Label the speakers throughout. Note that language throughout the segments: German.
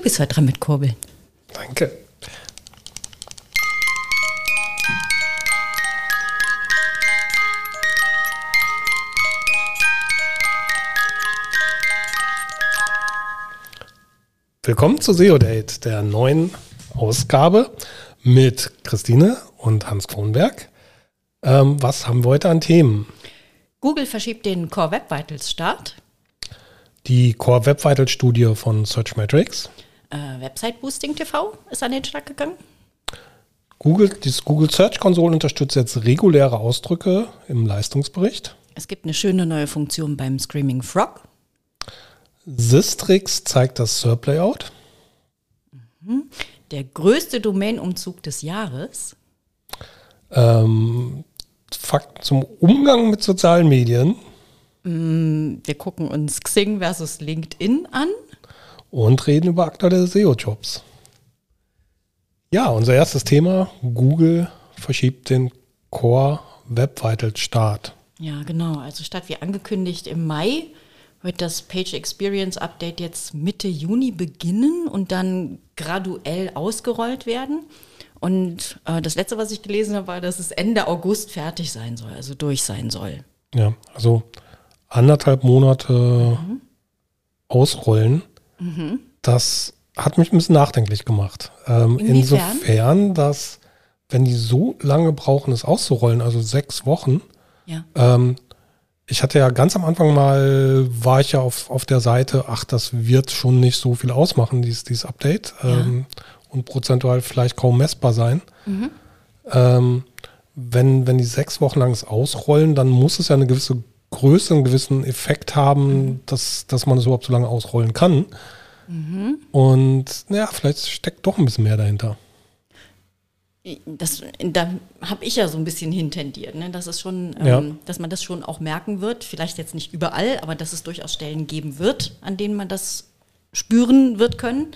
Speaker 1: Du bist heute dran mit Kurbeln.
Speaker 2: Danke. Willkommen zu SEO Date, der neuen Ausgabe mit Christine und Hans Kronberg. Ähm, was haben wir heute an Themen?
Speaker 1: Google verschiebt den Core Web Vitals Start.
Speaker 2: Die Core Web Vitals Studie von Searchmetrics.
Speaker 1: Äh, Website Boosting TV ist an den Start gegangen.
Speaker 2: Google, das Google Search Console unterstützt jetzt reguläre Ausdrücke im Leistungsbericht.
Speaker 1: Es gibt eine schöne neue Funktion beim Screaming Frog.
Speaker 2: Sistrix zeigt das SERP-Layout.
Speaker 1: Der größte Domain-Umzug des Jahres.
Speaker 2: Ähm, Fakten zum Umgang mit sozialen Medien
Speaker 1: Wir gucken uns Xing versus LinkedIn an.
Speaker 2: Und reden über aktuelle SEO-Jobs. Ja, unser erstes Thema, Google verschiebt den Core Web Vitals Start.
Speaker 1: Ja, genau. Also statt wie angekündigt im Mai wird das Page Experience Update jetzt Mitte Juni beginnen und dann graduell ausgerollt werden. Und äh, das letzte, was ich gelesen habe, war, dass es Ende August fertig sein soll, also durch sein soll.
Speaker 2: Ja, also anderthalb Monate ausrollen. Das hat mich ein bisschen nachdenklich gemacht. Ähm, insofern, dass wenn die so lange brauchen, es auszurollen, also sechs Wochen,
Speaker 1: Ja.
Speaker 2: ähm, ich hatte ja ganz am Anfang mal, war ich ja auf, auf der Seite, ach, das wird schon nicht so viel ausmachen, dieses, dieses Update. Ähm, und prozentual vielleicht kaum messbar sein. Ähm, wenn, wenn die sechs Wochen lang es ausrollen, dann muss es ja eine gewisse Größe, einen gewissen Effekt haben, dass, dass man es überhaupt so lange ausrollen kann. Und naja, vielleicht steckt doch ein bisschen mehr dahinter.
Speaker 1: Das, da habe ich ja so ein bisschen hintendiert, ne? dass, es schon, ähm,
Speaker 2: Ja.
Speaker 1: dass man das schon auch merken wird. Vielleicht jetzt nicht überall, aber dass es durchaus Stellen geben wird, an denen man das spüren wird können.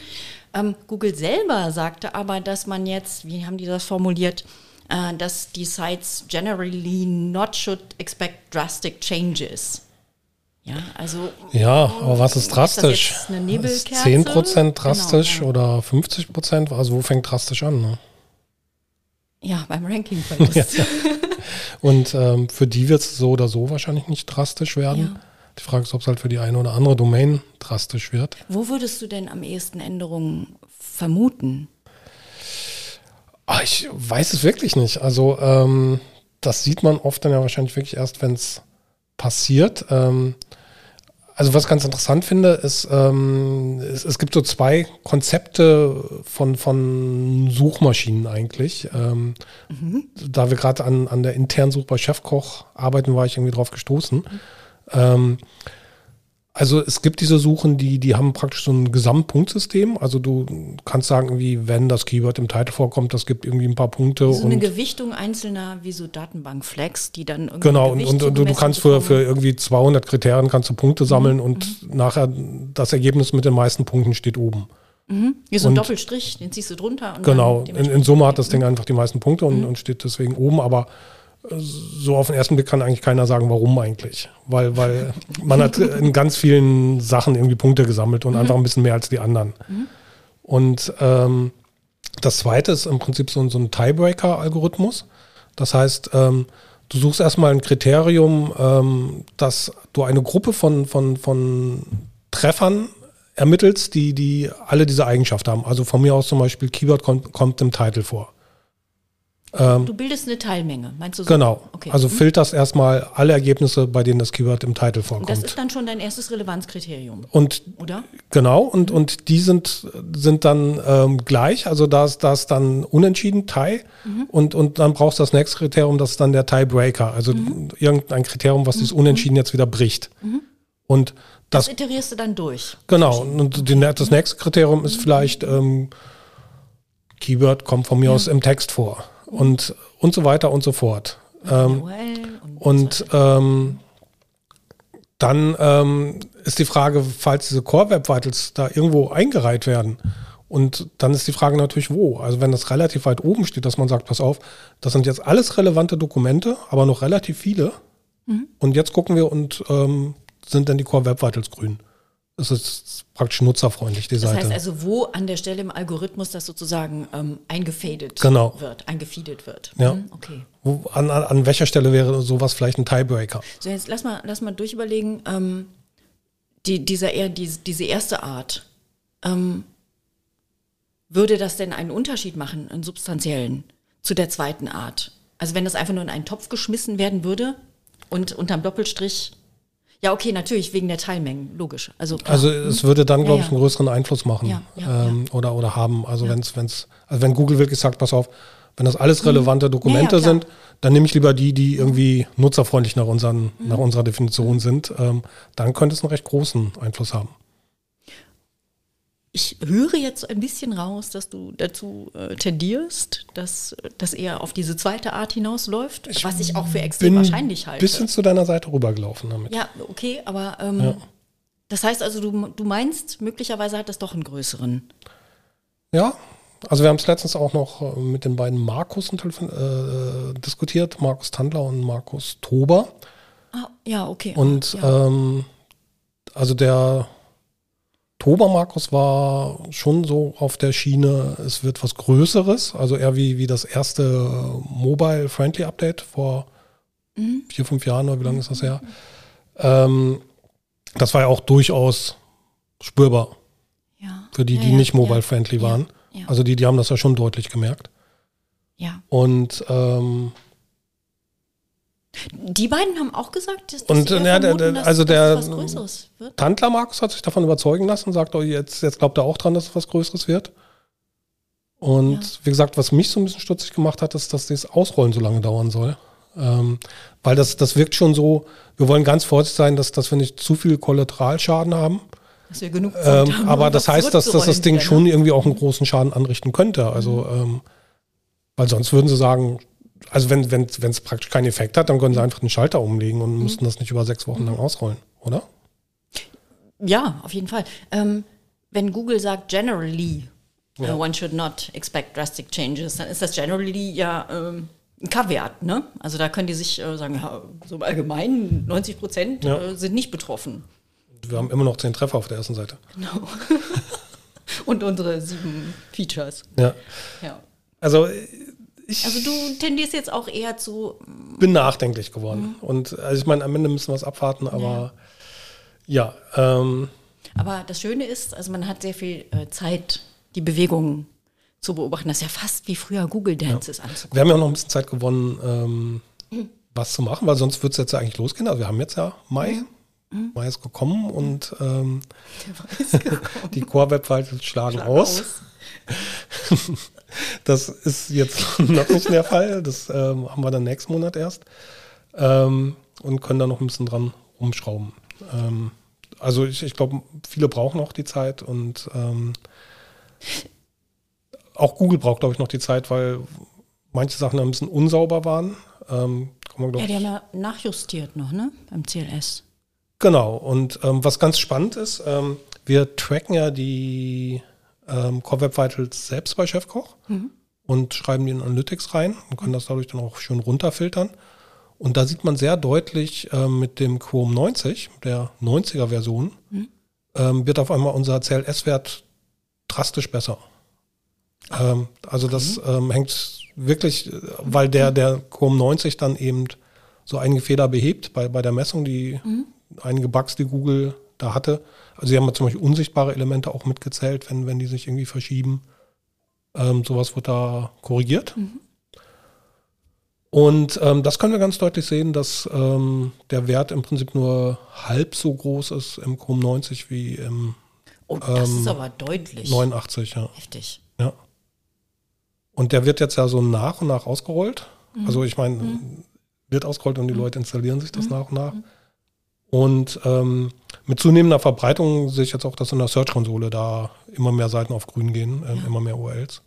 Speaker 1: Ähm, Google selber sagte aber, dass man jetzt, wie haben die das formuliert, äh, dass die Sites generally not should expect drastic changes. Ja, also
Speaker 2: Ja, aber was ist
Speaker 1: Ist das
Speaker 2: drastisch?
Speaker 1: eine Nebelkerze?
Speaker 2: Ist 10% drastisch
Speaker 1: Genau, ja.
Speaker 2: oder 50%? Also wo fängt drastisch an? Ne?
Speaker 1: ja, beim Rankingverlust.
Speaker 2: Und ähm, für die wird es so oder so wahrscheinlich nicht drastisch werden.
Speaker 1: Ja.
Speaker 2: Die Frage ist, ob es halt für die eine oder andere Domain drastisch wird.
Speaker 1: Wo würdest du denn am ehesten Änderungen vermuten?
Speaker 2: Ah, ich weiß es wirklich nicht. Also ähm, das sieht man oft dann ja wahrscheinlich wirklich erst, wenn es passiert. Ähm, also was ich ganz interessant finde, ist, ähm, es, es gibt so zwei Konzepte von, von Suchmaschinen eigentlich. Ähm, Da wir gerade an, an der internen Suche bei Chefkoch arbeiten, war ich irgendwie drauf gestoßen. Ähm, also es gibt diese Suchen, die, die haben praktisch so ein Gesamtpunktsystem. Also du kannst sagen, irgendwie, wenn das Keyword im Titel vorkommt, das gibt irgendwie ein paar Punkte.
Speaker 1: So eine Gewichtung einzelner wie so Datenbankflex, die dann irgendwie
Speaker 2: Genau, und, und, und du kannst für, für irgendwie 200 Kriterien kannst du Punkte sammeln und nachher das Ergebnis mit den meisten Punkten steht oben.
Speaker 1: wie so ein Doppelstrich, den ziehst du drunter. Und
Speaker 2: Genau, in, in Summe hat das Ding einfach die meisten Punkte und, und steht deswegen oben, aber so auf den ersten Blick kann eigentlich keiner sagen, warum eigentlich. Weil, weil man hat in ganz vielen Sachen irgendwie Punkte gesammelt und einfach ein bisschen mehr als die anderen. Und ähm, das zweite ist im Prinzip so, ein- so ein Tiebreaker-Algorithmus. Das heißt, ähm, du suchst erstmal ein Kriterium, ähm, dass du eine Gruppe von, von, von Treffern ermittelst, die, die alle diese Eigenschaft haben. Also von mir aus zum Beispiel Keyword kommt, kommt im Titel vor. Ähm,
Speaker 1: Du bildest eine Teilmenge, meinst du so?
Speaker 2: genau.
Speaker 1: Okay.
Speaker 2: Also
Speaker 1: Mhm.
Speaker 2: filterst erstmal alle Ergebnisse, bei denen das Keyword im Titel
Speaker 1: Und das
Speaker 2: vorkommt.
Speaker 1: ist dann schon dein erstes Relevanzkriterium,
Speaker 2: Und
Speaker 1: oder?
Speaker 2: Genau, und, und die sind, sind dann ähm, gleich, also da ist, da ist dann unentschieden Tie und, und dann brauchst du das nächste Kriterium, das ist dann der Tiebreaker, also irgendein Kriterium, was dieses Unentschieden jetzt wieder bricht. Und
Speaker 1: Das,
Speaker 2: das,
Speaker 1: iterierst du dann durch.
Speaker 2: genau, und die, das nächste Kriterium ist vielleicht ähm, Keyword kommt von mir aus im Text vor und, und so weiter und so fort. Ähm,
Speaker 1: und,
Speaker 2: ähm, dann ähm, ist die Frage, falls diese Core Web Vitals da irgendwo eingereiht werden. Und dann ist die Frage natürlich, wo. Also wenn das relativ weit oben steht, dass man sagt, pass auf, das sind jetzt alles relevante Dokumente, aber noch relativ viele. Und jetzt gucken wir und ähm, sind dann die Core Web Vitals grün. Es ist praktisch nutzerfreundlich, die
Speaker 1: Das
Speaker 2: Seite.
Speaker 1: heißt also, wo an der Stelle im Algorithmus das sozusagen ähm, eingefadet
Speaker 2: Genau.
Speaker 1: wird, eingefeedet wird.
Speaker 2: Ja.
Speaker 1: Mhm, okay.
Speaker 2: Wo, an, an, welcher Stelle wäre sowas vielleicht ein Tiebreaker?
Speaker 1: So, jetzt lass mal, lass mal durchüberlegen, ähm, die, dieser eher, diese, diese erste Art, ähm, würde das denn einen Unterschied machen, einen substanziellen, zu der zweiten Art? Also wenn das einfach nur in einen Topf geschmissen werden würde und unterm Doppelstrich, ja okay, natürlich wegen der Teilmengen, logisch. Also, klar.
Speaker 2: Also es würde dann, glaube ich, einen größeren Einfluss machen ähm, Oder, oder haben. Also wenn's, wenn's, also wenn Google wirklich sagt, pass auf, wenn das alles relevante
Speaker 1: Ja,
Speaker 2: Dokumente sind, dann nehme ich lieber die, die irgendwie nutzerfreundlich nach, unseren, nach unserer Definition sind. Ähm, dann könnte es einen recht großen Einfluss haben.
Speaker 1: Ich höre jetzt ein bisschen raus, dass du dazu äh, tendierst, dass das eher auf diese zweite Art hinausläuft, was ich auch für extrem wahrscheinlich halte.
Speaker 2: bisschen zu deiner Seite rübergelaufen damit.
Speaker 1: Ja, okay, aber ähm,
Speaker 2: Ja.
Speaker 1: das heißt also, du, du meinst, möglicherweise hat das doch einen größeren.
Speaker 2: Ja, also wir haben es letztens auch noch äh, mit den beiden Markus äh, diskutiert, Markus Tandler und Markus Tober.
Speaker 1: Ah, ja, okay.
Speaker 2: Und
Speaker 1: ja.
Speaker 2: ähm, also der Tober Markus war schon so auf der Schiene, es wird was Größeres, also eher wie, wie das erste äh, Mobile-Friendly Update vor
Speaker 1: Mhm.
Speaker 2: vier, fünf Jahren oder wie lange ist das her? Ähm, das war ja auch durchaus spürbar
Speaker 1: ja.
Speaker 2: für die, die
Speaker 1: ja,
Speaker 2: nicht
Speaker 1: ja,
Speaker 2: mobile-friendly waren.
Speaker 1: ja.
Speaker 2: Also die, die haben das ja schon deutlich gemerkt.
Speaker 1: Ja.
Speaker 2: Und ähm,
Speaker 1: Die beiden haben auch gesagt, dass, dass
Speaker 2: Und,
Speaker 1: sie eher
Speaker 2: ja, der-
Speaker 1: vermuten,
Speaker 2: der-
Speaker 1: dass,
Speaker 2: also
Speaker 1: dass
Speaker 2: der-
Speaker 1: was Größeres wird.
Speaker 2: Tantler Markus hat sich davon überzeugen lassen, sagt, oh, jetzt, jetzt glaubt er auch dran, dass es was Größeres wird. Und
Speaker 1: Ja.
Speaker 2: wie gesagt, was mich so ein bisschen stutzig gemacht hat, ist, dass das Ausrollen so lange dauern soll. Ähm, weil das, das wirkt schon so, wir wollen ganz vorsichtig sein, dass, dass wir nicht zu viel Kollateralschaden haben.
Speaker 1: Dass wir genug Zeit
Speaker 2: Ähm,
Speaker 1: haben,
Speaker 2: aber
Speaker 1: um
Speaker 2: das heißt, dass, dass das Ding
Speaker 1: wieder,
Speaker 2: schon
Speaker 1: ne?
Speaker 2: irgendwie auch einen großen Schaden anrichten könnte. Also, ähm, weil sonst würden sie sagen, also wenn wenn wenn es praktisch keinen Effekt hat, dann können sie einfach den Schalter umlegen und müssten das nicht über sechs Wochen lang ausrollen, oder?
Speaker 1: Ja, auf jeden Fall. Ähm, wenn Google sagt generally, uh, one should not expect drastic changes, dann ist das generally ja ähm, ein K-Wert. Ne? Also da können die sich äh, sagen, ja, so im Allgemeinen 90 Prozent
Speaker 2: Ja.
Speaker 1: äh, sind nicht betroffen.
Speaker 2: Wir haben immer noch zehn Treffer auf der ersten Seite.
Speaker 1: Genau. Und unsere sieben Features.
Speaker 2: Ja.
Speaker 1: Ja.
Speaker 2: Also ich
Speaker 1: Also du tendierst jetzt auch eher zu,
Speaker 2: bin nachdenklich geworden. Und also ich meine, am Ende müssen wir es abwarten, aber ja, ähm,
Speaker 1: aber das Schöne ist, also man hat sehr viel äh, Zeit, die Bewegungen zu beobachten. Das ist ja fast wie früher Google Dances anzugucken.
Speaker 2: wir haben ja auch noch ein bisschen Zeit gewonnen, ähm, was zu machen, weil sonst wird es jetzt ja eigentlich losgehen. Also wir haben jetzt ja Mai. Mai ist gekommen und ähm, die Core-Webseiten schlagen aus. Das ist jetzt noch nicht der Fall. Das ähm, haben wir dann nächsten Monat erst. Ähm, und können da noch ein bisschen dran rumschrauben. Ähm, also ich, ich glaube, viele brauchen auch die Zeit und ähm, auch Google braucht, glaube ich, noch die Zeit, weil manche Sachen ein bisschen unsauber waren. Ähm, man,
Speaker 1: Ja, die haben ja nachjustiert noch, ne? Beim CLS.
Speaker 2: Genau, und ähm, was ganz spannend ist, ähm, wir tracken ja die ähm, Core Web Vitals selbst bei Chefkoch und schreiben die in Analytics rein und können das dadurch dann auch schön runterfiltern. Und da sieht man sehr deutlich ähm, mit dem Chrome 90, der 90er Version, ähm, wird auf einmal unser CLS-Wert drastisch besser. Ähm, also das ähm, hängt wirklich, äh, weil der, der Chrome 90 dann eben so einige Fehler behebt bei, bei der Messung, die einige Bugs, die Google da hatte. Also sie haben ja zum Beispiel unsichtbare Elemente auch mitgezählt, wenn, wenn die sich irgendwie verschieben. Ähm, sowas wird da korrigiert. Und ähm, das können wir ganz deutlich sehen, dass ähm, der Wert im Prinzip nur halb so groß ist im Chrome 90 wie im
Speaker 1: Oh, das
Speaker 2: Ähm,
Speaker 1: ist aber deutlich
Speaker 2: 89. Ja.
Speaker 1: heftig.
Speaker 2: Ja. Und der wird jetzt ja so nach und nach ausgerollt. Also ich meine, wird ausgerollt und die Leute installieren sich das nach und nach. Und ähm, mit zunehmender Verbreitung sehe ich jetzt auch, dass in der Search-Konsole da immer mehr Seiten auf grün gehen, ähm, immer mehr URLs.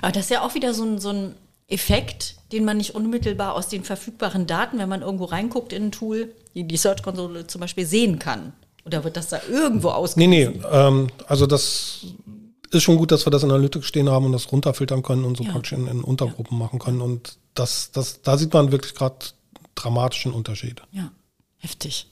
Speaker 1: Aber das ist ja auch wieder so ein, so ein Effekt, den man nicht unmittelbar aus den verfügbaren Daten, wenn man irgendwo reinguckt in ein Tool, die, die Search-Konsole zum Beispiel sehen kann. Oder wird das da irgendwo
Speaker 2: Nee,
Speaker 1: ausgewiesen?
Speaker 2: nee, ähm, also das ist schon gut, dass wir das in Analytics stehen haben und das runterfiltern können und so
Speaker 1: Ja.
Speaker 2: praktisch in, in Untergruppen machen können. Und das, das, da sieht man wirklich gerade dramatischen Unterschied.
Speaker 1: Ja, heftig.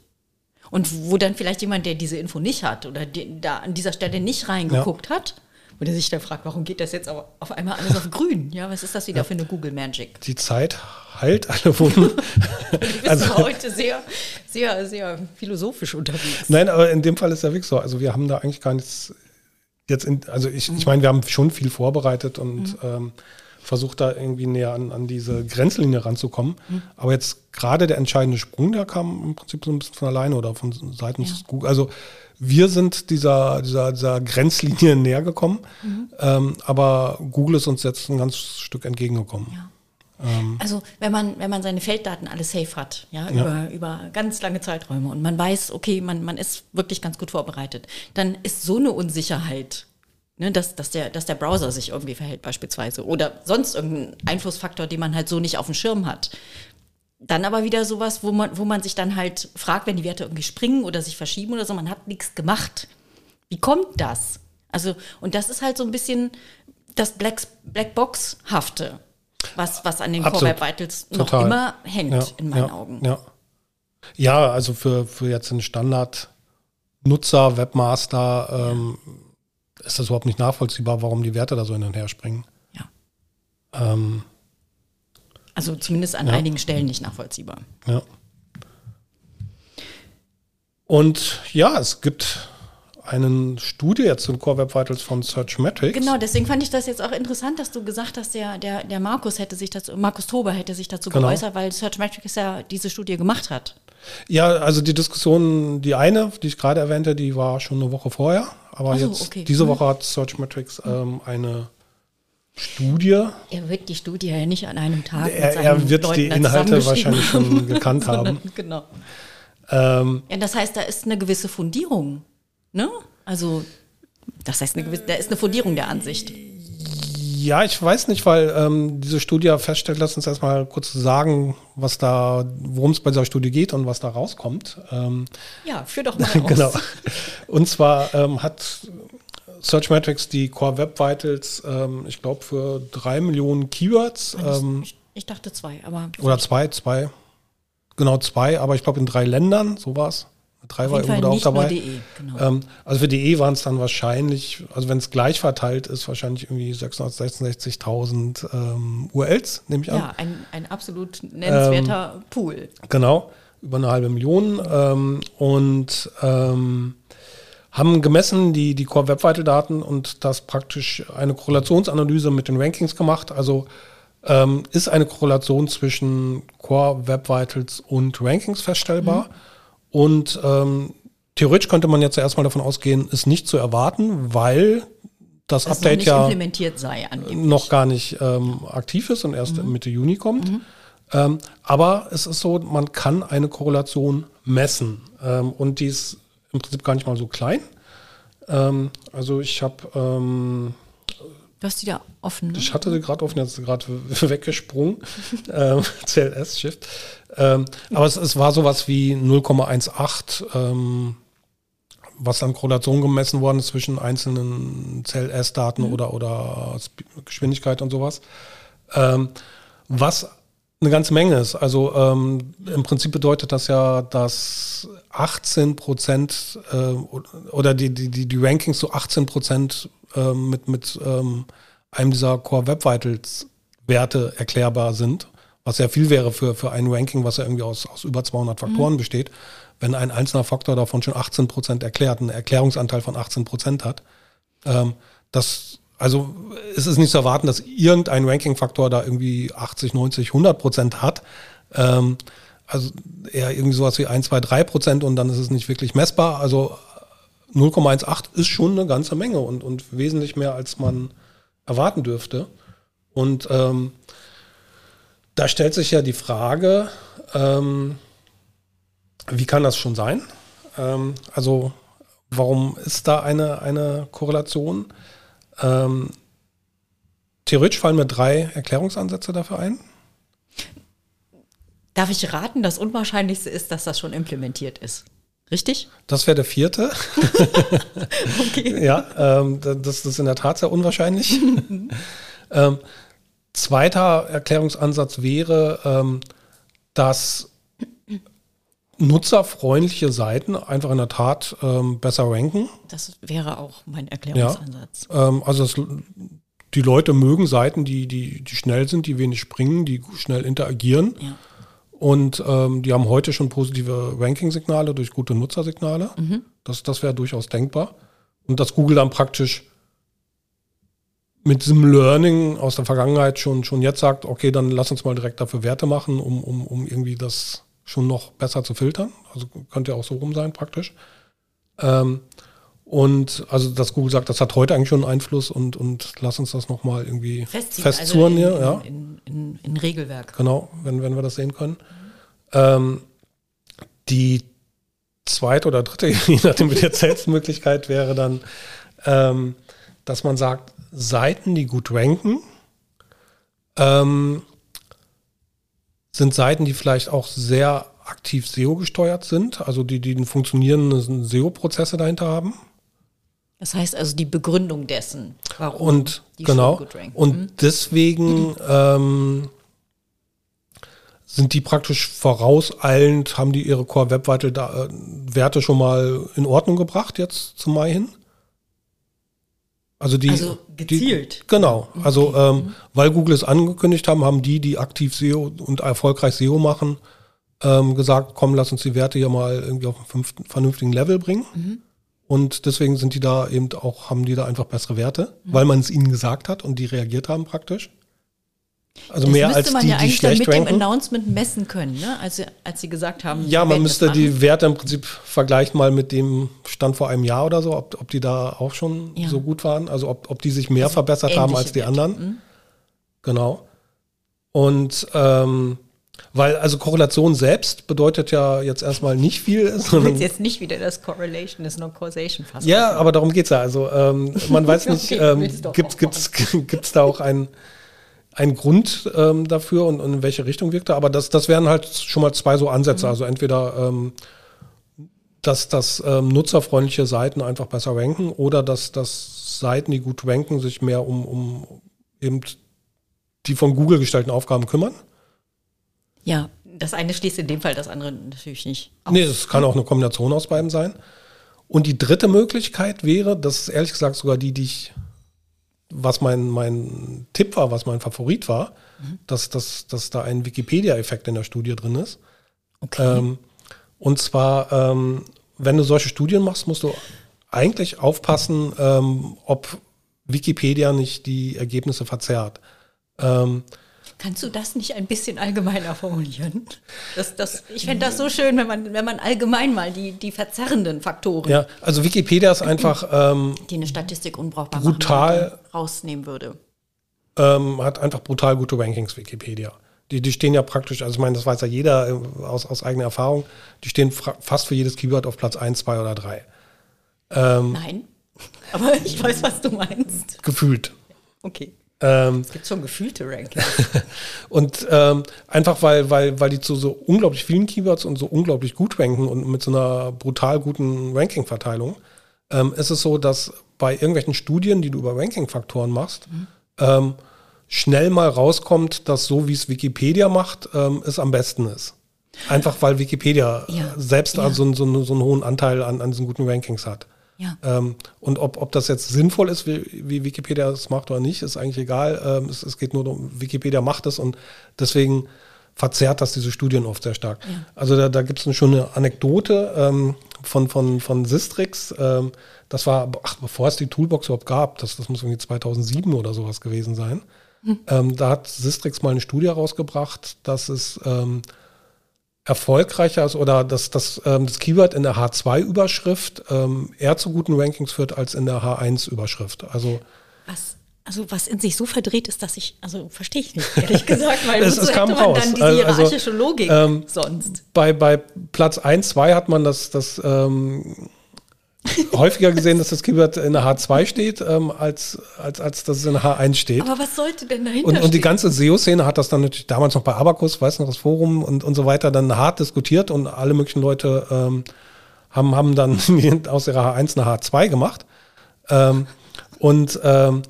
Speaker 1: Und wo dann vielleicht jemand, der diese Info nicht hat oder die, da an dieser Stelle nicht reingeguckt ja. hat, wo der sich dann fragt, warum geht das jetzt auf einmal alles auf grün? Ja, was ist das wieder ja. für eine Google Magic?
Speaker 2: Die Zeit heilt alle Wunden.
Speaker 1: du bist also, heute sehr, sehr, sehr philosophisch unterwegs.
Speaker 2: Nein, aber in dem Fall ist ja wirklich so. Also wir haben da eigentlich gar nichts jetzt, in, also ich, mhm. ich meine, wir haben schon viel vorbereitet und mhm. ähm, versucht da irgendwie näher an, an diese Grenzlinie ranzukommen. Mhm. Aber jetzt gerade der entscheidende Sprung, der kam im Prinzip so ein bisschen von alleine oder von seitens ja. Google. Also wir sind dieser, dieser, dieser Grenzlinie näher gekommen, mhm. ähm, aber Google ist uns jetzt ein ganzes Stück entgegengekommen.
Speaker 1: Ja. Ähm. also wenn man, wenn man seine Felddaten alle safe hat, ja, ja, Über, über ganz lange Zeiträume und man weiß, okay, man, man ist wirklich ganz gut vorbereitet, dann ist so eine Unsicherheit Ne, dass, dass, der, dass der Browser sich irgendwie verhält beispielsweise oder sonst irgendein Einflussfaktor, den man halt so nicht auf dem Schirm hat. Dann aber wieder sowas, wo man, wo man sich dann halt fragt, wenn die Werte irgendwie springen oder sich verschieben oder so, man hat nichts gemacht. Wie kommt das? Also, und das ist halt so ein bisschen das Black, Blackbox-hafte, was, was an den Core Web Vitals noch Total. immer hängt, ja, in meinen
Speaker 2: ja,
Speaker 1: Augen.
Speaker 2: Ja. ja, also für, für jetzt einen Standard-Nutzer, Webmaster, ähm, ist das überhaupt nicht nachvollziehbar, warum die Werte da so hin und her springen.
Speaker 1: Ja. Ähm, also zumindest an ja. einigen Stellen nicht nachvollziehbar.
Speaker 2: Ja. Und ja, es gibt eine Studie jetzt zu Core Web Vitals von Searchmetrics.
Speaker 1: Genau, deswegen fand ich das jetzt auch interessant, dass du gesagt hast, der, der, der Markus hätte sich dazu, Markus Tober hätte sich dazu genau. geäußert, weil Searchmetrics ja diese Studie gemacht hat.
Speaker 2: Ja, also die Diskussion, die eine, die ich gerade erwähnte, die war schon eine Woche vorher. Aber so, jetzt, okay. diese mhm. Woche hat Searchmetrics ähm, eine Studie.
Speaker 1: Er wird die Studie ja nicht an einem Tag.
Speaker 2: Er, er wird Leuten die Inhalte wahrscheinlich schon gekannt haben.
Speaker 1: Genau. Ähm, ja, das heißt, da ist eine gewisse Fundierung. Ne? Also, das heißt, eine gewisse, da ist eine Fundierung der Ansicht.
Speaker 2: Ja, ich weiß nicht, weil ähm, diese Studie feststellt, lass uns erstmal kurz sagen, was da, worum es bei dieser Studie geht und was da rauskommt. Ähm,
Speaker 1: ja, führ doch mal aus. genau.
Speaker 2: Und zwar ähm, hat Searchmetrics die Core Web Vitals, ähm, ich glaube, für drei Millionen Keywords.
Speaker 1: Ähm, ich dachte zwei, aber.
Speaker 2: Oder zwei, zwei. Genau, zwei, aber ich glaube in drei Ländern, so war es. Drei war irgendwo auch dabei. DE, genau. ähm, also für DE waren es dann wahrscheinlich, also wenn es gleich verteilt ist, wahrscheinlich irgendwie 666.000 ähm, URLs, nehme ich an. Ja,
Speaker 1: ein, ein absolut nennenswerter ähm, Pool.
Speaker 2: Genau, über eine halbe Million. Ähm, und ähm, haben gemessen die, die Core Web Vital Daten und das praktisch eine Korrelationsanalyse mit den Rankings gemacht. Also ähm, ist eine Korrelation zwischen Core Web Vitals und Rankings feststellbar. Mhm. Und ähm, theoretisch könnte man jetzt erstmal davon ausgehen, ist nicht zu erwarten, weil das, das Update ja
Speaker 1: sei,
Speaker 2: noch gar nicht ähm, aktiv ist und erst mhm. Mitte Juni kommt. Mhm. Ähm, aber es ist so, man kann eine Korrelation messen ähm, und die ist im Prinzip gar nicht mal so klein. Ähm, also ich habe ähm,
Speaker 1: Du hast die da offen. Ne?
Speaker 2: Ich hatte sie gerade offen, jetzt gerade weggesprungen. ähm, CLS-Shift. Ähm, aber es, es, war sowas wie 0,18, ähm, was an Korrelation gemessen worden ist zwischen einzelnen CLS-Daten mhm. oder, oder Geschwindigkeit und sowas. Ähm, was eine ganze Menge ist. Also ähm, im Prinzip bedeutet das ja, dass 18 Prozent äh, oder die, die, die Rankings zu so 18 Prozent ähm, mit, mit ähm, einem dieser Core Web Vitals Werte erklärbar sind, was ja viel wäre für, für ein Ranking, was ja irgendwie aus, aus über 200 Faktoren mhm. besteht, wenn ein einzelner Faktor davon schon 18 Prozent erklärt, einen Erklärungsanteil von 18 Prozent hat. Ähm, das, also es ist nicht zu erwarten, dass irgendein Ranking-Faktor da irgendwie 80, 90, 100 Prozent hat. Ähm, also eher irgendwie sowas wie 1, 2, 3 Prozent und dann ist es nicht wirklich messbar. Also 0,18 ist schon eine ganze Menge und, und wesentlich mehr, als man erwarten dürfte. Und ähm, da stellt sich ja die Frage, ähm, wie kann das schon sein? Ähm, also warum ist da eine, eine Korrelation? Ähm, theoretisch fallen mir drei Erklärungsansätze dafür ein.
Speaker 1: Darf ich raten, das Unwahrscheinlichste ist, dass das schon implementiert ist? Richtig?
Speaker 2: Das wäre der vierte. okay. Ja, ähm, das, das, ist in der Tat sehr unwahrscheinlich. ähm, zweiter Erklärungsansatz wäre, ähm, dass nutzerfreundliche Seiten einfach in der Tat ähm, besser ranken.
Speaker 1: Das wäre auch mein Erklärungsansatz.
Speaker 2: Ja, ähm, also es, die Leute mögen Seiten, die, die, die schnell sind, die wenig springen, die schnell interagieren.
Speaker 1: Ja.
Speaker 2: Und ähm, die haben heute schon positive Ranking-Signale durch gute Nutzersignale. Mhm. Das, das wäre durchaus denkbar. Und dass Google dann praktisch mit diesem Learning aus der Vergangenheit schon, schon jetzt sagt, okay, dann lass uns mal direkt dafür Werte machen, um, um, um irgendwie das schon noch besser zu filtern. Also könnte ja auch so rum sein praktisch. Ähm, und also, dass Google sagt, das hat heute eigentlich schon einen Einfluss und, und lass uns das nochmal irgendwie festzurren
Speaker 1: also
Speaker 2: hier. Ja.
Speaker 1: In, in, in, Regelwerk.
Speaker 2: Genau, wenn, wenn wir das sehen können. Mhm. Ähm, die zweite oder dritte, je nachdem wie die Erzählsmöglichkeit wäre dann, ähm, dass man sagt, Seiten, die gut ranken, ähm, sind Seiten, die vielleicht auch sehr aktiv SEO gesteuert sind, also die, die funktionierenden SEO-Prozesse dahinter haben.
Speaker 1: Das heißt also die Begründung dessen,
Speaker 2: warum und die genau gut ranken. und mhm. deswegen mhm. ähm, sind die praktisch vorauseilend, haben die ihre Core-Web-Werte äh, schon mal in Ordnung gebracht jetzt zum Mai hin? Also die,
Speaker 1: also gezielt.
Speaker 2: Die, genau. Also ähm, mhm. weil Google es angekündigt haben, haben die, die aktiv SEO und erfolgreich SEO machen, ähm, gesagt, komm, lass uns die Werte hier mal irgendwie auf einen vernünftigen Level bringen. Mhm. Und deswegen sind die da eben auch, haben die da einfach bessere Werte, mhm. weil man es ihnen gesagt hat und die reagiert haben praktisch.
Speaker 1: Also das mehr als man die, ja eigentlich die schlecht mit ranken. dem Announcement messen können, ne? als, sie, als sie gesagt haben.
Speaker 2: Ja, man müsste die Werte im Prinzip vergleichen mal mit dem Stand vor einem Jahr oder so, ob, ob die da auch schon ja. so gut waren, also ob, ob die sich mehr also verbessert haben als die Werte. anderen. Mhm. Genau. Und ähm, weil also Korrelation selbst bedeutet ja jetzt erstmal nicht viel.
Speaker 1: Sondern jetzt nicht wieder das Correlation ist no Causation
Speaker 2: fast. Ja, aber darum geht es ja. Also ähm, man weiß nicht, ähm, gibt es da auch ein ein Grund ähm, dafür und, und, in welche Richtung wirkt er. Aber das, das wären halt schon mal zwei so Ansätze. Mhm. Also entweder, ähm, dass, dass ähm, nutzerfreundliche Seiten einfach besser ranken oder dass, dass Seiten, die gut ranken, sich mehr um, um eben die von Google gestellten Aufgaben kümmern.
Speaker 1: Ja, das eine schließt in dem Fall das andere natürlich nicht.
Speaker 2: Aus. Nee, es kann auch eine Kombination aus beiden sein. Und die dritte Möglichkeit wäre, das ist ehrlich gesagt sogar die, die ich was mein, mein Tipp war, was mein Favorit war, mhm. dass, dass, dass da ein Wikipedia-Effekt in der Studie drin ist. Okay. Ähm, und zwar, ähm, wenn du solche Studien machst, musst du eigentlich aufpassen, ähm, ob Wikipedia nicht die Ergebnisse verzerrt. Ähm,
Speaker 1: Kannst du das nicht ein bisschen allgemeiner formulieren? Das, das, ich fände das so schön, wenn man, wenn man allgemein mal die, die verzerrenden Faktoren.
Speaker 2: Ja, also Wikipedia ist einfach. Ähm,
Speaker 1: die eine Statistik unbrauchbar
Speaker 2: brutal machen,
Speaker 1: rausnehmen würde.
Speaker 2: Ähm, hat einfach brutal gute Rankings, Wikipedia. Die, die stehen ja praktisch, also ich meine, das weiß ja jeder äh, aus, aus eigener Erfahrung, die stehen fast für jedes Keyword auf Platz 1, 2 oder 3.
Speaker 1: Ähm, Nein, aber ich weiß, was du meinst.
Speaker 2: Gefühlt.
Speaker 1: Okay.
Speaker 2: Ähm,
Speaker 1: es gibt schon gefühlte Rankings.
Speaker 2: und ähm, einfach weil, weil, weil die zu so unglaublich vielen Keywords und so unglaublich gut ranken und mit so einer brutal guten Ranking-Verteilung, ähm, ist es so, dass bei irgendwelchen Studien, die du über Ranking-Faktoren machst, mhm. ähm, schnell mal rauskommt, dass so wie es Wikipedia macht, ähm, es am besten ist. Einfach weil Wikipedia ja. selbst ja. Also so, so, so einen hohen Anteil an, an diesen guten Rankings hat.
Speaker 1: Ja.
Speaker 2: Ähm, und ob, ob das jetzt sinnvoll ist, wie, wie Wikipedia das macht oder nicht, ist eigentlich egal. Ähm, es, es, geht nur um, Wikipedia macht es und deswegen verzerrt das diese Studien oft sehr stark. Ja. Also da, da gibt es schon eine Anekdote ähm, von, von, von Sistrix. Ähm, das war, ach, bevor es die Toolbox überhaupt gab, das, das muss irgendwie 2007 oder sowas gewesen sein. Hm. da hat Sistrix mal eine Studie rausgebracht, dass es ähm, erfolgreicher ist oder dass, dass ähm, das Keyword in der H2-Überschrift ähm, eher zu guten Rankings führt als in der H1-Überschrift. Also
Speaker 1: was, also was in sich so verdreht ist, dass ich, also verstehe ich nicht, ehrlich gesagt, weil
Speaker 2: es, es kam raus. dann
Speaker 1: diese also, hierarchische Logik ähm, sonst.
Speaker 2: Bei, bei Platz 1, 2 hat man das, das ähm, häufiger gesehen, dass das Keyword in der H2 steht, ähm, als, als, als dass es in der H1 steht.
Speaker 1: Aber was sollte denn dahinter
Speaker 2: und,
Speaker 1: stehen?
Speaker 2: Und die ganze SEO-Szene hat das dann natürlich damals noch bei Abacus, weiß noch, das Forum und, und so weiter, dann hart diskutiert und alle möglichen Leute ähm, haben, haben dann aus ihrer H1 eine H2 gemacht. Ähm, und ähm,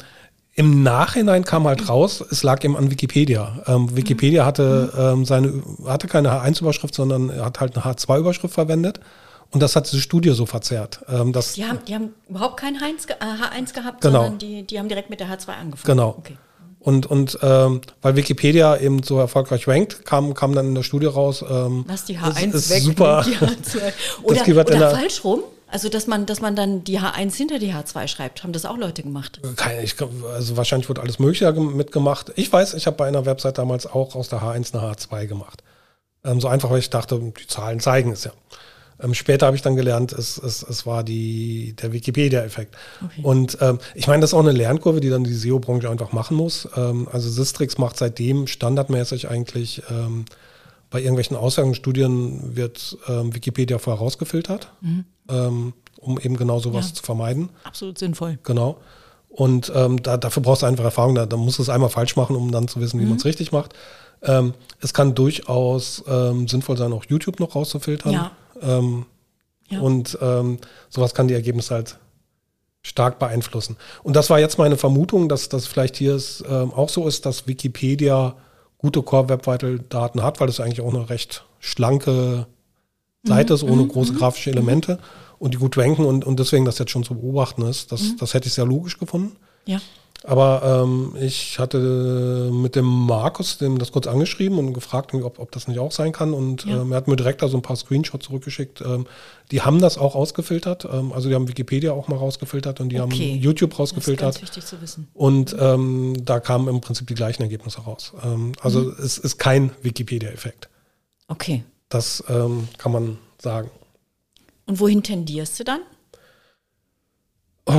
Speaker 2: im Nachhinein kam halt raus, es lag eben an Wikipedia. Ähm, Wikipedia hatte, ähm, seine, hatte keine H1-Überschrift, sondern er hat halt eine H2-Überschrift verwendet. Und das hat diese Studie so verzerrt. Ähm, dass
Speaker 1: Die haben, die haben überhaupt kein H1, ge- äh, H1 gehabt,
Speaker 2: Genau.
Speaker 1: sondern die, die haben direkt mit der H2 angefangen.
Speaker 2: Genau.
Speaker 1: Okay.
Speaker 2: Und, und ähm, weil Wikipedia eben so erfolgreich rankt, kam, kam dann in der Studie raus. Ähm,
Speaker 1: Lass die
Speaker 2: es
Speaker 1: H1
Speaker 2: ist
Speaker 1: weg.
Speaker 2: Super.
Speaker 1: Die H2. Oder, oder
Speaker 2: der-
Speaker 1: falsch rum. Also, dass man, dass man dann die H1 hinter die H2 schreibt. Haben das auch Leute gemacht?
Speaker 2: Keine, ich, also wahrscheinlich wurde alles Mögliche gem- mitgemacht. Ich weiß, ich habe bei einer Website damals auch aus der H1 eine H2 gemacht. Ähm, so einfach, weil ich dachte, die Zahlen zeigen es ja. Ähm, später habe ich dann gelernt, es, es, es war die, der Wikipedia-Effekt.
Speaker 1: Okay.
Speaker 2: Und ähm, ich meine, das ist auch eine Lernkurve, die dann die SEO-Branche einfach machen muss. Ähm, also Sistrix macht seitdem standardmäßig eigentlich ähm, bei irgendwelchen Aussagenstudien wird ähm, Wikipedia vorher rausgefiltert, ähm, um eben genau sowas
Speaker 1: Ja.
Speaker 2: zu vermeiden.
Speaker 1: Absolut sinnvoll.
Speaker 2: Genau. Und da, dafür brauchst du einfach Erfahrung. Da, da musst du es einmal falsch machen, um dann zu wissen, wie man es richtig macht. Es kann durchaus sinnvoll sein, auch YouTube noch rauszufiltern.
Speaker 1: Ja.
Speaker 2: Ähm,
Speaker 1: Ja.
Speaker 2: Und ähm, sowas kann die Ergebnisse halt stark beeinflussen. Und das war jetzt meine Vermutung, dass das vielleicht hier ist, ähm, auch so ist, dass Wikipedia gute Core-Web-Vital-Daten hat, weil das eigentlich auch eine recht schlanke Seite ist, ohne große grafische Elemente und die gut ranken und, und deswegen das jetzt schon zu beobachten ist. Das, das hätte ich sehr logisch gefunden.
Speaker 1: Ja.
Speaker 2: Aber ähm, ich hatte mit dem Markus dem das kurz angeschrieben und gefragt, ob, ob das nicht auch sein kann. Und
Speaker 1: Ja.
Speaker 2: ähm, er hat mir direkt da so ein paar Screenshots zurückgeschickt. Ähm, die haben das auch ausgefiltert. Ähm, also die haben Wikipedia auch mal rausgefiltert und die
Speaker 1: Okay.
Speaker 2: haben YouTube
Speaker 1: Das ist
Speaker 2: rausgefiltert.
Speaker 1: ganz wichtig zu wissen.
Speaker 2: Und ähm, da kamen im Prinzip die gleichen Ergebnisse raus. Ähm, also
Speaker 1: Mhm.
Speaker 2: es ist kein Wikipedia-Effekt.
Speaker 1: Okay.
Speaker 2: Das ähm, kann man sagen.
Speaker 1: Und wohin tendierst du dann?
Speaker 2: Oh.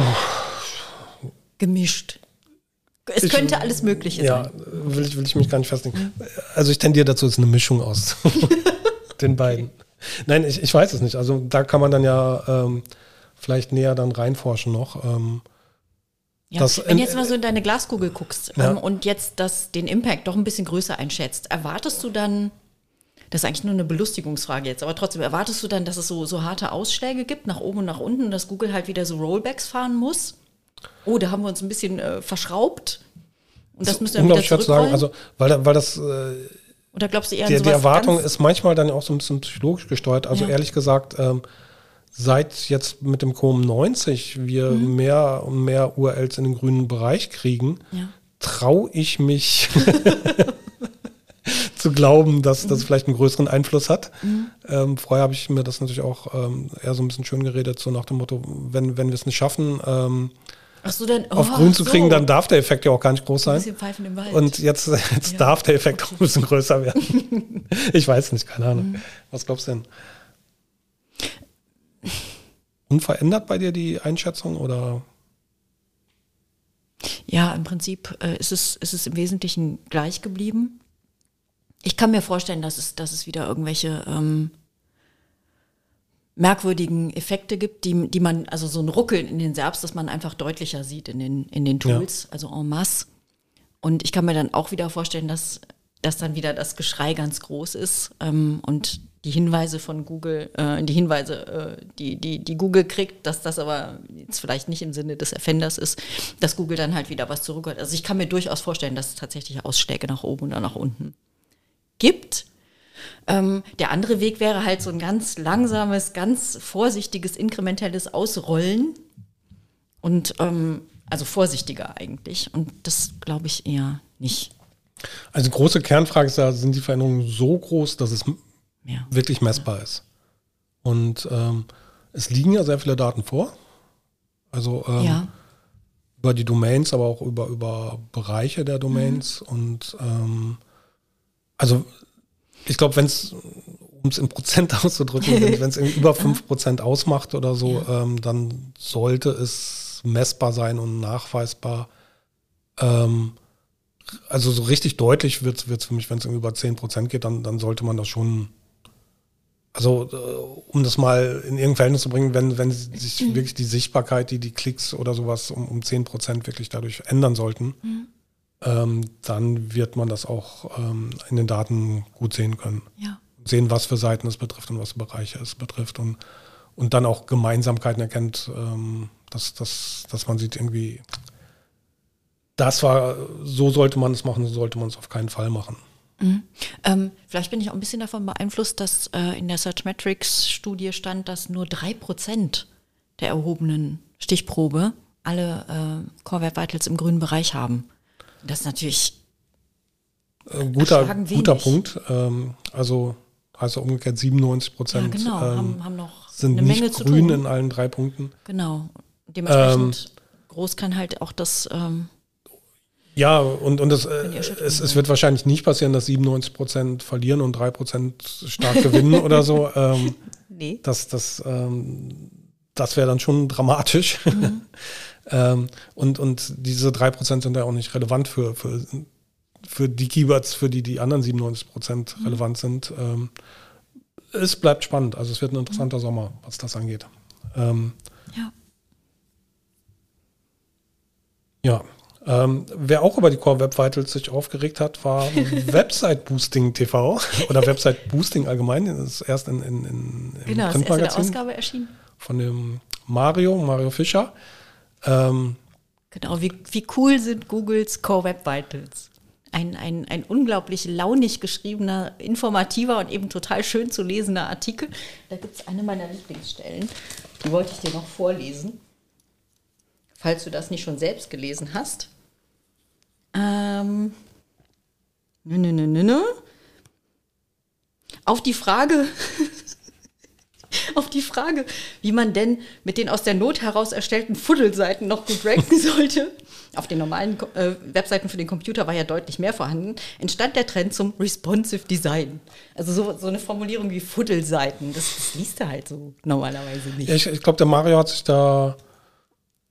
Speaker 1: Gemischt. Es
Speaker 2: Ich-
Speaker 1: könnte alles Mögliche
Speaker 2: Ja,
Speaker 1: sein.
Speaker 2: will ich, will ich mich gar nicht festlegen. Also ich tendiere dazu, es ist eine Mischung aus den beiden. Nein, ich, ich weiß es nicht. Also da kann man dann ja ähm, vielleicht näher dann reinforschen noch. Ähm,
Speaker 1: Ja.
Speaker 2: Das
Speaker 1: Wenn du jetzt mal so in deine Glaskugel guckst
Speaker 2: Ja.
Speaker 1: ähm, und jetzt das, den Impact doch ein bisschen größer einschätzt, erwartest du dann, das ist eigentlich nur eine Belustigungsfrage jetzt, aber trotzdem, erwartest du dann, dass es so, so harte Ausschläge gibt, nach oben und nach unten, und dass Google halt wieder so Rollbacks fahren muss? Oh, da haben wir uns ein bisschen äh, verschraubt. Und das müssen wir wieder
Speaker 2: schwer zu sagen. Also weil, da- weil das äh,
Speaker 1: Oder glaubst du eher
Speaker 2: die, die Erwartung ist manchmal dann auch so ein bisschen psychologisch gesteuert. Also
Speaker 1: Ja.
Speaker 2: ehrlich gesagt, ähm, seit jetzt mit dem Chrome 90 wir
Speaker 1: Mhm.
Speaker 2: mehr und mehr URLs in den grünen Bereich kriegen,
Speaker 1: Ja.
Speaker 2: traue ich mich zu glauben, dass das
Speaker 1: Mhm.
Speaker 2: vielleicht einen größeren Einfluss hat. Ähm, vorher habe ich mir das natürlich auch ähm, eher so ein bisschen schön geredet, so nach dem Motto, wenn, wenn wir es nicht schaffen, ähm,
Speaker 1: Ach so, dann,
Speaker 2: auf
Speaker 1: oh,
Speaker 2: grün zu
Speaker 1: so.
Speaker 2: kriegen, dann darf der Effekt ja auch gar nicht groß
Speaker 1: ein
Speaker 2: sein.
Speaker 1: bisschen Pfeifen im Wald.
Speaker 2: Und jetzt, jetzt
Speaker 1: Ja.
Speaker 2: darf der Effekt auch ein bisschen größer werden. ich weiß nicht, keine Ahnung.
Speaker 1: Mhm.
Speaker 2: Was glaubst du denn? Unverändert bei dir die Einschätzung oder?
Speaker 1: Ja, im Prinzip äh, ist, es, ist es im Wesentlichen gleich geblieben. Ich kann mir vorstellen, dass es, dass es wieder irgendwelche ähm, merkwürdigen Effekte gibt, die, die man, also so ein Ruckeln in den Serbs, dass man einfach deutlicher sieht in den, in den
Speaker 2: Ja.
Speaker 1: Tools, also en masse. Und ich kann mir dann auch wieder vorstellen, dass, dass dann wieder das Geschrei ganz groß ist ähm, und die Hinweise von Google, äh, die Hinweise, äh, die, die, die Google kriegt, dass das aber jetzt vielleicht nicht im Sinne des Erfinders ist, dass Google dann halt wieder was zurückholt. Also ich kann mir durchaus vorstellen, dass es tatsächlich Ausschläge nach oben oder nach unten gibt. Ähm, der andere Weg wäre halt so ein ganz langsames, ganz vorsichtiges, inkrementelles Ausrollen. Und ähm, also vorsichtiger eigentlich. Und das glaube ich eher nicht.
Speaker 2: Also große Kernfrage ist ja, sind die Veränderungen so groß, dass es
Speaker 1: Ja.
Speaker 2: wirklich messbar ist? Und ähm, es liegen ja sehr viele Daten vor. Also ähm,
Speaker 1: ja.
Speaker 2: über die Domains, aber auch über, über Bereiche der Domains. Und ähm, also ich glaube, wenn es, um es in Prozent auszudrücken, wenn es über 5% ausmacht oder so, ähm, dann sollte es messbar sein und nachweisbar. Ähm, also so richtig deutlich wird es für mich, wenn es über 10% geht, dann, dann sollte man das schon also äh, um das mal in irgendein Verhältnis zu bringen, wenn, wenn sich wirklich die Sichtbarkeit, die, die Klicks oder sowas um, um 10% wirklich dadurch ändern sollten, ähm, dann wird man das auch ähm, in den Daten gut sehen können.
Speaker 1: Ja.
Speaker 2: Sehen, was für Seiten es betrifft und was für Bereiche es betrifft und, und dann auch Gemeinsamkeiten erkennt, ähm, dass, dass, dass man sieht irgendwie, das war, so sollte man es machen, so sollte man es auf keinen Fall machen.
Speaker 1: Mhm. Ähm, vielleicht bin ich auch ein bisschen davon beeinflusst, dass äh, in der Searchmetrics-Studie stand, dass nur drei Prozent der erhobenen Stichprobe alle äh, Core Web Vitals im grünen Bereich haben. Das ist natürlich
Speaker 2: äh, guter, guter Punkt. Ähm, also heißt umgekehrt 97 Prozent
Speaker 1: ja, genau,
Speaker 2: ähm,
Speaker 1: haben, haben noch
Speaker 2: sind
Speaker 1: eine
Speaker 2: nicht
Speaker 1: Menge zu
Speaker 2: grün
Speaker 1: tun.
Speaker 2: in allen drei Punkten.
Speaker 1: Genau. Dementsprechend groß kann halt auch das ähm,
Speaker 2: Ja, und, und es, äh, es, es wird wahrscheinlich nicht passieren, dass 97 Prozent verlieren und 3 Prozent stark gewinnen oder so. Ähm,
Speaker 1: Nee.
Speaker 2: das das, ähm, das wäre dann schon dramatisch. ähm, und, und diese 3 Prozent sind ja auch nicht relevant für, für, für die Keywords, für die die anderen 97 Prozent relevant sind. Ähm, es bleibt spannend. Also es wird ein interessanter Sommer, was das angeht. Ähm,
Speaker 1: Ja.
Speaker 2: Ja. Ähm, wer auch über die Core Web Vitals sich aufgeregt hat, war Website Boosting TV oder Website Boosting allgemein. Das ist erst in, in, in, im
Speaker 1: Genau, das ist erst in der
Speaker 2: Printmagazin
Speaker 1: Ausgabe erschienen.
Speaker 2: von dem Mario, Mario Fischer. Ähm,
Speaker 1: Genau, wie, wie cool sind Googles Core Web Vitals? Ein, ein, ein unglaublich launig geschriebener, informativer und eben total schön zu lesender Artikel. Da gibt es eine meiner Lieblingsstellen, die wollte ich dir noch vorlesen, falls du das nicht schon selbst gelesen hast. Ähm, nö, nö, nö, nö, nö. Auf die Frage, auf die Frage, wie man denn mit den aus der Not heraus erstellten Fuddelseiten noch gut ranken sollte. Auf den normalen äh, Webseiten für den Computer war ja deutlich mehr vorhanden, entstand der Trend zum Responsive Design. Also so, so eine Formulierung wie Fuddelseiten, das, das liest du halt so normalerweise nicht.
Speaker 2: ich ich glaube, der Mario hat sich da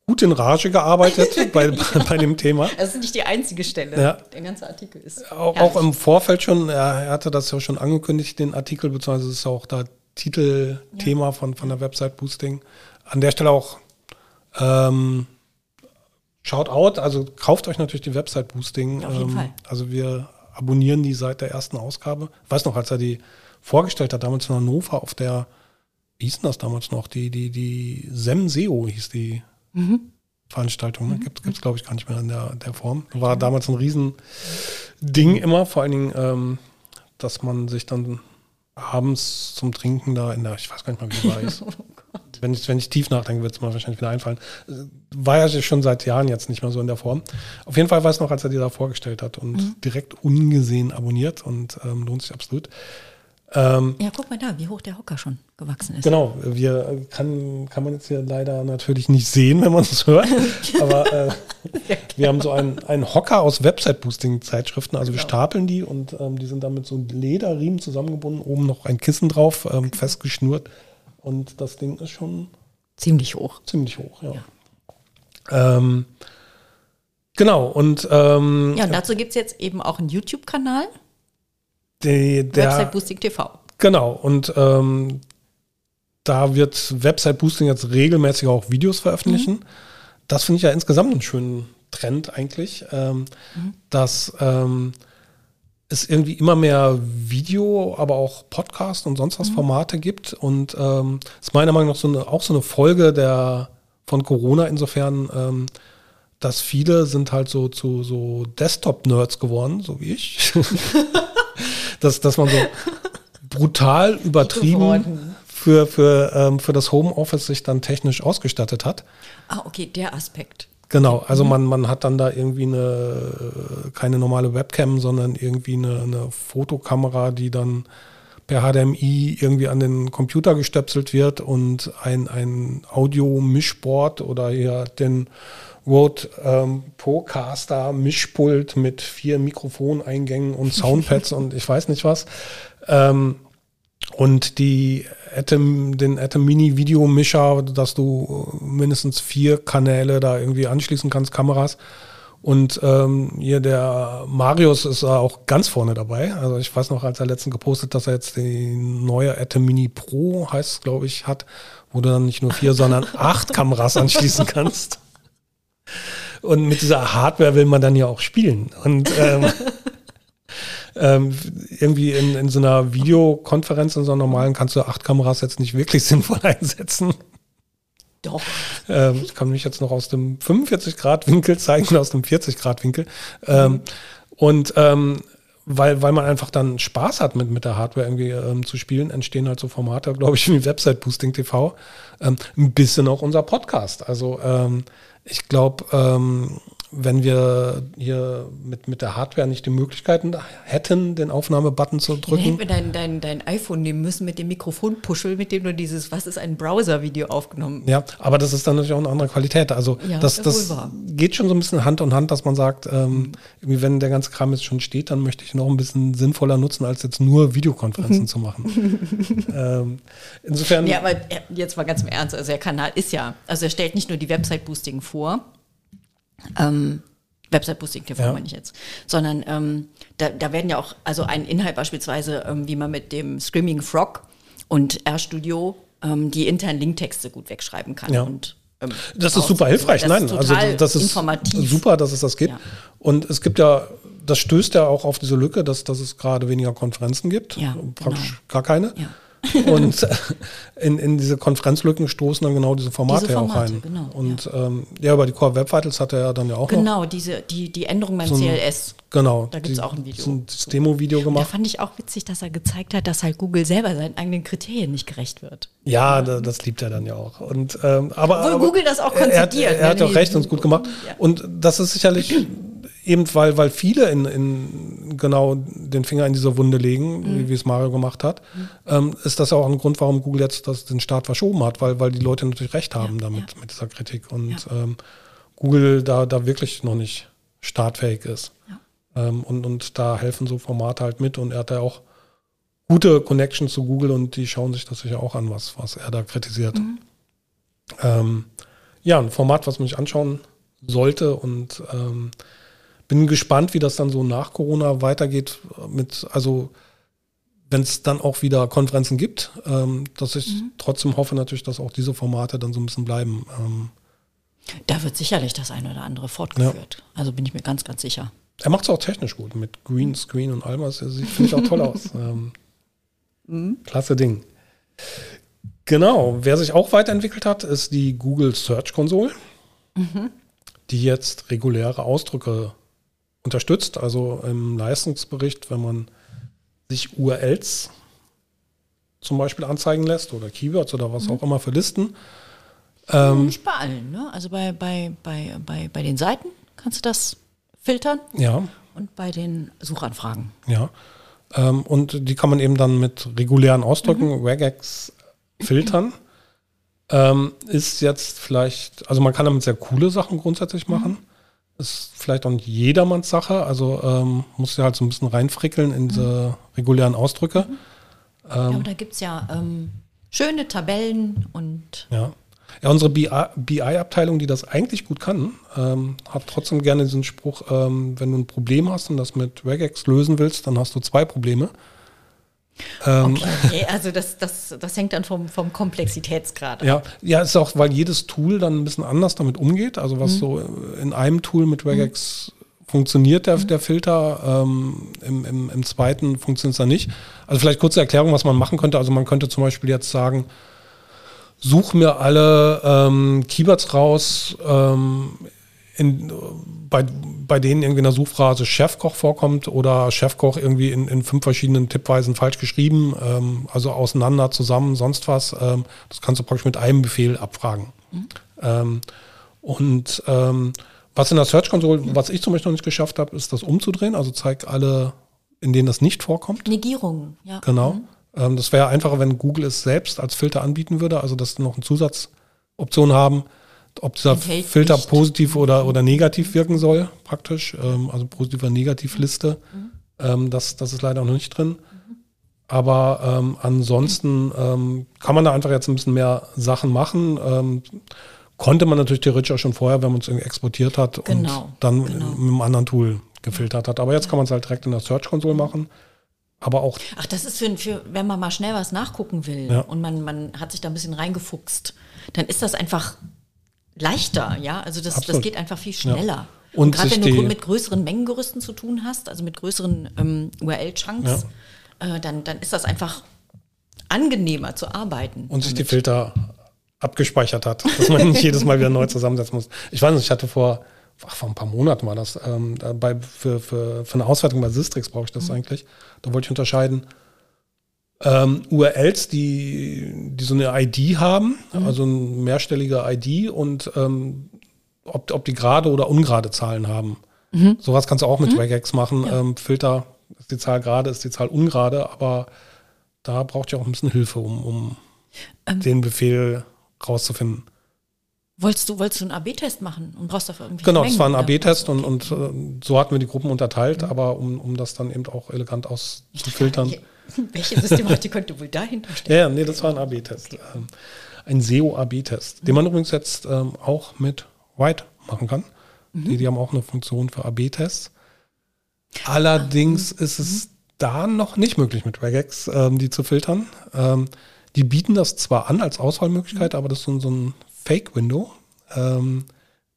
Speaker 2: gut in Rage gearbeitet bei, bei dem Thema.
Speaker 1: Das ist nicht die einzige Stelle.
Speaker 2: Ja.
Speaker 1: Der ganze Artikel ist.
Speaker 2: Auch, auch im Vorfeld schon, er, er hatte das ja schon angekündigt, den Artikel, beziehungsweise ist auch da Titelthema von, von der Website Boosting. An der Stelle auch ähm, schaut out, also kauft euch natürlich die Website Boosting.
Speaker 1: Auf jeden
Speaker 2: ähm,
Speaker 1: Fall.
Speaker 2: Also wir abonnieren die seit der ersten Ausgabe. Ich weiß noch, als er die vorgestellt hat, damals in Hannover auf der, wie hieß denn das damals noch? Die, die, die SEM-SEO hieß die Veranstaltung. Ne? Gibt es, glaube ich, gar nicht mehr in der, der Form. War damals ein riesen Ding immer, vor allen Dingen, ähm, dass man sich dann abends zum Trinken da in der, ich weiß gar nicht mal, wie die war ist.
Speaker 1: Oh
Speaker 2: wenn, ich, wenn ich tief nachdenke, wird es mir wahrscheinlich wieder einfallen. War ja schon seit Jahren jetzt nicht mehr so in der Form. Auf jeden Fall weiß ich noch, als er die da vorgestellt hat und direkt ungesehen abonniert und ähm, lohnt sich absolut. Ähm,
Speaker 1: Ja, guck mal da, wie hoch der Hocker schon gewachsen ist.
Speaker 2: Genau, wir kann, kann man jetzt hier leider natürlich nicht sehen, wenn man es hört. Aber äh, wir haben so einen, einen Hocker aus Website-Boosting-Zeitschriften. Also wir
Speaker 1: Genau.
Speaker 2: stapeln die und ähm, die sind dann mit so Lederriemen zusammengebunden, oben noch ein Kissen drauf, ähm, festgeschnürt. Und das Ding ist schon
Speaker 1: Ziemlich hoch.
Speaker 2: ziemlich hoch, ja. Ähm, genau, und ähm,
Speaker 1: Ja, und dazu gibt es jetzt eben auch einen YouTube-Kanal,
Speaker 2: die, der,
Speaker 1: Website Boosting TV.
Speaker 2: Genau, und ähm, da wird Website Boosting jetzt regelmäßig auch Videos veröffentlichen. Das finde ich ja insgesamt einen schönen Trend eigentlich, ähm, dass ähm, es irgendwie immer mehr Video, aber auch Podcast und sonst was Formate gibt. Und ähm, ist meiner Meinung nach so eine, auch so eine Folge der von Corona insofern, ähm, dass viele sind halt so zu so Desktop-Nerds geworden, so wie ich. dass, dass man so brutal übertrieben für, für, ähm, für das Homeoffice sich dann technisch ausgestattet hat.
Speaker 1: Ah, okay, der Aspekt.
Speaker 2: Genau, also man, man hat dann da irgendwie eine, keine normale Webcam, sondern irgendwie eine, eine Fotokamera, die dann per HDMI irgendwie an den Computer gestöpselt wird und ein, ein Audio-Mischboard oder hier den Rode ähm, Procaster Mischpult mit vier Mikrofoneingängen und Soundpads und ich weiß nicht was. Ähm, und die Atom, den Atom Mini Videomischer, dass du mindestens vier Kanäle da irgendwie anschließen kannst, Kameras. Und ähm, hier der Marius ist auch ganz vorne dabei. Also ich weiß noch, als er letztens gepostet, dass er jetzt die neue Atom Mini Pro, heißt glaube ich, hat, wo du dann nicht nur vier, sondern acht Kameras anschließen kannst. Und mit dieser Hardware will man dann ja auch spielen. Und ähm, ähm, irgendwie in, in so einer Videokonferenz, in so einer normalen, kannst du acht Kameras jetzt nicht wirklich sinnvoll einsetzen.
Speaker 1: Doch.
Speaker 2: Ähm, ich kann mich jetzt noch aus dem 45-Grad-Winkel zeigen, aus dem 40-Grad-Winkel. Ähm, und ähm, weil, weil man einfach dann Spaß hat, mit, mit der Hardware irgendwie ähm, zu spielen, entstehen halt so Formate, glaube ich, wie Website Boosting TV. Ähm, ein bisschen auch unser Podcast. Also ähm, ich glaube, ähm, wenn wir hier mit, mit der Hardware nicht die Möglichkeiten hätten, den Aufnahmebutton zu drücken. Dann
Speaker 1: hätten wir dein, dein, dein iPhone nehmen müssen mit dem Mikrofonpuschel, mit dem du dieses, was ist ein Browser-Video aufgenommen.
Speaker 2: Ja, aber das ist dann natürlich auch eine andere Qualität. Also ja, das, das geht schon so ein bisschen Hand in Hand, dass man sagt, ähm, irgendwie wenn der ganze Kram jetzt schon steht, dann möchte ich noch ein bisschen sinnvoller nutzen, als jetzt nur Videokonferenzen mhm. zu machen. ähm, insofern.
Speaker 1: Ja, aber jetzt mal ganz im Ernst, also der Kanal ist ja, also er stellt nicht nur die Website-Boosting vor, ähm, Website Boosting TV ja. meine ich jetzt, sondern ähm, da, da werden ja auch, also ein Inhalt beispielsweise, ähm, wie man mit dem Screaming Frog und RStudio ähm, die internen Linktexte gut wegschreiben kann.
Speaker 2: Ja.
Speaker 1: Und,
Speaker 2: ähm, das ist super hilfreich, das nein, also das ist informativ. super, dass es das gibt. Ja. Und es gibt ja, das stößt ja auch auf diese Lücke, dass, dass es gerade weniger Konferenzen gibt,
Speaker 1: ja,
Speaker 2: praktisch genau. gar keine. Ja. Und in, in diese Konferenzlücken stoßen dann genau diese Formate, diese Formate ja auch rein. Genau, und ja. Ähm, ja, über die Core Web Vitals hat er ja dann ja auch
Speaker 1: genau, noch. diese, die, die Änderung beim so ein, CLS.
Speaker 2: Genau.
Speaker 1: Da gibt es auch ein Video.
Speaker 2: So ein Demo-Video gemacht.
Speaker 1: Da fand ich auch witzig, dass er gezeigt hat, dass halt Google selber seinen eigenen Kriterien nicht gerecht wird.
Speaker 2: Ja, ja. das liebt er dann ja auch. Und, ähm, aber,
Speaker 1: Obwohl
Speaker 2: aber,
Speaker 1: Google das auch konzipiert.
Speaker 2: Er, er hat, er auch recht und es gut gemacht. Ja. Und das ist sicherlich eben weil, weil viele in, in genau den Finger in diese Wunde legen, mhm. wie es Mario gemacht hat, mhm. ähm, ist das auch ein Grund, warum Google jetzt das, den Start verschoben hat, weil, weil die Leute natürlich recht haben ja, damit, ja. mit dieser Kritik. Und ja. ähm, Google da, da wirklich noch nicht startfähig ist. Ähm, und, und da helfen so Formate halt mit und er hat ja auch gute Connections zu Google und die schauen sich das sicher auch an, was, was er da kritisiert. Mhm. Ähm, ja, ein Format, was man sich anschauen sollte und ähm, bin gespannt, wie das dann so nach Corona weitergeht mit, also wenn es dann auch wieder Konferenzen gibt, ähm, dass ich mhm. trotzdem hoffe natürlich, dass auch diese Formate dann so ein bisschen bleiben. Ähm,
Speaker 1: da wird sicherlich das eine oder andere fortgeführt. Ja. Also bin ich mir ganz, ganz sicher.
Speaker 2: Er macht es auch technisch gut mit Green Screen und allem. Das sieht, finde ich, auch toll aus. Ähm, mhm. Klasse Ding. Genau. Wer sich auch weiterentwickelt hat, ist die Google Search Console, mhm. die jetzt reguläre Ausdrücke unterstützt. Also im Leistungsbericht, wenn man sich URLs zum Beispiel anzeigen lässt oder Keywords oder was mhm. auch immer für Listen.
Speaker 1: Ähm, Nicht bei allen, ne? Also bei, bei, bei, bei, bei den Seiten kannst du das filtern.
Speaker 2: Ja.
Speaker 1: Und bei den Suchanfragen.
Speaker 2: Ja. Ähm, und die kann man eben dann mit regulären Ausdrücken, mhm. Regex, filtern. Ähm, ist jetzt vielleicht, also man kann damit sehr coole Sachen grundsätzlich machen. Mhm ist vielleicht auch nicht jedermanns Sache. Also ähm, muss ja halt so ein bisschen reinfrickeln in diese mhm. regulären Ausdrücke. Mhm.
Speaker 1: Ähm, ja, aber da gibt es ja ähm, schöne Tabellen und.
Speaker 2: Ja. Ja, unsere BI-Abteilung, die das eigentlich gut kann, ähm, hat trotzdem gerne diesen Spruch, ähm, wenn du ein Problem hast und das mit Regex lösen willst, dann hast du zwei Probleme.
Speaker 1: Ähm, okay, also das, das, das hängt dann vom, vom Komplexitätsgrad
Speaker 2: ab. Ja, ja, ist auch, weil jedes Tool dann ein bisschen anders damit umgeht. Also was mhm. so in einem Tool mit Regex mhm. funktioniert, der, mhm. der Filter, ähm, im, im, im zweiten funktioniert es dann nicht. Also vielleicht kurze Erklärung, was man machen könnte. Also man könnte zum Beispiel jetzt sagen, such mir alle ähm, Keywords raus, ähm, in, bei, bei denen irgendwie in der Suchphrase Chefkoch vorkommt oder Chefkoch irgendwie in, in fünf verschiedenen Tippweisen falsch geschrieben, ähm, also auseinander, zusammen, sonst was. Ähm, das kannst du praktisch mit einem Befehl abfragen. Mhm. Ähm, und ähm, was in der Search Console, mhm. was ich zum Beispiel noch nicht geschafft habe, ist das umzudrehen. Also zeig alle, in denen das nicht vorkommt.
Speaker 1: Negierung, ja.
Speaker 2: Genau. Mhm. Ähm, das wäre einfacher, wenn Google es selbst als Filter anbieten würde, also dass sie noch eine Zusatzoption haben ob dieser Enthält Filter nicht. positiv oder, oder negativ wirken soll, praktisch. Ähm, also positiv oder Negativliste. Mhm. Ähm, das, das ist leider noch nicht drin. Mhm. Aber ähm, ansonsten ähm, kann man da einfach jetzt ein bisschen mehr Sachen machen. Ähm, konnte man natürlich theoretisch auch schon vorher, wenn man es irgendwie exportiert hat genau, und dann genau. mit einem anderen Tool gefiltert hat. Aber jetzt kann man es halt direkt in der Search Console machen. Aber auch.
Speaker 1: Ach, das ist für, für wenn man mal schnell was nachgucken will ja. und man, man hat sich da ein bisschen reingefuchst, dann ist das einfach leichter, ja. Also das, das geht einfach viel schneller. Ja. Und, und gerade wenn du mit größeren Mengengerüsten zu tun hast, also mit größeren ähm, URL-Chunks, ja. äh, dann, dann ist das einfach angenehmer zu arbeiten.
Speaker 2: Und sich die Filter abgespeichert hat, dass man nicht jedes Mal wieder neu zusammensetzen muss. Ich weiß nicht, ich hatte vor, ach, vor ein paar Monaten war das, ähm, bei, für, für, für eine Auswertung bei Sistrix brauche ich das mhm. eigentlich. Da wollte ich unterscheiden, ähm, URLs, die, die so eine ID haben, mhm. also eine mehrstellige ID und ähm, ob, ob die gerade oder ungerade Zahlen haben. Mhm. Sowas kannst du auch mit mhm. Regex machen. Ja. Ähm, Filter, ist die Zahl gerade, ist die Zahl ungerade, aber da braucht ihr auch ein bisschen Hilfe, um, um ähm, den Befehl rauszufinden.
Speaker 1: Wolltest du, wolltest du einen AB-Test machen und brauchst dafür irgendwie?
Speaker 2: Genau, Mengen, das war ein AB-Test und, und äh, so hatten wir die Gruppen unterteilt, mhm. aber um, um das dann eben auch elegant auszufiltern.
Speaker 1: Welche Systematik könnte wohl dahinter stehen?
Speaker 2: Ja, nee, das war ein AB-Test. Okay. Ähm, ein SEO-AB-Test, den man übrigens jetzt ähm, auch mit White machen kann. Mhm. Die, die haben auch eine Funktion für AB-Tests. Allerdings Ach, ist es mhm. da noch nicht möglich mit Regex, ähm, die zu filtern. Ähm, die bieten das zwar an als Auswahlmöglichkeit, mhm. aber das ist so, so ein Fake-Window. Ähm,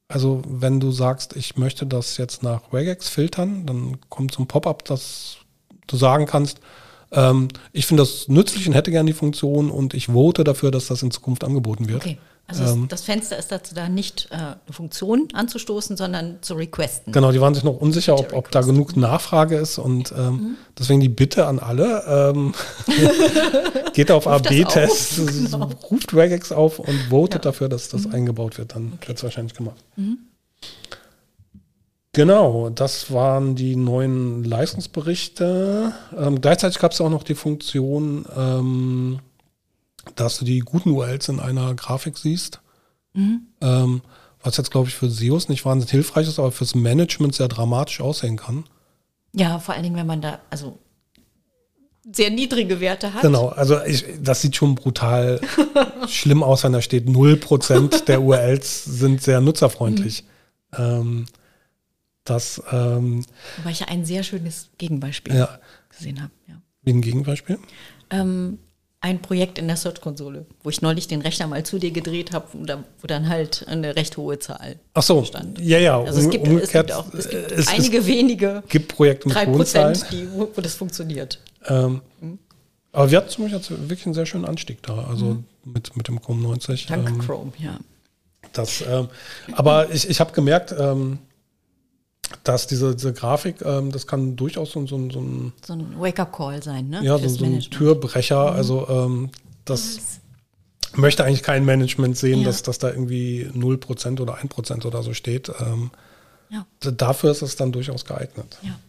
Speaker 2: also wenn du sagst, ich möchte das jetzt nach Regex filtern, dann kommt so ein Pop-up, dass du sagen kannst, ähm, ich finde das nützlich und hätte gerne die Funktion und ich vote dafür, dass das in Zukunft angeboten wird. Okay.
Speaker 1: Also ähm, das Fenster ist dazu da, nicht äh, eine Funktion anzustoßen, sondern zu requesten.
Speaker 2: Genau, die waren sich noch unsicher, ob, ob da genug Nachfrage ist und ähm, mhm. deswegen die Bitte an alle, ähm, geht auf AB-Test, genau. ruft Regex auf und votet ja. dafür, dass das mhm. eingebaut wird, dann okay. wird es wahrscheinlich gemacht. Mhm. Genau, das waren die neuen Leistungsberichte. Ähm, gleichzeitig gab es auch noch die Funktion, ähm, dass du die guten URLs in einer Grafik siehst. Mhm. Ähm, was jetzt, glaube ich, für SEOs nicht wahnsinnig hilfreich ist, aber fürs Management sehr dramatisch aussehen kann.
Speaker 1: Ja, vor allen Dingen, wenn man da, also sehr niedrige Werte hat.
Speaker 2: Genau, also ich, das sieht schon brutal schlimm aus, wenn da steht, 0% der URLs sind sehr nutzerfreundlich. Mhm. Ähm, das, ähm,
Speaker 1: Wobei ich ja ein sehr schönes Gegenbeispiel ja. gesehen habe. Ja.
Speaker 2: Wie ein Gegenbeispiel?
Speaker 1: Ähm, ein Projekt in der Search-Konsole, wo ich neulich den Rechner mal zu dir gedreht habe, wo dann halt eine recht hohe Zahl
Speaker 2: Ach so, stand. ja, ja.
Speaker 1: Also es gibt, es gibt, auch, es gibt es, einige es wenige,
Speaker 2: gibt Projekte mit
Speaker 1: 3%, die, wo, wo das funktioniert.
Speaker 2: Ähm, mhm. Aber wir hatten zum Beispiel wirklich einen sehr schönen Anstieg da, also mhm. mit, mit dem Chrome 90.
Speaker 1: Dank ähm, Chrome, ja.
Speaker 2: Das, ähm, aber ich, ich habe gemerkt, ähm, dass diese, diese Grafik, ähm, das kann durchaus so, so, so ein,
Speaker 1: so ein Wake-up-Call sein, ne?
Speaker 2: Ja, so, so ein Türbrecher. Mhm. Also ähm, das Was? möchte eigentlich kein Management sehen, ja. dass, dass da irgendwie 0% oder 1% oder so steht. Ähm, ja. Dafür ist es dann durchaus geeignet.
Speaker 1: Ja.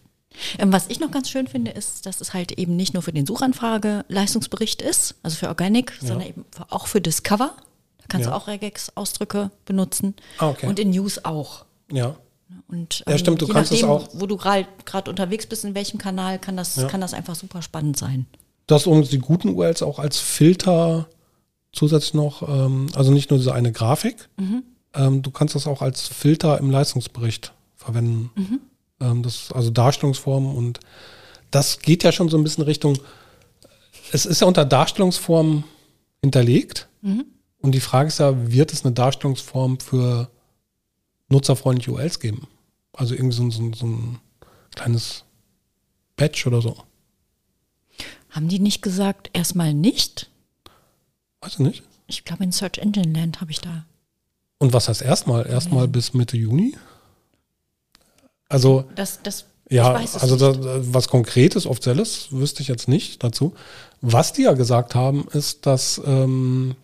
Speaker 1: Ähm, was ich noch ganz schön finde, ist, dass es halt eben nicht nur für den Suchanfrage-Leistungsbericht ist, also für Organic, ja. sondern eben auch für Discover. Da kannst ja. du auch Regex-Ausdrücke benutzen. Ah, okay. Und in News auch.
Speaker 2: Ja.
Speaker 1: Und,
Speaker 2: ähm, ja, stimmt, du kannst nachdem, es auch.
Speaker 1: Wo du gerade unterwegs bist, in welchem Kanal, kann das, ja. kann das einfach super spannend sein.
Speaker 2: Du hast übrigens die guten URLs auch als Filter zusätzlich noch, ähm, also nicht nur diese eine Grafik, mhm. ähm, du kannst das auch als Filter im Leistungsbericht verwenden. Mhm. Ähm, das, also Darstellungsformen und das geht ja schon so ein bisschen Richtung, es ist ja unter Darstellungsform hinterlegt. Mhm. Und die Frage ist ja, wird es eine Darstellungsform für nutzerfreundliche URLs geben. Also irgendwie so, so, so ein kleines Patch oder so.
Speaker 1: Haben die nicht gesagt, erstmal nicht?
Speaker 2: Weiß ich nicht.
Speaker 1: Ich glaube, in Search Engine Land habe ich da.
Speaker 2: Und was heißt erstmal? Erstmal ja. bis Mitte Juni? Also.
Speaker 1: Das, das,
Speaker 2: ja, also da, was Konkretes, Offizielles wüsste ich jetzt nicht dazu. Was die ja gesagt haben, ist, dass ähm,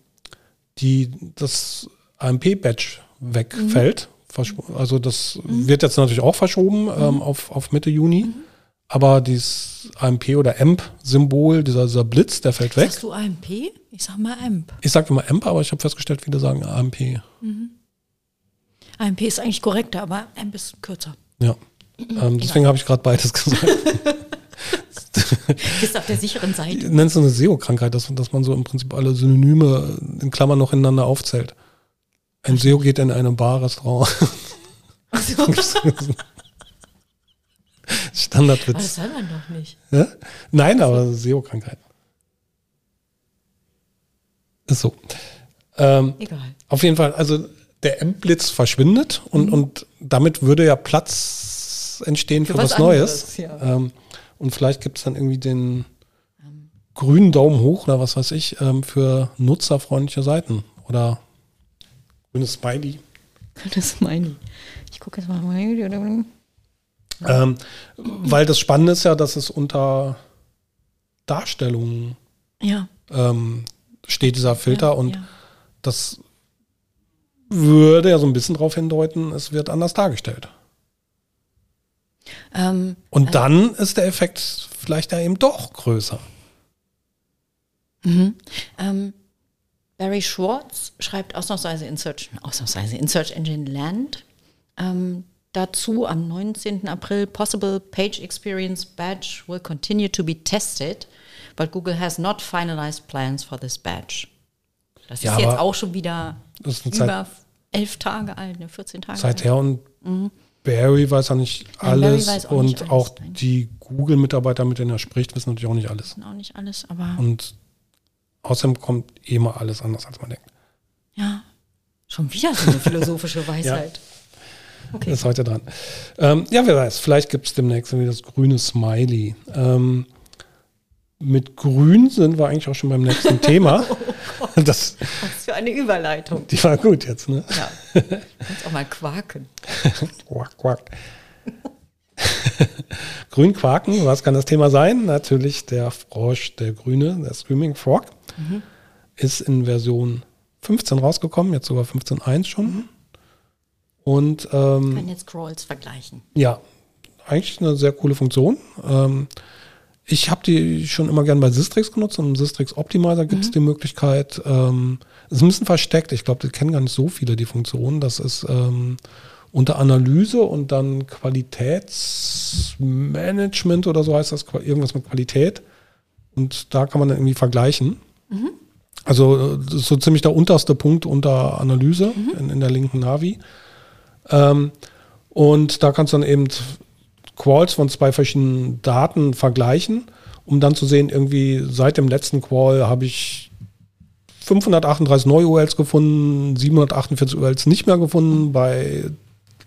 Speaker 2: die, das AMP-Badge wegfällt. Mhm. Also das mhm. wird jetzt natürlich auch verschoben ähm, mhm. auf, auf Mitte Juni. Mhm. Aber dieses AMP oder AMP-Symbol, dieser, dieser Blitz, der fällt weg.
Speaker 1: Sagst du AMP? Ich sag mal AMP.
Speaker 2: Ich sag immer AMP, aber ich habe festgestellt, viele sagen AMP. Mhm.
Speaker 1: AMP ist eigentlich korrekter, aber AMP ist kürzer.
Speaker 2: Ja. Ähm, deswegen habe ich gerade beides gesagt.
Speaker 1: Bist auf der sicheren Seite.
Speaker 2: Nennst du eine SEO-Krankheit, dass, dass man so im Prinzip alle Synonyme in Klammern noch ineinander aufzählt. Ein SEO geht in einem Bar-Restaurant. So. Standardwitz. Aber
Speaker 1: das soll man doch nicht.
Speaker 2: Ja? Nein, aber SEO-Krankheit. Ist so. Ähm, Egal. Auf jeden Fall, also der M-Blitz verschwindet und, mhm. und damit würde ja Platz entstehen für, für was, was, Neues. ja. ähm, und vielleicht gibt es dann irgendwie den grünen Daumen hoch oder was weiß ich ähm, für nutzerfreundliche Seiten oder grünes Smiley.
Speaker 1: Grünes Smiley. Ich gucke jetzt mal.
Speaker 2: Ähm, weil das Spannende ist ja, dass es unter Darstellungen
Speaker 1: Ja.
Speaker 2: ähm, steht, dieser Filter.
Speaker 1: ja,
Speaker 2: und
Speaker 1: ja.
Speaker 2: das würde ja so ein bisschen darauf hindeuten, es wird anders dargestellt.
Speaker 1: Ähm,
Speaker 2: Und dann ist der Effekt vielleicht ja eben doch größer.
Speaker 1: ähm, Barry Schwartz schreibt ausnahmsweise in Search, ausnahmsweise in Search Engine Land ähm, dazu am 19. April Possible Page Experience Badge will continue to be tested, but Google has not finalized plans for this badge. Das
Speaker 2: Ja,
Speaker 1: ist jetzt auch schon wieder über elf Tage alt, ne, 14 Tage alt.
Speaker 2: seither und Barry weiß ja nicht
Speaker 1: Nein,
Speaker 2: alles
Speaker 1: weiß auch
Speaker 2: und
Speaker 1: nicht alles,
Speaker 2: auch
Speaker 1: nein.
Speaker 2: die Google-Mitarbeiter, mit denen er spricht, wissen natürlich auch nicht alles.
Speaker 1: Auch nicht alles, aber
Speaker 2: Und außerdem kommt mal alles anders, als man denkt.
Speaker 1: ja, schon wieder so eine philosophische Weisheit. Okay.
Speaker 2: Ist heute dran. Ähm, ja, wer weiß, vielleicht gibt es demnächst irgendwie das grüne Smiley. Ähm, mit grün sind wir eigentlich auch schon beim nächsten Thema. Das,
Speaker 1: Was für eine Überleitung.
Speaker 2: die war gut jetzt, ne?
Speaker 1: Ja. Kannst auch mal quaken.
Speaker 2: Quack, quack. Grün quaken, was kann das Thema sein? Natürlich der Frosch, der Grüne, der Screaming Frog. Ist in Version 15 rausgekommen, jetzt sogar 15.1 schon. Und ähm,
Speaker 1: Kann jetzt Scrolls vergleichen.
Speaker 2: ja, eigentlich eine sehr coole Funktion. Ähm, ich habe die schon immer gern bei Sistrix genutzt und im Sistrix Optimizer gibt es die Möglichkeit, ähm, ist ein bisschen versteckt, ich glaube, das kennen gar nicht so viele die Funktion. Das ist ähm, unter Analyse und dann Qualitätsmanagement oder so heißt das, irgendwas mit Qualität. Und da kann man dann irgendwie vergleichen. Also das ist so ziemlich der unterste Punkt unter Analyse in, in der linken Navi. Ähm, und da kannst du dann eben Qualls von zwei verschiedenen Daten vergleichen, um dann zu sehen, irgendwie seit dem letzten Qual habe ich 538 neue URLs gefunden, 748 URLs nicht mehr gefunden, bei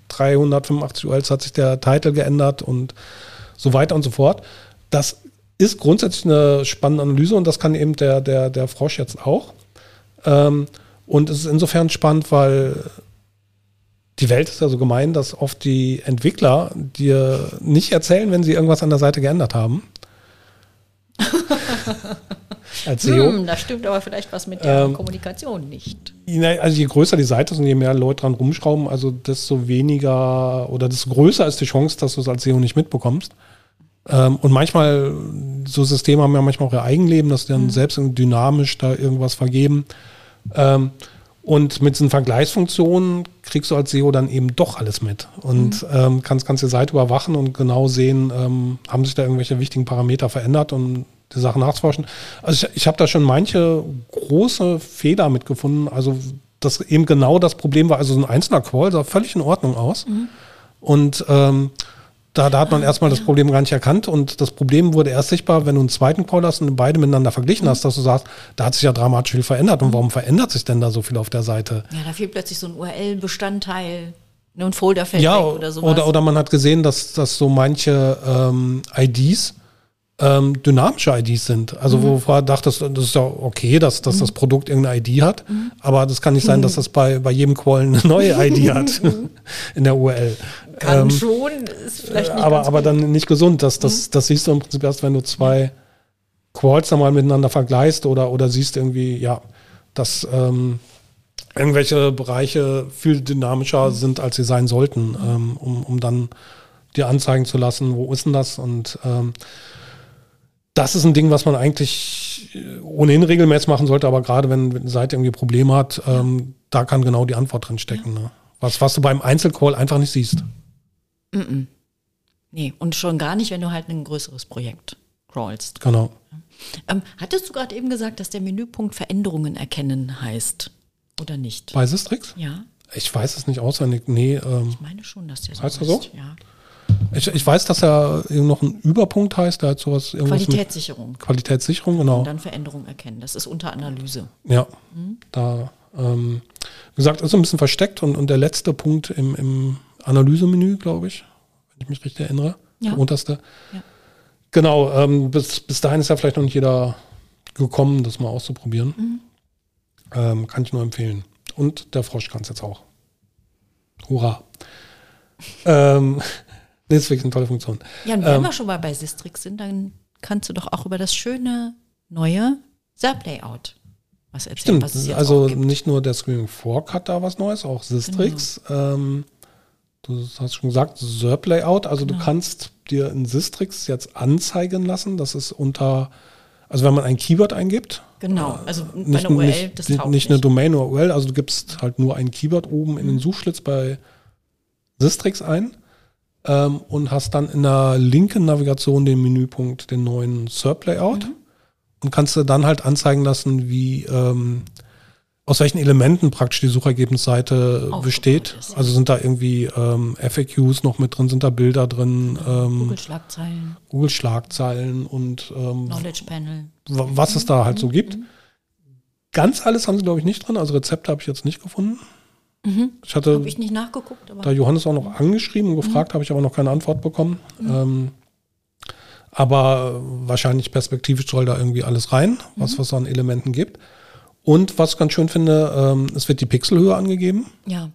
Speaker 2: 385 URLs hat sich der Titel geändert und so weiter und so fort. Das ist grundsätzlich eine spannende Analyse und das kann eben der, der, der Frosch jetzt auch. Ähm, und es ist insofern spannend, weil die Welt ist ja so gemein, dass oft die Entwickler dir nicht erzählen, wenn sie irgendwas an der Seite geändert haben. Als SEO.
Speaker 1: Hm, da stimmt aber vielleicht was mit der
Speaker 2: Ähm,
Speaker 1: Kommunikation nicht.
Speaker 2: Also je größer die Seite ist und je mehr Leute dran rumschrauben, also desto weniger oder desto größer ist die Chance, dass du es als SEO nicht mitbekommst. Ähm, und manchmal, so Systeme haben ja manchmal auch ihr Eigenleben, dass die dann selbst irgendwie dynamisch da irgendwas vergeben. Ähm, und mit diesen Vergleichsfunktionen kriegst du als SEO dann eben doch alles mit und ähm, kannst, kannst die Seite überwachen und genau sehen, ähm, haben sich da irgendwelche wichtigen Parameter verändert und die Sachen nachzuforschen. Also ich, ich habe da schon manche große Fehler mitgefunden. Also das eben genau das Problem war, also so ein einzelner Call sah völlig in Ordnung aus. Und ähm, da, da hat man erstmal das Problem gar nicht erkannt und das Problem wurde erst sichtbar, wenn du einen zweiten Call hast und beide miteinander verglichen hast, dass du sagst, da hat sich ja dramatisch viel verändert und warum verändert sich denn da so viel auf der Seite?
Speaker 1: Ja, da fehlt plötzlich so ein URL-Bestandteil, ne, ein Folder fällt
Speaker 2: Ja,
Speaker 1: oder sowas.
Speaker 2: oder, oder man hat gesehen, dass, dass so manche ähm, IDs ähm, dynamische IDs sind.
Speaker 1: Mhm.
Speaker 2: Also wo du vorher dachtest, das ist ja okay, dass, dass das Produkt irgendeine ID hat, aber das kann nicht sein, dass das bei, bei jedem Call eine neue ID hat in der URL.
Speaker 1: Kann
Speaker 2: Ähm,
Speaker 1: schon, ist vielleicht nicht
Speaker 2: aber aber.
Speaker 1: Mhm.
Speaker 2: dann nicht gesund. Das, das, das siehst du im Prinzip erst, wenn du zwei Quals dann mal miteinander vergleichst oder, oder siehst irgendwie, ja, dass ähm, irgendwelche Bereiche viel
Speaker 1: Mhm.
Speaker 2: dynamischer sind, als sie sein sollten, ähm, um, um dann dir anzeigen zu lassen, wo ist denn das? Und ähm, das ist ein Ding, was man eigentlich äh, ohnehin regelmäßig machen sollte, aber gerade wenn, eine Seite irgendwie Probleme hat, ähm, da kann genau die Antwort drin stecken. Ne? Was, was du beim Einzelcall einfach nicht siehst.
Speaker 1: Nee, und schon gar nicht, wenn du halt ein größeres Projekt crawlst.
Speaker 2: Genau.
Speaker 1: Ähm, hattest du gerade eben gesagt, dass der Menüpunkt Veränderungen erkennen heißt? Oder nicht?
Speaker 2: Bei Sistrix?
Speaker 1: Ja,
Speaker 2: Ich weiß es nicht auswendig. Nee, ähm,
Speaker 1: ich meine schon, dass der so
Speaker 2: Heißt er so?
Speaker 1: heißt. Ja.
Speaker 2: Ich, ich weiß, dass er noch ein Überpunkt heißt. Der hat sowas irgendwas
Speaker 1: Qualitätssicherung.
Speaker 2: Qualitätssicherung, genau.
Speaker 1: Und dann Veränderungen erkennen. Das ist unter Analyse.
Speaker 2: Ja, da, ähm, wie gesagt, ist so ein bisschen versteckt und, und der letzte Punkt im, im Analysemenü, glaube ich, wenn ich mich richtig erinnere,
Speaker 1: Ja.
Speaker 2: der unterste.
Speaker 1: Ja.
Speaker 2: Genau, ähm, bis, bis dahin ist ja vielleicht noch nicht jeder gekommen, das mal auszuprobieren. Ähm, kann ich nur empfehlen. Und der Frosch kann es jetzt auch. Hurra. ähm, das ist wirklich eine tolle Funktion.
Speaker 1: Ja, und wenn ähm, wir schon mal bei Sistrix sind, dann kannst du doch auch über das schöne neue SERP-Layout
Speaker 2: was erzählen, Stimmt, was also nicht nur der Screaming Fork hat da was Neues, auch Sistrix. Genau. Ähm, du hast schon gesagt, SERP-Layout, also genau. du kannst dir in Sistrix jetzt anzeigen lassen, das ist unter, also wenn man ein Keyword eingibt,
Speaker 1: Genau, also
Speaker 2: bei nicht, einer URL, nicht, das taugt nicht. eine Domain oder URL, also du gibst halt nur ein Keyword oben in den mhm. Suchschlitz bei Sistrix ein ähm, und hast dann in der linken Navigation den Menüpunkt den neuen SERP-Layout mhm. und kannst du dann halt anzeigen lassen, wie ähm, aus welchen Elementen praktisch die Suchergebnisseite besteht. Also sind da irgendwie ähm, FAQs noch mit drin, sind da Bilder drin, ähm,
Speaker 1: Google-Schlagzeilen.
Speaker 2: Google-Schlagzeilen und ähm,
Speaker 1: Knowledge Panel.
Speaker 2: Was es da halt so gibt. Ganz alles haben sie, glaube ich, nicht drin. Also Rezepte habe ich jetzt nicht gefunden.
Speaker 1: Mhm. Ich hatte habe ich nicht nachgeguckt.
Speaker 2: da Johannes auch noch angeschrieben und gefragt, mhm. habe ich aber noch keine Antwort bekommen. Mhm. Ähm, aber wahrscheinlich perspektivisch soll da irgendwie alles rein, was, mhm. es an Elementen gibt. Und was ich ganz schön finde, ähm, es wird die Pixelhöhe angegeben.
Speaker 1: Ja.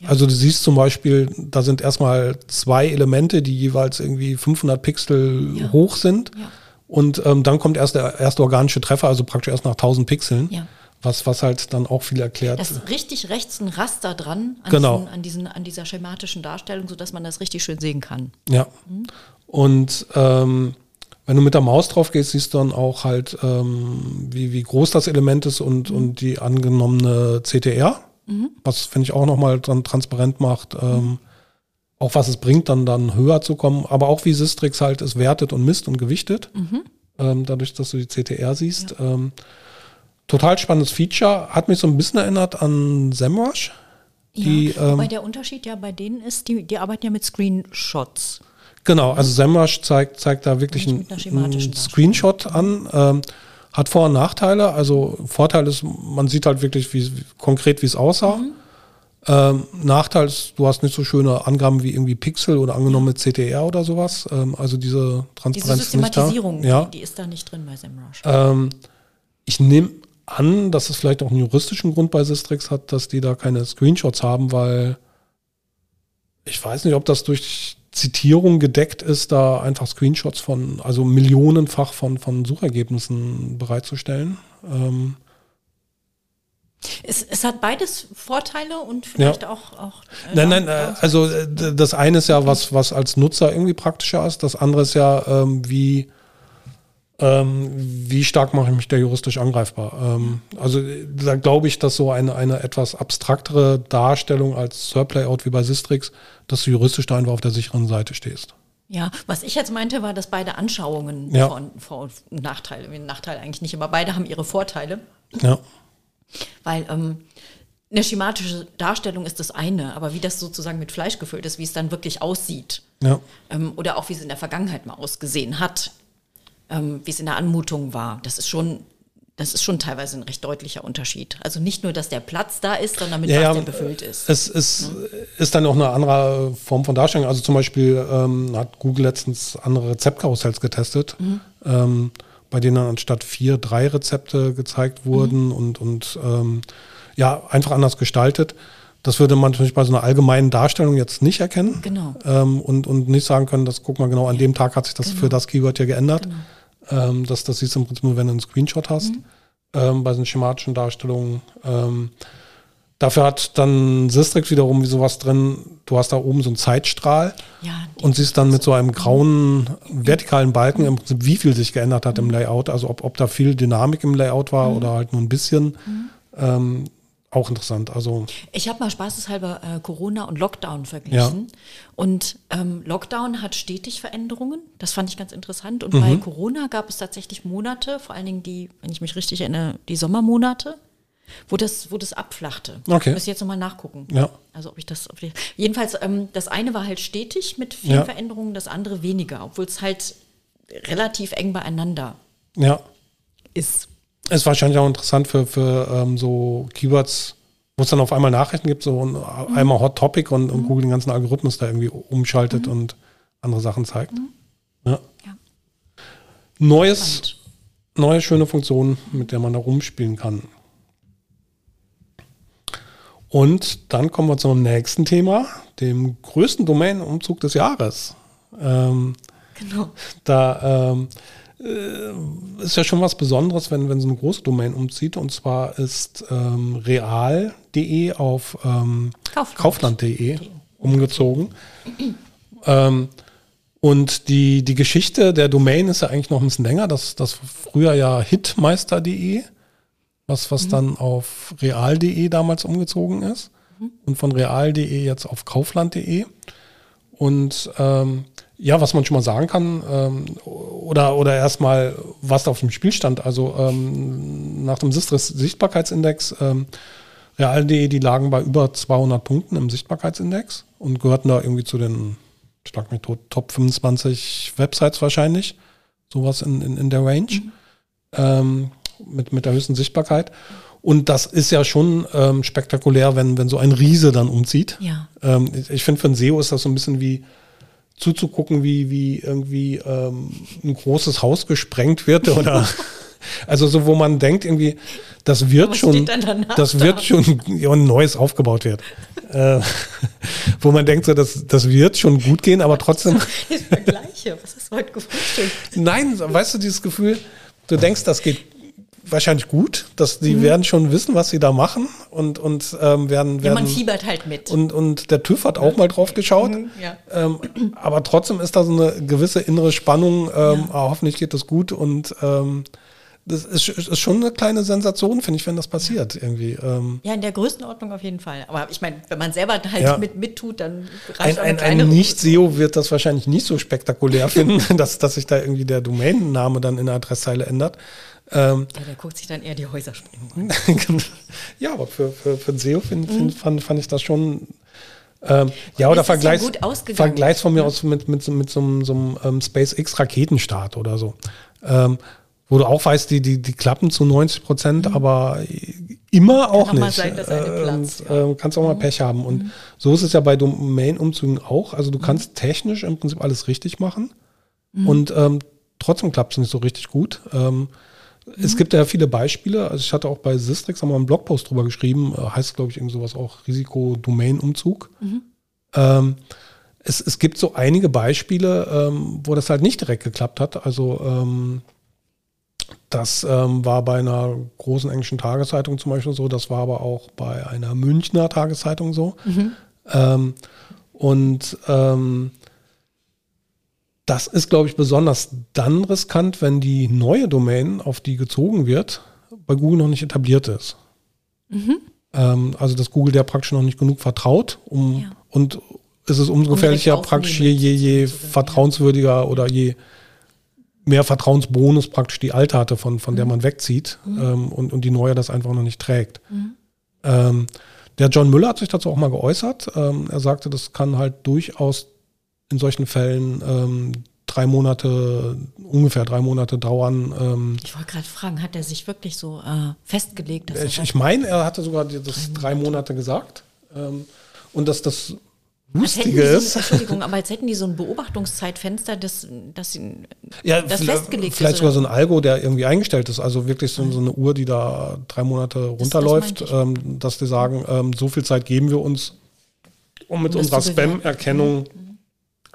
Speaker 1: ja.
Speaker 2: Also du siehst zum Beispiel, da sind erstmal zwei Elemente, die jeweils irgendwie 500 Pixel ja. hoch sind. Ja. Und ähm, dann kommt erst der erste organische Treffer, also praktisch erst nach 1000 Pixeln. Ja. Was, was halt dann auch viel erklärt.
Speaker 1: Das ist richtig rechts ein Raster dran
Speaker 2: an, genau.
Speaker 1: diesen, an, diesen, an dieser schematischen Darstellung, sodass man das richtig schön sehen kann.
Speaker 2: Ja. Mhm. Und ähm, wenn du mit der Maus drauf gehst, siehst du dann auch halt, ähm, wie, wie groß das Element ist und, mhm. und die angenommene CTR, mhm. was finde ich auch nochmal dann transparent macht, ähm, mhm. auch was es bringt, dann, dann höher zu kommen, aber auch wie Sistrix halt es wertet und misst und gewichtet, mhm. ähm, dadurch, dass du die CTR siehst. Ja. Total spannendes Feature, hat mich so ein bisschen erinnert an SEMrush.
Speaker 1: Die, ja, wobei ähm, der Unterschied ja bei denen ist, die, die arbeiten ja mit Screenshots.
Speaker 2: Genau, also SEMrush zeigt, zeigt da wirklich einen, einen Screenshot an. Ähm, hat Vor- und Nachteile. Also Vorteil ist, man sieht halt wirklich wie, konkret, wie es aussah. Mhm. Ähm, Nachteil ist, du hast nicht so schöne Angaben wie irgendwie Pixel oder angenommene CTR oder sowas. Ähm, also diese Transparenz
Speaker 1: diese Systematisierung.
Speaker 2: Ja.
Speaker 1: Die, die, ist da nicht drin bei SEMrush.
Speaker 2: Ähm, ich nehme an, dass es vielleicht auch einen juristischen Grund bei Sistrix hat, dass die da keine Screenshots haben, weil ich weiß nicht, ob das durch Zitierung gedeckt ist, da einfach Screenshots von, also millionenfach von, von Suchergebnissen bereitzustellen. Ähm
Speaker 1: es, es, hat beides Vorteile und vielleicht ja. auch. auch
Speaker 2: äh, nein, nein, äh, also äh, das eine ist ja was, was als Nutzer irgendwie praktischer ist. Das andere ist ja, ähm, wie ähm, wie stark mache ich mich da juristisch angreifbar? Ähm, also da glaube ich, dass so eine, eine etwas abstraktere Darstellung als Surplayout wie bei Sistrix, dass du juristisch da einfach auf der sicheren Seite stehst.
Speaker 1: Ja, was ich jetzt meinte, war, dass beide Anschauungen ja. von Vor- und Nachteile, Nachteile eigentlich nicht, aber beide haben ihre Vorteile.
Speaker 2: Ja.
Speaker 1: Weil ähm, eine schematische Darstellung ist das eine, aber wie das sozusagen mit Fleisch gefüllt ist, wie es dann wirklich aussieht.
Speaker 2: Ja.
Speaker 1: Ähm, oder auch wie es in der Vergangenheit mal ausgesehen hat, ähm, wie es in der Anmutung war. Das ist schon das ist schon teilweise ein recht deutlicher Unterschied. Also nicht nur, dass der Platz da ist, sondern mit ja, was der befüllt ist.
Speaker 2: Es ist, mhm. ist dann auch eine andere Form von Darstellung. Also zum Beispiel ähm, hat Google letztens andere Rezeptkarussells getestet, mhm. ähm, bei denen dann anstatt vier, drei Rezepte gezeigt wurden mhm. und, und ähm, ja, einfach anders gestaltet. Das würde man natürlich bei so einer allgemeinen Darstellung jetzt nicht erkennen.
Speaker 1: Genau.
Speaker 2: Ähm, und, und nicht sagen können, das guck mal genau, an dem Tag hat sich das genau. für das Keyword ja geändert. Genau. Ähm, das, das siehst du im Prinzip nur, wenn du einen Screenshot hast. Mhm. Ähm, bei so schematischen Darstellungen. Ähm, dafür hat dann Sistrix wiederum wie sowas drin, du hast da oben so einen Zeitstrahl
Speaker 1: ja,
Speaker 2: und siehst dann mit so einem grauen vertikalen Balken im Prinzip, wie viel sich geändert hat mhm. im Layout, also ob, ob da viel Dynamik im Layout war mhm. oder halt nur ein bisschen. Mhm. Ähm, auch interessant. Also
Speaker 1: ich habe mal spaßeshalber äh, Corona und Lockdown verglichen. Ja. Und ähm, Lockdown hat stetig Veränderungen. Das fand ich ganz interessant. Und mhm. bei Corona gab es tatsächlich Monate, vor allen Dingen die, wenn ich mich richtig erinnere, die Sommermonate, wo das, wo das abflachte.
Speaker 2: Okay. Ich
Speaker 1: muss jetzt nochmal nachgucken.
Speaker 2: Ja.
Speaker 1: Also ob ich das. Ob ich, jedenfalls, ähm, das eine war halt stetig mit vielen ja. Veränderungen, das andere weniger, obwohl es halt relativ eng beieinander
Speaker 2: ja.
Speaker 1: ist.
Speaker 2: Ist wahrscheinlich auch interessant für, für ähm, so Keywords, wo es dann auf einmal Nachrichten gibt, so ein, mhm. einmal Hot Topic und, und mhm. Google den ganzen Algorithmus da irgendwie umschaltet mhm. und andere Sachen zeigt. Ja. ja. Neues, neue schöne Funktion, mit der man da rumspielen kann. Und dann kommen wir zum nächsten Thema, dem größten Domain-Umzug des Jahres. Ähm, genau. Da ähm, äh, ist ja schon was Besonderes, wenn, wenn so eine große Domain umzieht. Und zwar ist ähm, real.de auf ähm, kaufland.de Kaufland umgezogen. ähm, und die, die Geschichte der Domain ist ja eigentlich noch ein bisschen länger. Das, das früher ja hitmeister.de, was, was mhm. dann auf real.de damals umgezogen ist. Mhm. Und von real.de jetzt auf kaufland.de. Und ähm, ja, was man schon mal sagen kann, ähm, oder, oder erstmal, was da auf dem Spiel stand. Also ähm, nach dem Sichtbarkeitsindex, ähm, Real.de, die lagen bei über 200 Punkten im Sichtbarkeitsindex und gehörten da irgendwie zu den, schlag mich tot, Top 25 Websites wahrscheinlich. Sowas in, in, in der Range. Mhm. Ähm, mit, mit der höchsten Sichtbarkeit. Und das ist ja schon ähm, spektakulär, wenn, wenn so ein Riese dann umzieht. Ja. Ähm, ich, ich finde, für ein SEO ist das so ein bisschen wie, zuzugucken, wie, wie irgendwie ähm, ein großes Haus gesprengt wird oder also so, wo man denkt, irgendwie, das wird schon, das wird da? schon ja, ein neues aufgebaut wird. äh, wo man denkt, so, das, das wird schon gut gehen, aber trotzdem. Vergleiche, was du heute gefrühstückt? Nein, weißt du, dieses Gefühl, du denkst, das geht wahrscheinlich gut, dass die mhm. werden schon wissen, was sie da machen und, und ähm, werden, werden. Ja,
Speaker 1: man fiebert halt mit.
Speaker 2: Und, und der TÜV hat auch mal drauf geschaut. Mhm, ja. ähm, aber trotzdem ist da so eine gewisse innere Spannung. Ähm, ja. ah, hoffentlich geht das gut und ähm, das ist, ist, schon eine kleine Sensation, finde ich, wenn das passiert irgendwie.
Speaker 1: Ähm. Ja, in der Größenordnung auf jeden Fall. Aber ich meine, wenn man selber halt ja. mit mittut, dann
Speaker 2: reicht ein, ein, ein Nicht-SEO wird das wahrscheinlich nicht so spektakulär finden, dass, dass sich da irgendwie der Domainname dann in der Adresszeile ändert.
Speaker 1: Ähm, ja, der guckt sich dann eher die Häusersprengung
Speaker 2: an. ja, aber für, für, für ein SEO find, mhm. fand, fand ich das schon. Ähm, ja, oder Vergleichs, Vergleichs von mir mhm. aus mit, mit, mit so, so einem ähm, SpaceX-Raketenstart oder so. Ähm, wo du auch weißt, die, die, die klappen zu 90 Prozent, mhm. aber immer auch Kann nicht. Sein, äh, Platz, ja. äh, kannst auch mal mhm. Pech haben. Und mhm. so ist es ja bei Domain-Umzügen auch. Also du mhm. kannst technisch im Prinzip alles richtig machen mhm. und ähm, trotzdem klappt es nicht so richtig gut. Ähm, es mhm. gibt ja viele Beispiele. Also ich hatte auch bei Sistrix einmal einen Blogpost drüber geschrieben, äh, heißt glaube ich irgend sowas auch Risiko-Domain-Umzug. Mhm. Ähm, es, es gibt so einige Beispiele, ähm, wo das halt nicht direkt geklappt hat. Also ähm, das ähm, war bei einer großen englischen Tageszeitung zum Beispiel so, das war aber auch bei einer Münchner Tageszeitung so. Mhm. Ähm, und ähm, das ist, glaube ich, besonders dann riskant, wenn die neue Domain, auf die gezogen wird, bei Google noch nicht etabliert ist. Mhm. Ähm, also dass Google der praktisch noch nicht genug vertraut, um ja. und ist es umso gefährlicher, praktisch je, je, je vertrauenswürdiger oder je mehr Vertrauensbonus praktisch die alte hatte, von, von mhm. der man wegzieht mhm. ähm, und, und die neue das einfach noch nicht trägt. Mhm. Ähm, der John Müller hat sich dazu auch mal geäußert. Ähm, er sagte, das kann halt durchaus in solchen Fällen ähm, drei Monate, ungefähr drei Monate dauern.
Speaker 1: Ähm, ich wollte gerade fragen, hat er sich wirklich so äh, festgelegt?
Speaker 2: Dass ich ich meine, er hatte sogar das drei Monate, drei Monate gesagt. Ähm, und dass das Lustige ist.
Speaker 1: So, Entschuldigung, aber als hätten die so ein Beobachtungszeitfenster, das, das,
Speaker 2: ja, das festgelegt vielleicht ist. Vielleicht sogar so ein Algo, der irgendwie eingestellt ist. Also wirklich so, so eine Uhr, die da drei Monate runterläuft, das, das ähm, dass die sagen, ähm, so viel Zeit geben wir uns, um mit unserer Spam-Erkennung mhm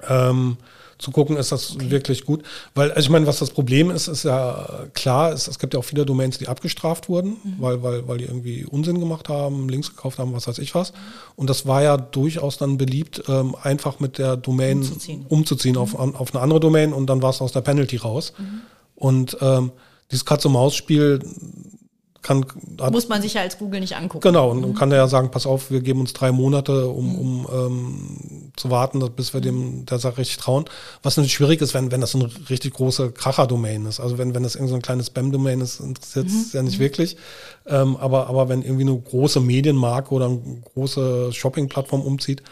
Speaker 2: ähm, zu gucken, ist das okay. wirklich gut. Weil, also ich meine, was das Problem ist, ist ja klar, es, es gibt ja auch viele Domains, die abgestraft wurden, mhm. weil, weil, weil die irgendwie Unsinn gemacht haben, Links gekauft haben, was weiß ich was. Und das war ja durchaus dann beliebt, ähm, einfach mit der Domain umzuziehen, umzuziehen mhm. auf, auf eine andere Domain und dann war es aus der Penalty raus. Mhm. Und ähm, dieses Katz-und-Maus-Spiel kann,
Speaker 1: hat, Muss man sich ja als Google nicht angucken.
Speaker 2: Genau, und mhm. kann ja sagen, pass auf, wir geben uns drei Monate, um, mhm. um ähm, zu warten, bis wir dem der Sache richtig trauen. Was natürlich schwierig ist, wenn, wenn das so eine richtig große Kracher-Domain ist. Also wenn, wenn das irgendwie so ein kleines Spam-Domain ist, interessiert es mhm. ja nicht mhm. wirklich. Ähm, aber, aber wenn irgendwie eine große Medienmarke oder eine große Shopping-Plattform umzieht,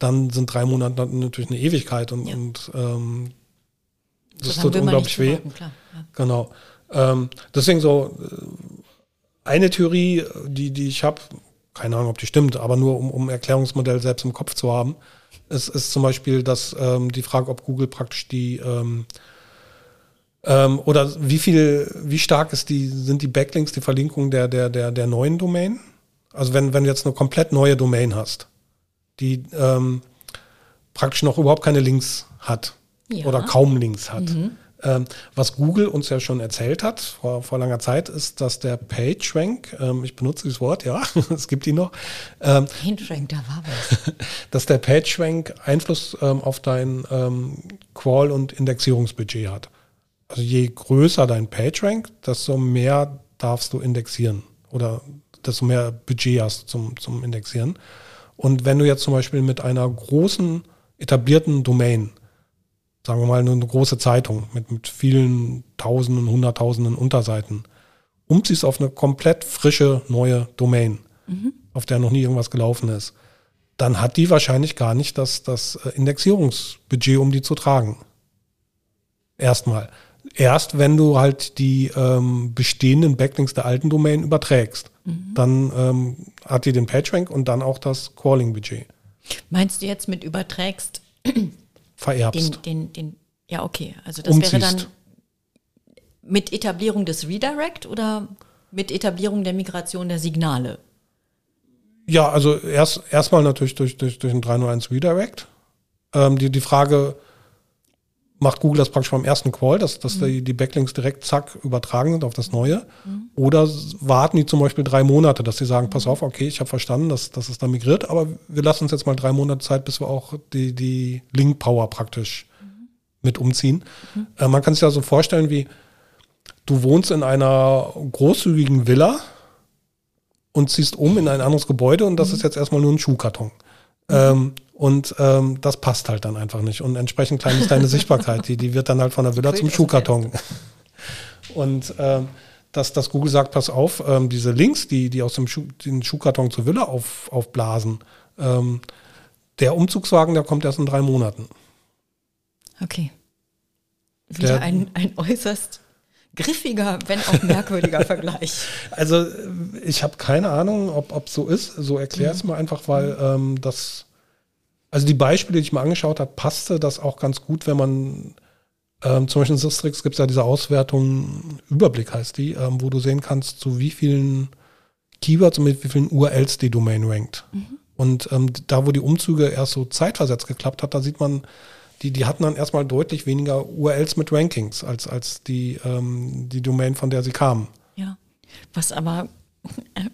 Speaker 2: dann sind drei Monate natürlich eine Ewigkeit und, ja. und ähm, das tut unglaublich weh. Warten, ja. Genau. Ähm, deswegen so, äh, eine Theorie, die, die ich habe, keine Ahnung, ob die stimmt, aber nur um, um Erklärungsmodell selbst im Kopf zu haben, ist, ist zum Beispiel dass ähm, die Frage, ob Google praktisch die ähm, ähm, oder wie viel, wie stark ist die, sind die Backlinks, die Verlinkung der, der, der, der neuen Domain? Also wenn, wenn du jetzt eine komplett neue Domain hast, die ähm, praktisch noch überhaupt keine Links hat
Speaker 1: Ja.
Speaker 2: oder kaum Links hat. Ähm, was Google uns ja schon erzählt hat vor, vor langer Zeit, ist, dass der PageRank, ähm, ich benutze dieses Wort, ja, es gibt ihn noch, ähm,
Speaker 1: Hinschwenk, da war was.
Speaker 2: dass der PageRank Einfluss ähm, auf dein ähm, Crawl- und Indexierungsbudget hat. Also je größer dein PageRank, desto mehr darfst du indexieren oder desto mehr Budget hast du zum, zum Indexieren. Und wenn du jetzt zum Beispiel mit einer großen etablierten Domain, sagen wir mal eine große Zeitung mit, mit vielen Tausenden, Hunderttausenden Unterseiten, umziehst auf eine komplett frische neue Domain, auf der noch nie irgendwas gelaufen ist, dann hat die wahrscheinlich gar nicht das, das äh, Indexierungsbudget, um die zu tragen. Erstmal. Erst wenn du halt die ähm, bestehenden Backlinks der alten Domain überträgst, dann ähm, hat die den PageRank und dann auch das Crawling-Budget.
Speaker 1: Meinst du jetzt mit überträgst
Speaker 2: Vererbst.
Speaker 1: den, den, den, ja, okay. Also das wäre dann
Speaker 2: Umziehst.
Speaker 1: mit Etablierung des Redirect oder mit Etablierung der Migration der Signale?
Speaker 2: Ja, also erst erstmal natürlich durch, durch, durch ein 301 Redirect. Ähm, die, die Frage, macht Google das praktisch beim ersten Call, dass, dass die, die Backlinks direkt zack übertragen sind auf das neue? Oder s- warten die zum Beispiel drei Monate, dass sie sagen, pass auf, okay, ich habe verstanden, dass, dass es da migriert, aber wir lassen uns jetzt mal drei Monate Zeit, bis wir auch die, die Link Power praktisch mit umziehen. Äh, man kann sich da so vorstellen, wie du wohnst in einer großzügigen Villa und ziehst um in ein anderes Gebäude und das ist jetzt erstmal nur ein Schuhkarton. Ähm, und ähm, das passt halt dann einfach nicht. Und entsprechend klein ist deine Sichtbarkeit. Die, die wird dann halt von der Villa zum Schuhkarton. Und ähm, dass, dass Google sagt, pass auf, ähm, diese Links, die, die aus dem Schuh, den Schuhkarton zur Villa auf, aufblasen, ähm, der Umzugswagen, der kommt erst in drei Monaten.
Speaker 1: Okay. Wieder
Speaker 2: Der-
Speaker 1: ein, ein äußerst griffiger, wenn auch merkwürdiger Vergleich.
Speaker 2: Also ich habe keine Ahnung, ob ob so ist. So erklär es mir einfach, weil ähm, das, also die Beispiele, die ich mir angeschaut habe, passte das auch ganz gut, wenn man ähm, zum Beispiel in Sistrix gibt es ja diese Auswertung, Überblick heißt die, ähm, wo du sehen kannst, zu wie vielen Keywords und mit wie vielen URLs die Domain rankt. Und ähm, da, wo die Umzüge erst so zeitversetzt geklappt hat, da sieht man, die, die hatten dann erstmal deutlich weniger URLs mit Rankings als, als die, ähm, die Domain, von der sie kamen.
Speaker 1: Ja. Was aber äh,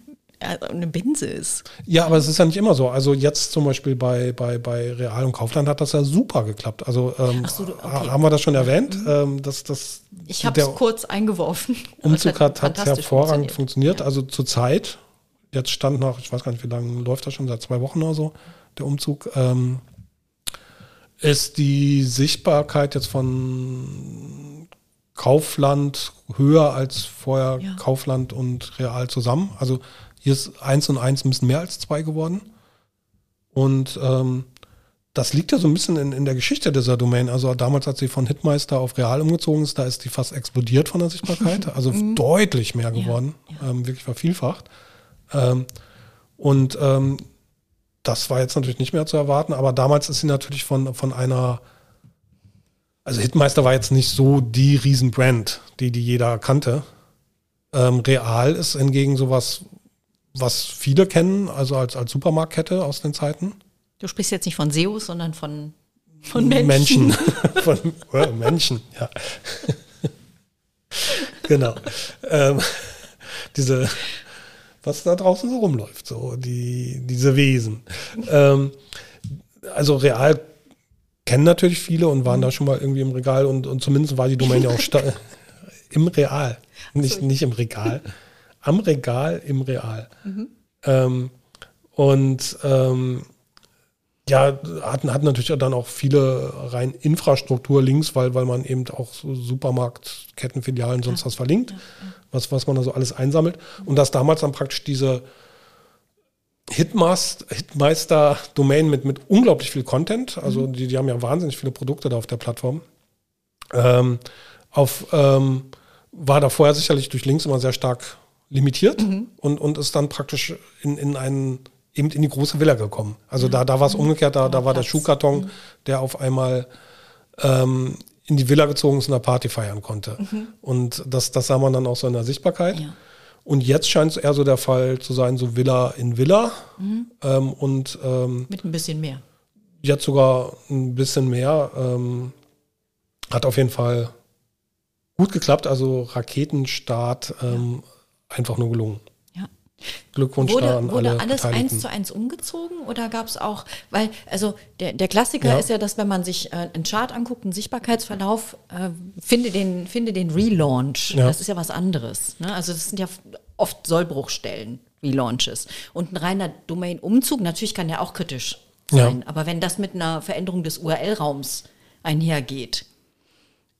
Speaker 1: eine Binse ist.
Speaker 2: Ja, aber es ist ja nicht immer so. Also jetzt zum Beispiel bei, bei, bei Real und Kaufland hat das ja super geklappt. Also ähm,
Speaker 1: so, okay.
Speaker 2: ha- haben wir das schon erwähnt, ähm, dass das
Speaker 1: Ich habe es kurz eingeworfen.
Speaker 2: Umzug hat, hat hervorragend
Speaker 1: funktioniert.
Speaker 2: funktioniert. Also zur Zeit, jetzt stand nach, ich weiß gar nicht, wie lange läuft das schon, seit zwei Wochen oder so, der Umzug, ähm, ist die Sichtbarkeit jetzt von Kaufland höher als vorher
Speaker 1: Ja.
Speaker 2: Kaufland und Real zusammen. Also hier ist eins und eins ein bisschen mehr als zwei geworden. Und ähm, das liegt ja so ein bisschen in, in der Geschichte dieser Domain. Also damals, als sie von Hitmeister auf Real umgezogen ist, da ist die fast explodiert von der Sichtbarkeit. Also deutlich mehr geworden, Ähm, wirklich vervielfacht. Ähm, und ähm, das war jetzt natürlich nicht mehr zu erwarten, aber damals ist sie natürlich von, von einer, also Hitmeister war jetzt nicht so die Riesenbrand, die, die jeder kannte. Ähm, Real ist hingegen sowas, was viele kennen, also als, als Supermarktkette aus den Zeiten.
Speaker 1: Du sprichst jetzt nicht von SEOs, sondern von, von Menschen.
Speaker 2: Menschen. Von äh, Menschen, ja. genau. Ähm, diese, was da draußen so rumläuft, so die, diese Wesen. Ähm, also real kennen natürlich viele und waren da schon mal irgendwie im Regal und, und zumindest war die Domain ja auch im Real, nicht, nicht im Regal. Am Regal im Real. Ähm, und ähm, ja, hatten, hatten natürlich dann auch viele rein Infrastruktur-Links, weil, weil man eben auch so Supermarktkettenfilialen sonst was verlinkt, Was, was man da so alles einsammelt. Und dass damals dann praktisch diese Hitmeister-Domain mit, mit unglaublich viel Content, also die, die haben ja wahnsinnig viele Produkte da auf der Plattform, ähm, auf, ähm, war da vorher sicherlich durch Links immer sehr stark limitiert und, und ist dann praktisch in, in einen eben in die große Villa gekommen. Also da, da war es umgekehrt, da, da war der. Schuhkarton, der auf einmal ähm, in die Villa gezogen ist und eine Party feiern konnte. Und das, das sah man dann auch so in der Sichtbarkeit.
Speaker 1: Ja.
Speaker 2: Und jetzt scheint es eher so der Fall zu sein, so Villa in Villa. Ähm, und ähm,
Speaker 1: Mit ein bisschen mehr.
Speaker 2: jetzt sogar ein bisschen mehr. Ähm, hat auf jeden Fall gut geklappt. Also Raketenstart ähm, einfach nur gelungen.
Speaker 1: Ja.
Speaker 2: Glückwunsch da
Speaker 1: Wurde,
Speaker 2: an
Speaker 1: wurde
Speaker 2: alle
Speaker 1: alles eins zu eins umgezogen oder gab es auch, weil, also der, der Klassiker
Speaker 2: Ja.
Speaker 1: ist ja, dass wenn man sich äh, einen Chart anguckt, einen Sichtbarkeitsverlauf, äh, finde, den, finde den Relaunch.
Speaker 2: Ja.
Speaker 1: Das ist ja was anderes. Ne? Also das sind ja oft Sollbruchstellen, Relaunches. Und ein reiner Domain-Umzug, natürlich kann der auch kritisch
Speaker 2: Ja.
Speaker 1: sein, aber wenn das mit einer Veränderung des URL-Raums einhergeht,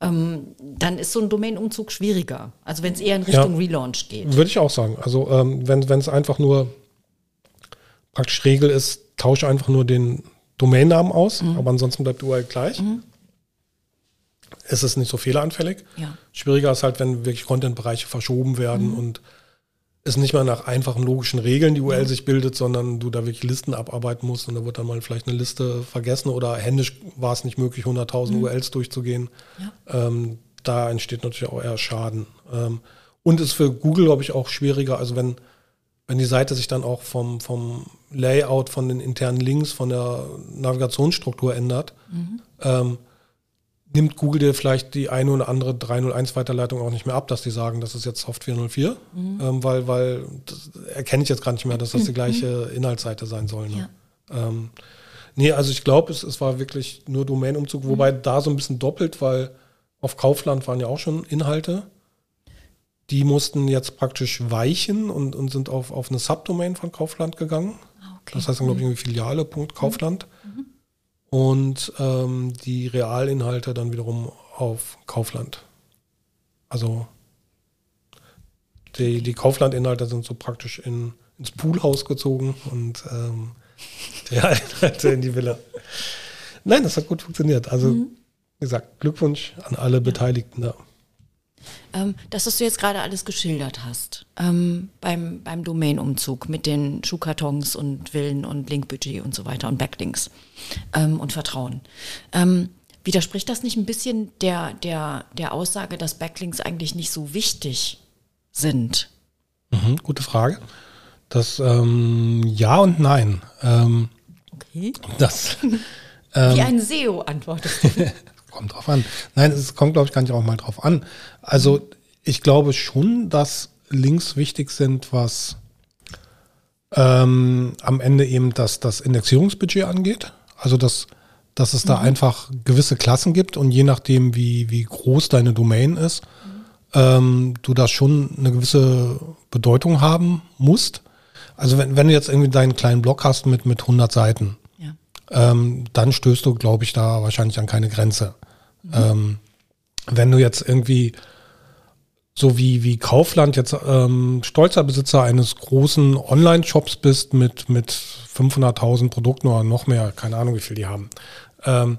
Speaker 1: ähm, dann ist so ein Domain-Umzug schwieriger. Also wenn es eher in Richtung Relaunch geht.
Speaker 2: Würde ich auch sagen. Also ähm, wenn es einfach nur praktisch Regel ist, tausche einfach nur den Domainnamen aus,
Speaker 1: Mhm.
Speaker 2: aber ansonsten bleibt URL gleich. Ist es nicht so fehleranfällig.
Speaker 1: Ja.
Speaker 2: Schwieriger ist halt, wenn wirklich Content-Bereiche verschoben
Speaker 1: Mhm.
Speaker 2: werden und es nicht mehr nach einfachen logischen Regeln die URL sich bildet, sondern du da wirklich Listen abarbeiten musst und da wird dann mal vielleicht eine Liste vergessen oder händisch war es nicht möglich, 100.000 URLs durchzugehen. Ähm, da entsteht natürlich auch eher Schaden. Ähm, und ist für Google, glaube ich, auch schwieriger. Also wenn, wenn die Seite sich dann auch vom, vom Layout, von den internen Links, von der Navigationsstruktur ändert, ähm, nimmt Google dir vielleicht die eine oder andere 301 Weiterleitung auch nicht mehr ab, dass die sagen, das ist jetzt Soft 404, ähm, weil, weil das erkenne ich jetzt gar nicht mehr, dass das die gleiche Inhaltsseite sein soll. Ne? Ähm, nee, also ich glaube, es, es war wirklich nur Domainumzug, wobei da so ein bisschen doppelt, weil auf Kaufland waren ja auch schon Inhalte. Die mussten jetzt praktisch weichen und, und sind auf, auf eine Subdomain von Kaufland gegangen.
Speaker 1: Ah, okay.
Speaker 2: Das heißt dann, glaube ich, irgendwie Filiale.kaufland. Und ähm, die Realinhalte dann wiederum auf Kaufland. Also die, die Kaufland-Inhalte sind so praktisch in, ins Poolhaus gezogen und ähm, die Realinhalte in die Villa. Nein, das hat gut funktioniert. Also, wie gesagt, Glückwunsch an alle Beteiligten da.
Speaker 1: Ähm, das, was du jetzt gerade alles geschildert hast, ähm, beim, beim Domain-Umzug mit den Schuhkartons und Villen und Linkbudget und so weiter und Backlinks ähm, und Vertrauen. Ähm, widerspricht das nicht ein bisschen der, der, der Aussage, dass Backlinks eigentlich nicht so wichtig sind?
Speaker 2: Mhm, gute Frage. Das ähm, Ja und Nein. Ähm,
Speaker 1: Okay.
Speaker 2: das
Speaker 1: Wie ein SEO antwortest du.
Speaker 2: kommt drauf an. Nein, es kommt, glaube ich, gar nicht auch mal drauf an. Also ich glaube schon, dass Links wichtig sind, was ähm, am Ende eben das, das Indexierungsbudget angeht. Also dass, dass es da einfach gewisse Klassen gibt und je nachdem, wie, wie groß deine Domain ist, ähm, du da schon eine gewisse Bedeutung haben musst. Also wenn, wenn du jetzt irgendwie deinen kleinen Blog hast mit, mit 100 Seiten,
Speaker 1: Ja.
Speaker 2: ähm, dann stößt du, glaube ich, da wahrscheinlich an keine Grenze. Ähm, wenn du jetzt irgendwie so wie, wie Kaufland jetzt ähm, stolzer Besitzer eines großen Online-Shops bist mit, mit 500.000 Produkten oder noch mehr, keine Ahnung, wie viel die haben, ähm,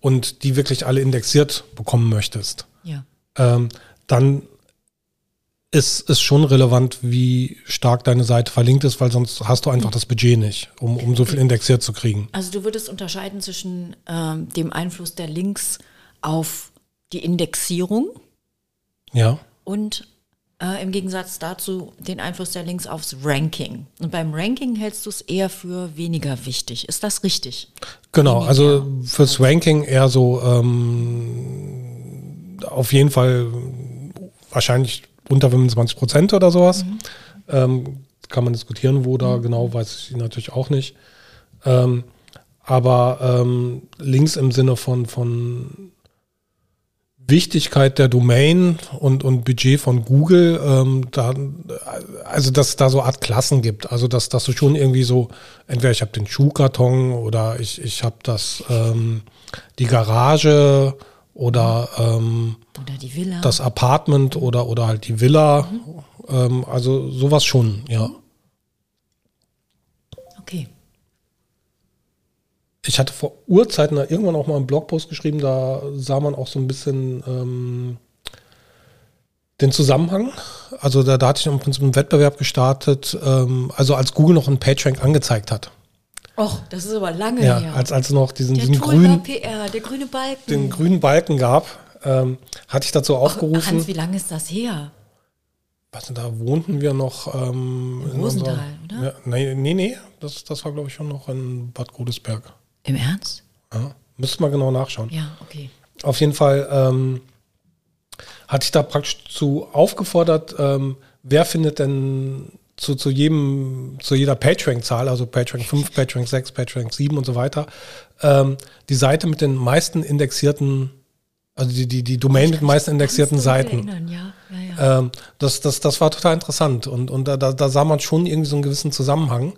Speaker 2: und die wirklich alle indexiert bekommen möchtest,
Speaker 1: Ja.
Speaker 2: ähm, dann ist es schon relevant, wie stark deine Seite verlinkt ist, weil sonst hast du einfach das Budget nicht, um, um so viel indexiert zu kriegen.
Speaker 1: Also du würdest unterscheiden zwischen ähm, dem Einfluss der Links auf die Indexierung
Speaker 2: Ja.
Speaker 1: und äh, im Gegensatz dazu den Einfluss der Links aufs Ranking. Und beim Ranking hältst du es eher für weniger wichtig. Ist das richtig?
Speaker 2: Genau,
Speaker 1: Weniger.
Speaker 2: also fürs Ranking eher so ähm, auf jeden Fall wahrscheinlich unter 25 Prozent oder sowas. Ähm, kann man diskutieren, wo da genau, weiß ich natürlich auch nicht. Ähm, aber ähm, Links im Sinne von, von Wichtigkeit der Domain und, und Budget von Google, ähm, da, also dass es da so Art Klassen gibt. Also dass, dass du schon irgendwie so, entweder ich habe den Schuhkarton oder ich, ich habe das ähm, die Garage oder ähm,
Speaker 1: Oder die Villa?
Speaker 2: das Apartment oder, oder halt die Villa. Ähm, also sowas schon, ja.
Speaker 1: okay.
Speaker 2: Ich hatte vor Urzeiten da irgendwann auch mal einen Blogpost geschrieben, da sah man auch so ein bisschen ähm, den Zusammenhang. Also da, da hatte ich im Prinzip einen Wettbewerb gestartet, ähm, also als Google noch einen PageRank angezeigt hat.
Speaker 1: Och, das ist aber lange
Speaker 2: Ja,
Speaker 1: her.
Speaker 2: als, als es noch diesen,
Speaker 1: der
Speaker 2: diesen grünen,
Speaker 1: PR, der grüne Balken.
Speaker 2: den grünen Balken gab, ähm, hatte ich dazu aufgerufen.
Speaker 1: Hans, wie lange ist das her?
Speaker 2: was denn, da wohnten wir noch ähm,
Speaker 1: In Rosenthal, oder?
Speaker 2: Ja, nee, nee, nee, das, das war glaube ich schon noch in Bad Godesberg.
Speaker 1: Im Ernst?
Speaker 2: Ja, müsste mal genau nachschauen.
Speaker 1: Ja, okay.
Speaker 2: Auf jeden Fall ähm, hatte ich da praktisch zu aufgefordert, ähm, wer findet denn zu, zu jedem, zu jeder PageRank-Zahl, also PageRank 5, PageRank 6, PageRank 7 und so weiter, ähm, die Seite mit den meisten indexierten, also die, die, die Domain mit den meisten indexierten Seiten.
Speaker 1: Erinnern, ja, ja, ja.
Speaker 2: Ähm, das, das, das war total interessant und, und da, da, da sah man schon irgendwie so einen gewissen Zusammenhang.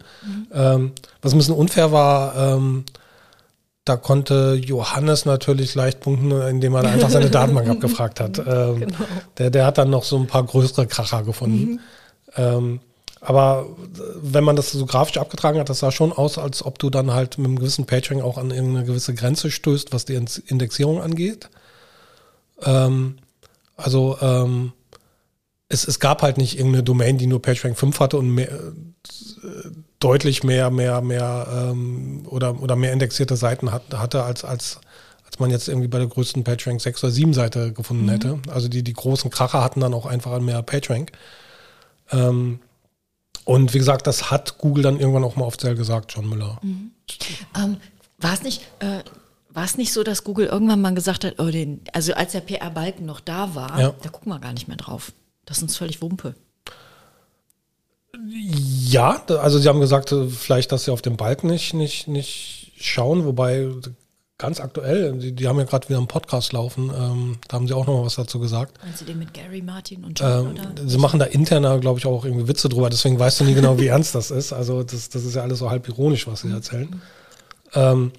Speaker 2: Ähm, was ein bisschen unfair war, ähm, da konnte Johannes natürlich leicht punkten, indem er einfach seine Datenbank abgefragt hat. Ähm, der, der hat dann noch so ein paar größere Kracher gefunden. Ähm, aber wenn man das so grafisch abgetragen hat, das sah schon aus, als ob du dann halt mit einem gewissen PageRank auch an irgendeine gewisse Grenze stößt, was die Indexierung angeht. Ähm, also ähm, es, es gab halt nicht irgendeine Domain, die nur PageRank 5 hatte und mehr, äh, deutlich mehr, mehr, mehr ähm, oder, oder mehr indexierte Seiten hat, hatte, als, als, als man jetzt irgendwie bei der größten PageRank 6 oder 7 Seite gefunden hätte. Also die, die großen Kracher hatten dann auch einfach mehr PageRank. Ähm, und wie gesagt, das hat Google dann irgendwann auch mal offiziell gesagt, John Müller.
Speaker 1: Ähm, war es nicht, äh, war es nicht so, dass Google irgendwann mal gesagt hat, oh, den, also als der PR-Balken noch da war,
Speaker 2: Ja.
Speaker 1: da gucken wir gar nicht mehr drauf. Das ist uns völlig Wumpe.
Speaker 2: Ja, also sie haben gesagt, äh, vielleicht, dass sie auf den Balken nicht, nicht, nicht schauen, wobei ganz aktuell, die, die haben ja gerade wieder einen Podcast laufen, ähm, da haben sie auch noch mal was dazu gesagt.
Speaker 1: Meinst du den mit Gary Martin und John,
Speaker 2: Ähm, sie machen da interner, glaube ich, auch irgendwie Witze drüber, deswegen weißt du nie genau, wie ernst das ist. Also das, das ist ja alles so halb ironisch, was sie erzählen. Ähm,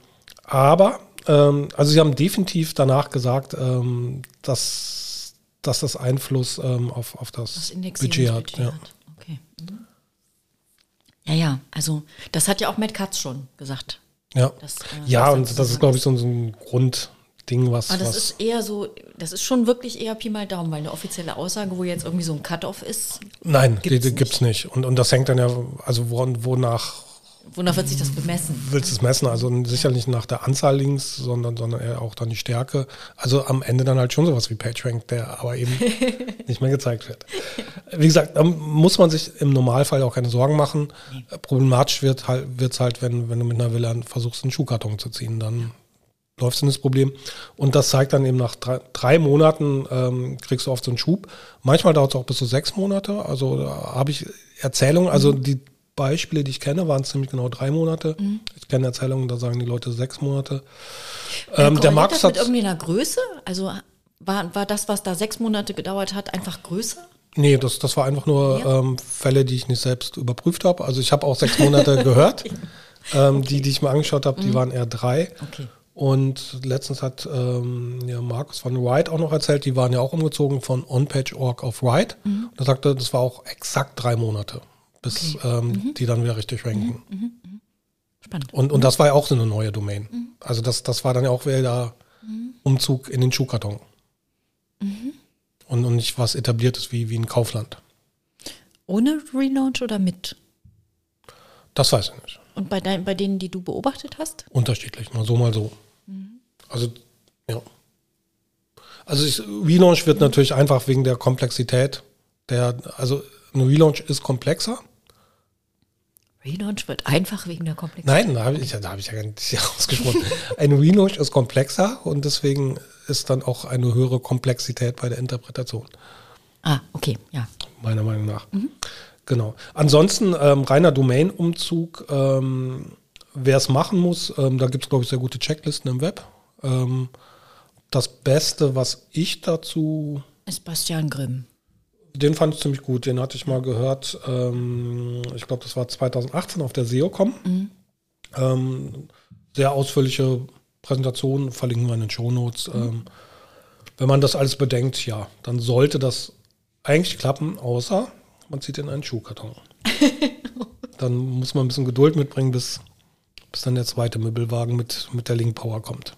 Speaker 2: aber, ähm, also sie haben definitiv danach gesagt, ähm, dass, dass das Einfluss ähm, auf, auf das,
Speaker 1: Das
Speaker 2: Budget hat. Ja.
Speaker 1: Okay. Mhm. Ja, ja, also das hat ja auch Matt Katz schon gesagt.
Speaker 2: Ja,
Speaker 1: Das, äh,
Speaker 2: ja und das ist, glaube ich, so, so ein Grundding, was.
Speaker 1: Aber das
Speaker 2: was
Speaker 1: ist eher so, das ist schon wirklich eher Pi mal Daumen, weil eine offizielle Aussage, wo jetzt irgendwie so ein Cut-Off ist,
Speaker 2: nein, die,
Speaker 1: gibt's
Speaker 2: die
Speaker 1: nicht.
Speaker 2: gibt's nicht. Und, und das hängt dann ja, also wo, wonach
Speaker 1: wonach wird sich das bemessen?
Speaker 2: willst du es messen? Also sicher nicht nach der Anzahl Links, sondern, sondern eher auch dann die Stärke. Also am Ende dann halt schon sowas wie PageRank, der aber eben nicht mehr gezeigt wird. Wie gesagt, da muss man sich im Normalfall auch keine Sorgen machen. Problematisch wird halt, wird's halt, wenn, wenn du mit einer Villa versuchst, einen Schuhkarton zu ziehen, dann läuft in das Problem. Und das zeigt dann eben nach drei, drei Monaten ähm, kriegst du oft so einen Schub. Manchmal dauert es auch bis zu sechs Monate. Also da habe ich Erzählungen, also die Beispiele, die ich kenne, waren ziemlich genau drei Monate. Ich kenne Erzählungen, da sagen die Leute sechs Monate. Ähm, der Markus
Speaker 1: das mit irgendwie einer Größe? Also war, war das, was da sechs Monate gedauert hat, einfach größer?
Speaker 2: Nee, das, das war einfach nur
Speaker 1: Ja.
Speaker 2: ähm, Fälle, die ich nicht selbst überprüft habe. Also ich habe auch sechs Monate gehört. Ähm, Die, die ich mir angeschaut habe, die waren eher drei.
Speaker 1: Okay.
Speaker 2: Und letztens hat ähm, ja, Markus von Wright auch noch erzählt, die waren ja auch umgezogen von OnPage.org auf Wright. Und er sagte, das war auch exakt drei Monate, bis ähm, die dann wieder richtig ranken.
Speaker 1: Spannend.
Speaker 2: Und, und das war ja auch so eine neue Domain. Also das, das war dann ja auch wieder Umzug in den Schuhkarton. Und, und nicht was etabliertes wie, wie ein Kaufland.
Speaker 1: Ohne Relaunch oder mit?
Speaker 2: Das weiß ich nicht.
Speaker 1: Und bei, dein, bei denen, die du beobachtet hast?
Speaker 2: Unterschiedlich, mal so, mal so. Also, ja. Also ich, Relaunch wird natürlich einfach wegen der Komplexität der, also ein Relaunch ist komplexer.
Speaker 1: Relaunch wird einfach wegen der Komplexität.
Speaker 2: Nein, da habe ich, da habe ich ja gar nicht ausgesprochen. ein Relaunch ist komplexer und deswegen ist dann auch eine höhere Komplexität bei der Interpretation,
Speaker 1: Ah, okay, ja.
Speaker 2: meiner Meinung nach. Genau. Ansonsten ähm, reiner Domain-Umzug, ähm, wer es machen muss, ähm, da gibt es, glaube ich, sehr gute Checklisten im Web. Ähm, das Beste, was ich dazu
Speaker 1: Ist Bastian Grimm.
Speaker 2: Den fand ich ziemlich gut. Den hatte ich mal gehört. Ähm, ich glaube, das war 2018 auf der SEOCom. Ähm, sehr ausführliche Präsentation, verlinken wir in den Shownotes. Ähm, wenn man das alles bedenkt, ja, dann sollte das eigentlich klappen, außer man zieht in einen Schuhkarton. dann muss man ein bisschen Geduld mitbringen, bis, bis dann der zweite Möbelwagen mit, mit der Link Power kommt.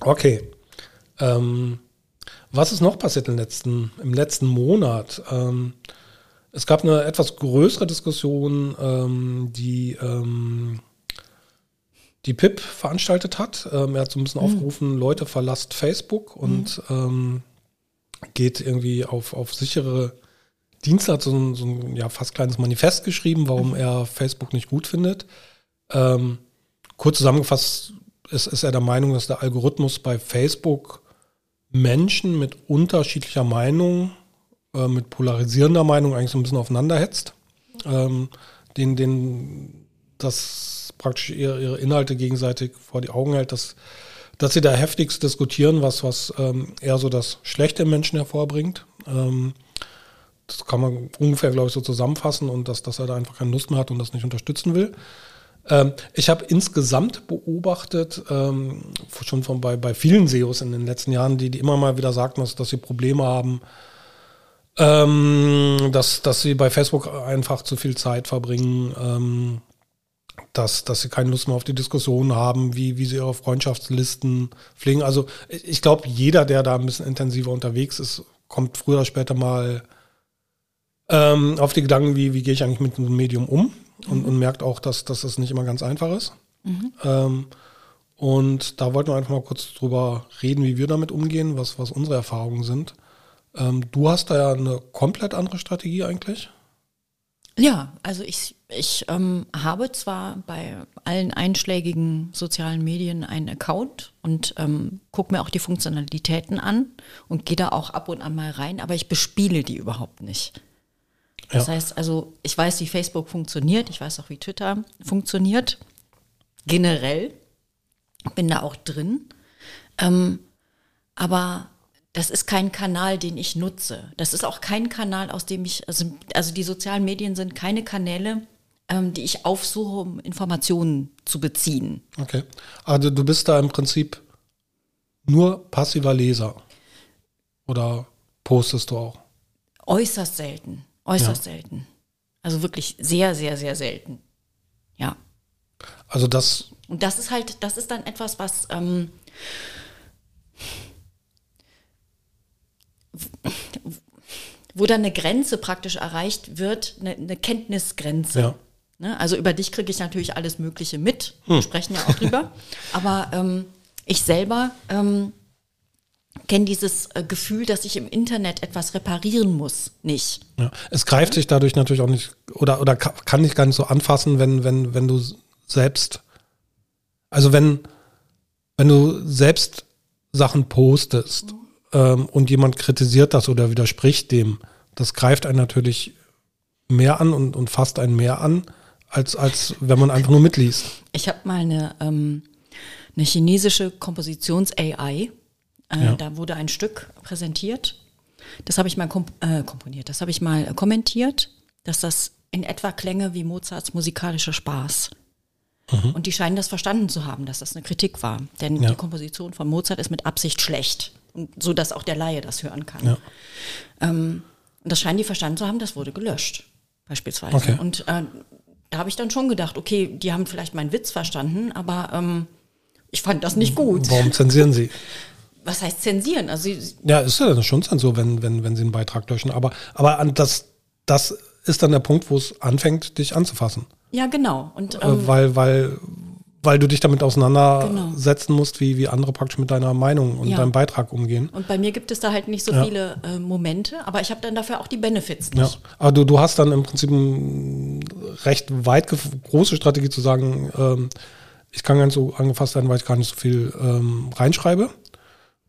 Speaker 2: Okay. Ähm, was ist noch passiert im letzten, im letzten Monat? Ähm, es gab eine etwas größere Diskussion, ähm, die ähm, die PIP veranstaltet hat. Ähm, er hat so ein bisschen aufgerufen, Leute verlasst Facebook und ähm, geht irgendwie auf, auf sichere Dienste, hat so ein, so ein ja, fast kleines Manifest geschrieben, warum er Facebook nicht gut findet. Ähm, kurz zusammengefasst ist, ist er der Meinung, dass der Algorithmus bei Facebook Menschen mit unterschiedlicher Meinung, äh, mit polarisierender Meinung eigentlich so ein bisschen aufeinander hetzt. Ähm, den, den, das praktisch ihre, ihre Inhalte gegenseitig vor die Augen hält, dass, dass sie da heftigst diskutieren, was, was ähm, eher so das Schlechte im Menschen hervorbringt. Ähm, das kann man ungefähr, glaube ich, so zusammenfassen und dass, dass er da einfach keine Lust mehr hat und das nicht unterstützen will. Ähm, ich habe insgesamt beobachtet, ähm, schon von bei, bei vielen SEOs in den letzten Jahren, die, die immer mal wieder sagten, dass, dass sie Probleme haben, ähm, dass, dass sie bei Facebook einfach zu viel Zeit verbringen, dass, dass sie keine Lust mehr auf die Diskussion haben, wie, wie sie ihre Freundschaftslisten pflegen. Also ich glaube, jeder, der da ein bisschen intensiver unterwegs ist, kommt früher oder später mal auf die Gedanken, wie, wie gehe ich eigentlich mit einem Medium um und, und merkt auch, dass, dass das nicht immer ganz einfach ist. Mhm. Ähm, und da wollten wir einfach mal kurz drüber reden, wie wir damit umgehen, was, was unsere Erfahrungen sind. Ähm, du hast da ja eine komplett andere Strategie eigentlich.
Speaker 1: Ja, also ich, ich ähm, habe zwar bei allen einschlägigen sozialen Medien einen Account und ähm, gucke mir auch die Funktionalitäten an und gehe da auch ab und an mal rein, aber ich bespiele die überhaupt nicht. Das ja. heißt also, ich weiß, wie Facebook funktioniert, ich weiß auch, wie Twitter funktioniert, generell, bin da auch drin. Ähm, aber das ist kein Kanal, den ich nutze. Das ist auch kein Kanal, aus dem ich, also, also die sozialen Medien sind keine Kanäle, ähm, die ich aufsuche, um Informationen zu beziehen.
Speaker 2: Okay. Also du bist da im Prinzip nur passiver Leser. Oder postest du auch?
Speaker 1: Äußerst selten. Äußerst ja. selten. Also wirklich sehr, sehr, sehr selten. Ja.
Speaker 2: Also das.
Speaker 1: Und das ist halt, das ist dann etwas, was ähm, wo dann eine Grenze praktisch erreicht wird, eine, eine Kenntnisgrenze. Ja. Ne? Also über dich kriege ich natürlich alles Mögliche mit. Hm. Wir sprechen ja auch drüber. Aber ähm, ich selber ähm, kenne dieses äh, Gefühl, dass ich im Internet etwas reparieren muss, nicht.
Speaker 2: Ja. Es greift sich dadurch natürlich auch nicht oder, oder kann nicht so anfassen, wenn, wenn, wenn du selbst, also wenn, wenn du selbst Sachen postest mhm. ähm, und jemand kritisiert das oder widerspricht dem, das greift einen natürlich mehr an und, und fasst einen mehr an, als, als wenn man einfach nur mitliest.
Speaker 1: Ich habe mal eine, ähm, eine chinesische Kompositions-AI äh, ja. Da wurde ein Stück präsentiert. Das habe ich mal komp äh, komponiert, das habe ich mal kommentiert, dass das in etwa klänge wie Mozarts musikalischer Spaß. Mhm. Und die scheinen das verstanden zu haben, dass das eine Kritik war. Denn ja. die Komposition von Mozart ist mit Absicht schlecht. Und so dass auch der Laie das hören kann. Ja. Ähm, und das scheinen die verstanden zu haben, das wurde gelöscht, beispielsweise. Okay. Und äh, da habe ich dann schon gedacht, okay, die haben vielleicht meinen Witz verstanden, aber ähm, ich fand das nicht gut.
Speaker 2: Warum zensieren sie?
Speaker 1: was heißt zensieren? Also
Speaker 2: ja, ist ja schon Zensur, wenn, wenn, wenn sie einen Beitrag löschen. Aber, aber an das, das ist dann der Punkt, wo es anfängt, dich anzufassen.
Speaker 1: Ja, genau. Und,
Speaker 2: äh, ähm, weil, weil, weil du dich damit auseinandersetzen genau. musst, wie, wie andere praktisch mit deiner Meinung und ja. deinem Beitrag umgehen.
Speaker 1: Und bei mir gibt es da halt nicht so ja. viele äh, Momente, aber ich habe dann dafür auch die Benefits nicht.
Speaker 2: Ja. Aber du, du hast dann im Prinzip eine recht weit große Strategie zu sagen, ähm, ich kann ganz so angefasst sein, weil ich gar nicht so viel ähm, reinschreibe.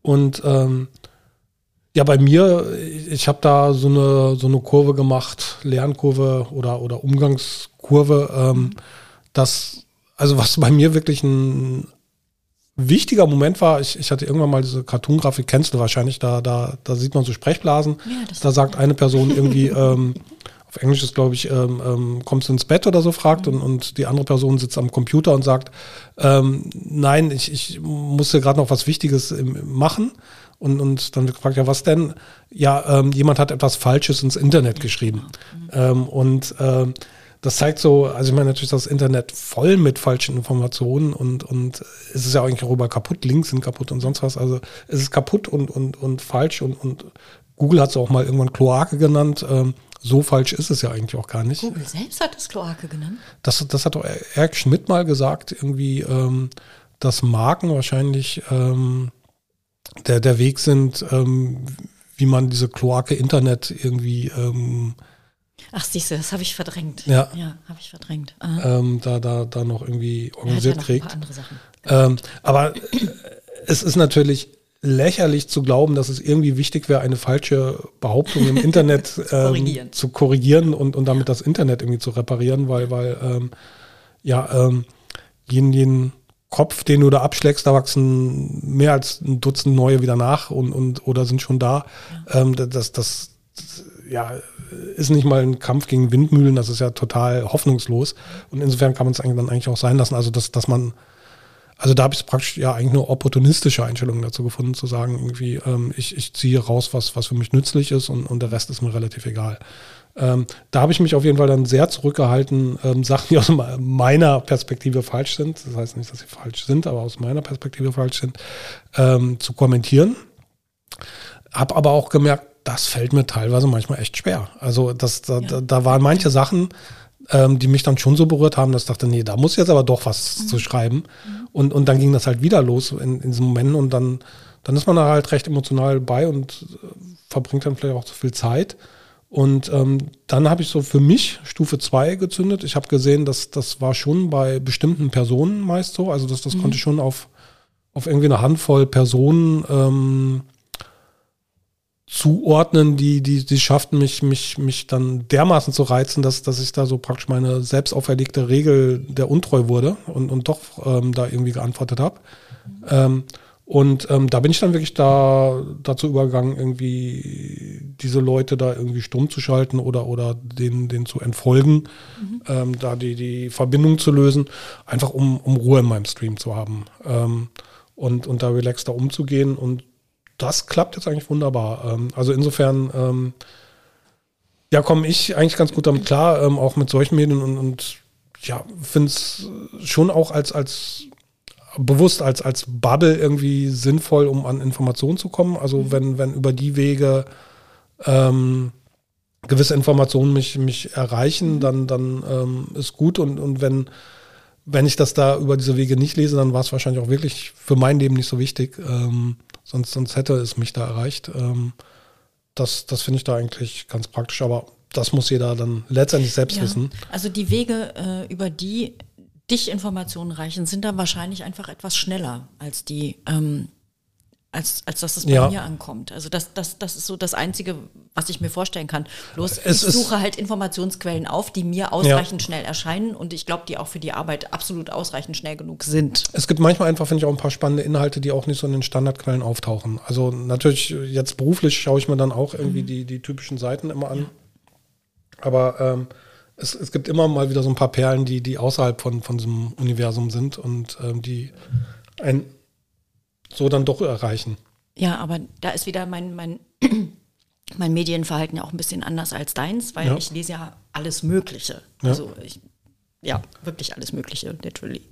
Speaker 2: Und ähm, ja, bei mir, ich habe da so eine, so eine Kurve gemacht, Lernkurve oder, oder Umgangskurve, ähm, das, also was bei mir wirklich ein wichtiger Moment war, ich, ich hatte irgendwann mal diese Cartoon-Grafik, kennst du wahrscheinlich, da, da, da sieht man so Sprechblasen. Ja, da sagt eine Person irgendwie, ähm, auf Englisch ist, glaube ich, ähm, ähm, kommst du ins Bett oder so fragt und, und die andere Person sitzt am Computer und sagt, ähm, nein, ich, ich musste gerade noch was Wichtiges machen. Und, und dann fragt er, was denn? Ja, ähm, jemand hat etwas Falsches ins Internet geschrieben. Mhm. Und ähm, das zeigt so, also ich meine natürlich das Internet voll mit falschen Informationen und, und es ist ja eigentlich auch über kaputt, Links sind kaputt und sonst was. Also es ist kaputt und, und, und falsch und, und Google hat es auch mal irgendwann Kloake genannt. Ähm, so falsch ist es ja eigentlich auch gar nicht.
Speaker 1: Google selbst hat es Kloake genannt.
Speaker 2: Das, das hat doch Eric Schmidt mal gesagt, irgendwie, ähm, dass Marken wahrscheinlich ähm, der, der Weg sind, ähm, wie man diese Kloake Internet irgendwie ähm,
Speaker 1: Ach, siehst du, das habe ich verdrängt.
Speaker 2: Ja.
Speaker 1: Ja, habe ich verdrängt.
Speaker 2: ähm, da, da, da noch irgendwie
Speaker 1: Er hat ja
Speaker 2: organisiert
Speaker 1: ein
Speaker 2: kriegt.
Speaker 1: paar andere Sachen.
Speaker 2: Ähm, aber äh, es ist natürlich lächerlich zu glauben, dass es irgendwie wichtig wäre, eine falsche Behauptung im Internet ähm,
Speaker 1: korrigieren.
Speaker 2: zu korrigieren und, und damit das Internet irgendwie zu reparieren, weil, weil ähm, ja, ähm, jeden, jeden Kopf, den du da abschlägst, da wachsen mehr als ein Dutzend neue wieder nach und, und oder sind schon da. Ähm, das, das, das ja, ist nicht mal ein Kampf gegen Windmühlen, das ist ja total hoffnungslos. Und insofern kann man es eigentlich dann eigentlich auch sein lassen. Also, dass, dass man, also da habe ich praktisch ja eigentlich nur opportunistische Einstellungen dazu gefunden, zu sagen, irgendwie, ähm, ich, ich ziehe raus, was, was für mich nützlich ist und, und der Rest ist mir relativ egal. Ähm, da habe ich mich auf jeden Fall dann sehr zurückgehalten, ähm, Sachen, die aus me- meiner Perspektive falsch sind, das heißt nicht, dass sie falsch sind, aber aus meiner Perspektive falsch sind, ähm, zu kommentieren. Hab aber auch gemerkt, das fällt mir teilweise manchmal echt schwer. Also das, da, da, da waren manche Sachen, ähm, die mich dann schon so berührt haben, dass ich dachte, nee, da muss jetzt aber doch was zu schreiben. Und, und dann ging das halt wieder los in, in diesen Momenten und dann, dann ist man da halt recht emotional bei und äh, verbringt dann vielleicht auch zu viel Zeit. Und ähm, dann habe ich so für mich Stufe 2 gezündet. Ich habe gesehen, dass das war schon bei bestimmten Personen meist so. Also das, das konnte ich schon auf, auf irgendwie eine Handvoll Personen ähm, zuordnen, die, die, die schafften mich, mich, mich dann dermaßen zu reizen, dass, dass ich da so praktisch meine selbst auferlegte Regel der Untreu wurde und, und doch ähm, da irgendwie geantwortet habe. Ähm, und ähm, da bin ich dann wirklich da dazu übergegangen, irgendwie diese Leute da irgendwie stumm zu schalten oder, oder denen, denen zu entfolgen, ähm, da die, die Verbindung zu lösen, einfach um, um Ruhe in meinem Stream zu haben ähm, und, und da relaxter umzugehen. Und das klappt jetzt eigentlich wunderbar. Ähm, also insofern, ähm, ja, komme ich eigentlich ganz gut damit klar, ähm, auch mit solchen Medien und, und ja, finde es schon auch als, als bewusst als, als Bubble irgendwie sinnvoll, um an Informationen zu kommen. Also wenn, wenn über die Wege ähm, gewisse Informationen mich, mich erreichen, dann, dann ähm, ist gut. Und, und wenn, wenn ich das da über diese Wege nicht lese, dann war es wahrscheinlich auch wirklich für mein Leben nicht so wichtig. Ähm, sonst, sonst hätte es mich da erreicht. Ähm, das das finde ich da eigentlich ganz praktisch. Aber das muss jeder dann letztendlich selbst
Speaker 1: Ja.
Speaker 2: wissen.
Speaker 1: Also die Wege, äh, über die dich Informationen reichen, sind dann wahrscheinlich einfach etwas schneller als die, ähm, als, als dass es bei
Speaker 2: Ja.
Speaker 1: mir ankommt. Also das, das, das ist so das Einzige, was ich mir vorstellen kann. Bloß
Speaker 2: Es
Speaker 1: ich suche halt Informationsquellen auf, die mir ausreichend schnell erscheinen und ich glaube, die auch für die Arbeit absolut ausreichend schnell genug sind.
Speaker 2: Es gibt manchmal einfach, finde ich, auch ein paar spannende Inhalte, die auch nicht so in den Standardquellen auftauchen. Also natürlich, jetzt beruflich schaue ich mir dann auch irgendwie die, die typischen Seiten immer an. Aber ähm, es, es gibt immer mal wieder so ein paar Perlen, die, die außerhalb von, von diesem Universum sind und ähm, die ein so dann doch erreichen.
Speaker 1: Ja, aber da ist wieder mein, mein, mein Medienverhalten ja auch ein bisschen anders als deins, weil
Speaker 2: Ja.
Speaker 1: ich lese ja alles Mögliche.
Speaker 2: Ja.
Speaker 1: Also ich, ja, wirklich alles Mögliche, literally.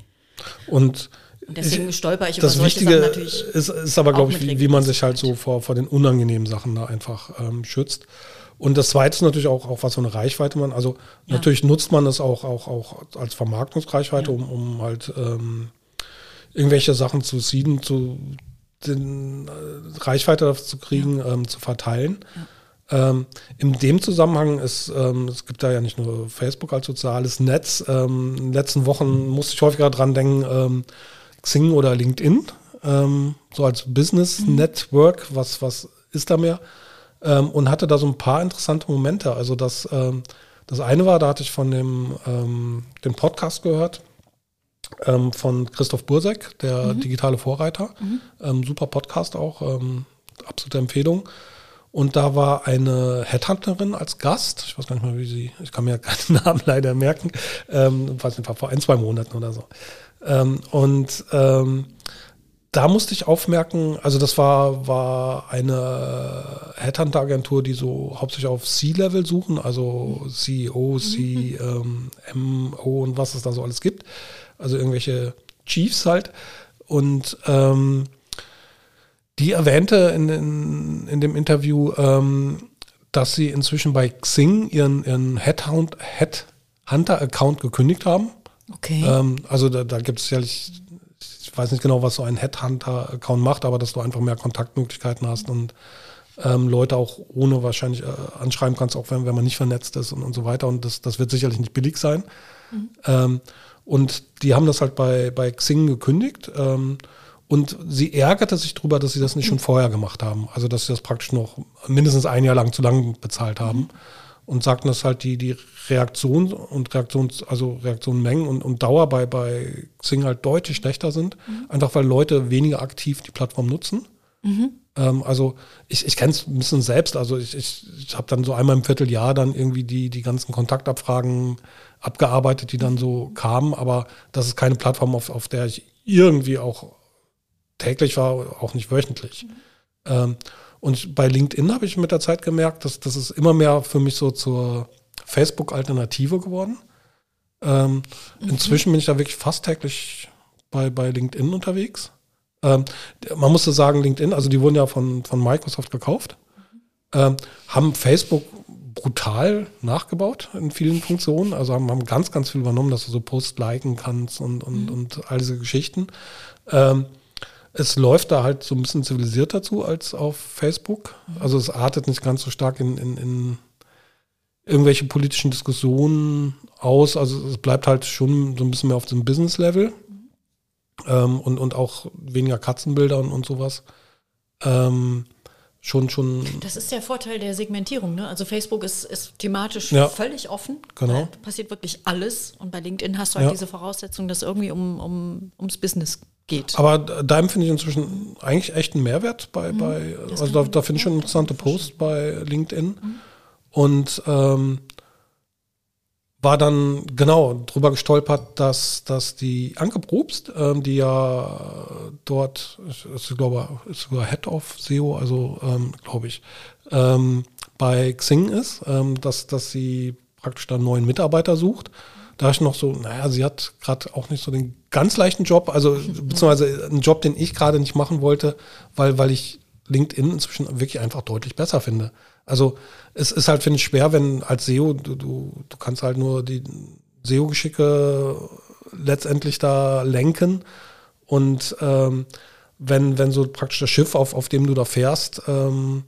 Speaker 2: Und
Speaker 1: Und deswegen stolper ich über
Speaker 2: das
Speaker 1: solche
Speaker 2: Wichtige
Speaker 1: Sachen natürlich.
Speaker 2: ist, ist aber, glaube ich, wie, wie man sich halt so vor, vor den unangenehmen Sachen da einfach ähm, schützt. Und das Zweite ist natürlich auch, auch was für eine Reichweite man, also
Speaker 1: Ja.
Speaker 2: natürlich nutzt man es auch, auch, auch als Vermarktungsreichweite, um, um halt ähm, irgendwelche Sachen zu sieden, zu den, äh, Reichweite zu kriegen, ähm, zu verteilen. Ähm, in dem Zusammenhang ist, ähm, es gibt da ja nicht nur Facebook als soziales Netz. Ähm, in den letzten Wochen musste ich häufiger dran denken, ähm, Xing oder LinkedIn, ähm, so als Business Network, was, was ist da mehr? Und hatte da so ein paar interessante Momente. Also das, das eine war, da hatte ich von dem den Podcast gehört ähm, von Christoph Bursek, der digitale Vorreiter. Ähm, super Podcast auch, ähm, absolute Empfehlung. Und da war eine Headhunterin als Gast. Ich weiß gar nicht mal, wie sie, ich kann mir keinen Namen leider merken. Ähm, weiß nicht, war vor ein, zwei Monaten oder so. Ähm, und ähm, da musste ich aufmerken, also das war, war eine Headhunter-Agentur, die so hauptsächlich auf C-Level suchen, also CEO, C, ähm, MO und was es da so alles gibt. Also irgendwelche Chiefs halt. Und ähm, die erwähnte in, in, in dem Interview, ähm, dass sie inzwischen bei Xing ihren, ihren Headhunt- Headhunter-Account gekündigt haben.
Speaker 1: Okay.
Speaker 2: Ähm, also da, da gibt es ja, ich, ich weiß nicht genau, was so ein Headhunter-Account macht, aber dass du einfach mehr Kontaktmöglichkeiten hast und ähm, Leute auch ohne wahrscheinlich äh, anschreiben kannst, auch wenn, wenn man nicht vernetzt ist und, und so weiter. Und das, das wird sicherlich nicht billig sein. Mhm. Ähm, und die haben das halt bei, bei Xing gekündigt. Ähm, und sie ärgerte sich darüber, dass sie das nicht schon vorher gemacht haben. Also, dass sie das praktisch noch mindestens ein Jahr lang zu lang bezahlt haben. Und sagten, dass halt die, die Reaktion und Reaktions, also Reaktionmengen und, und Dauer bei, bei Xing halt deutlich schlechter sind. Mhm. Einfach weil Leute weniger aktiv die Plattform nutzen. Mhm. Ähm, also ich, ich kenne es ein bisschen selbst. Also ich, ich, ich habe dann so einmal im Vierteljahr dann irgendwie die, die ganzen Kontaktabfragen abgearbeitet, die dann so kamen. Aber das ist keine Plattform, auf, auf der ich irgendwie auch täglich war, auch nicht wöchentlich. Mhm. Ähm, und bei LinkedIn habe ich mit der Zeit gemerkt, dass das ist immer mehr für mich so zur Facebook-Alternative geworden. Ähm, mhm. Inzwischen bin ich da wirklich fast täglich bei, bei LinkedIn unterwegs. Ähm, man musste sagen, LinkedIn, also die wurden ja von, von Microsoft gekauft, ähm, haben Facebook brutal nachgebaut in vielen Funktionen. Also haben, haben ganz, ganz viel übernommen, dass du so Post liken kannst und, und, mhm. und all diese Geschichten. Ähm, es läuft da halt so ein bisschen zivilisierter zu als auf Facebook. Mhm. Also es artet nicht ganz so stark in, in, in irgendwelche politischen Diskussionen aus. Also es bleibt halt schon so ein bisschen mehr auf dem Business-Level ähm, und, und auch weniger Katzenbilder und, und sowas. Ähm, schon, schon.
Speaker 1: Das ist der Vorteil der Segmentierung. Ne? Also Facebook ist, ist thematisch
Speaker 2: ja,
Speaker 1: völlig offen.
Speaker 2: Genau.
Speaker 1: Da passiert wirklich alles. Und bei LinkedIn hast du halt ja. diese Voraussetzung, dass irgendwie um, um, ums Business geht.
Speaker 2: Aber da empfinde ich inzwischen eigentlich echt einen Mehrwert bei, mhm, bei also da, da finde ich schon interessante Posts bei LinkedIn. Mhm. Und ähm, war dann genau drüber gestolpert, dass, dass die Anke Probst, ähm, die ja dort, ist, glaube ist sogar Head of SEO, also ähm, glaube ich, ähm, bei Xing ist, ähm, dass, dass sie praktisch da einen neuen Mitarbeiter sucht. Da ich noch so, naja, sie hat gerade auch nicht so den ganz leichten Job, also beziehungsweise einen Job, den ich gerade nicht machen wollte, weil, weil ich LinkedIn inzwischen wirklich einfach deutlich besser finde. Also es ist halt, finde ich, schwer, wenn als SEO, du, du, du kannst halt nur die SEO-Geschicke letztendlich da lenken. Und ähm, wenn, wenn so praktisch das Schiff, auf, auf dem du da fährst, ähm,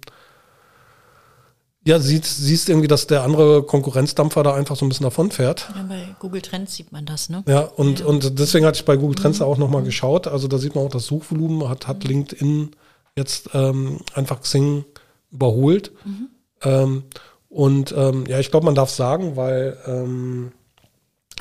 Speaker 2: ja, siehst, siehst irgendwie, dass der andere Konkurrenzdampfer da einfach so ein bisschen davon fährt.
Speaker 1: Ja, bei Google Trends sieht man das, ne?
Speaker 2: Ja, und, ja. und deswegen hatte ich bei Google Trends mhm. auch nochmal geschaut. Also da sieht man auch das Suchvolumen, hat, hat LinkedIn jetzt ähm, einfach Xing überholt. Mhm. Ähm, und ähm, ja, ich glaube, man darf sagen, weil ähm,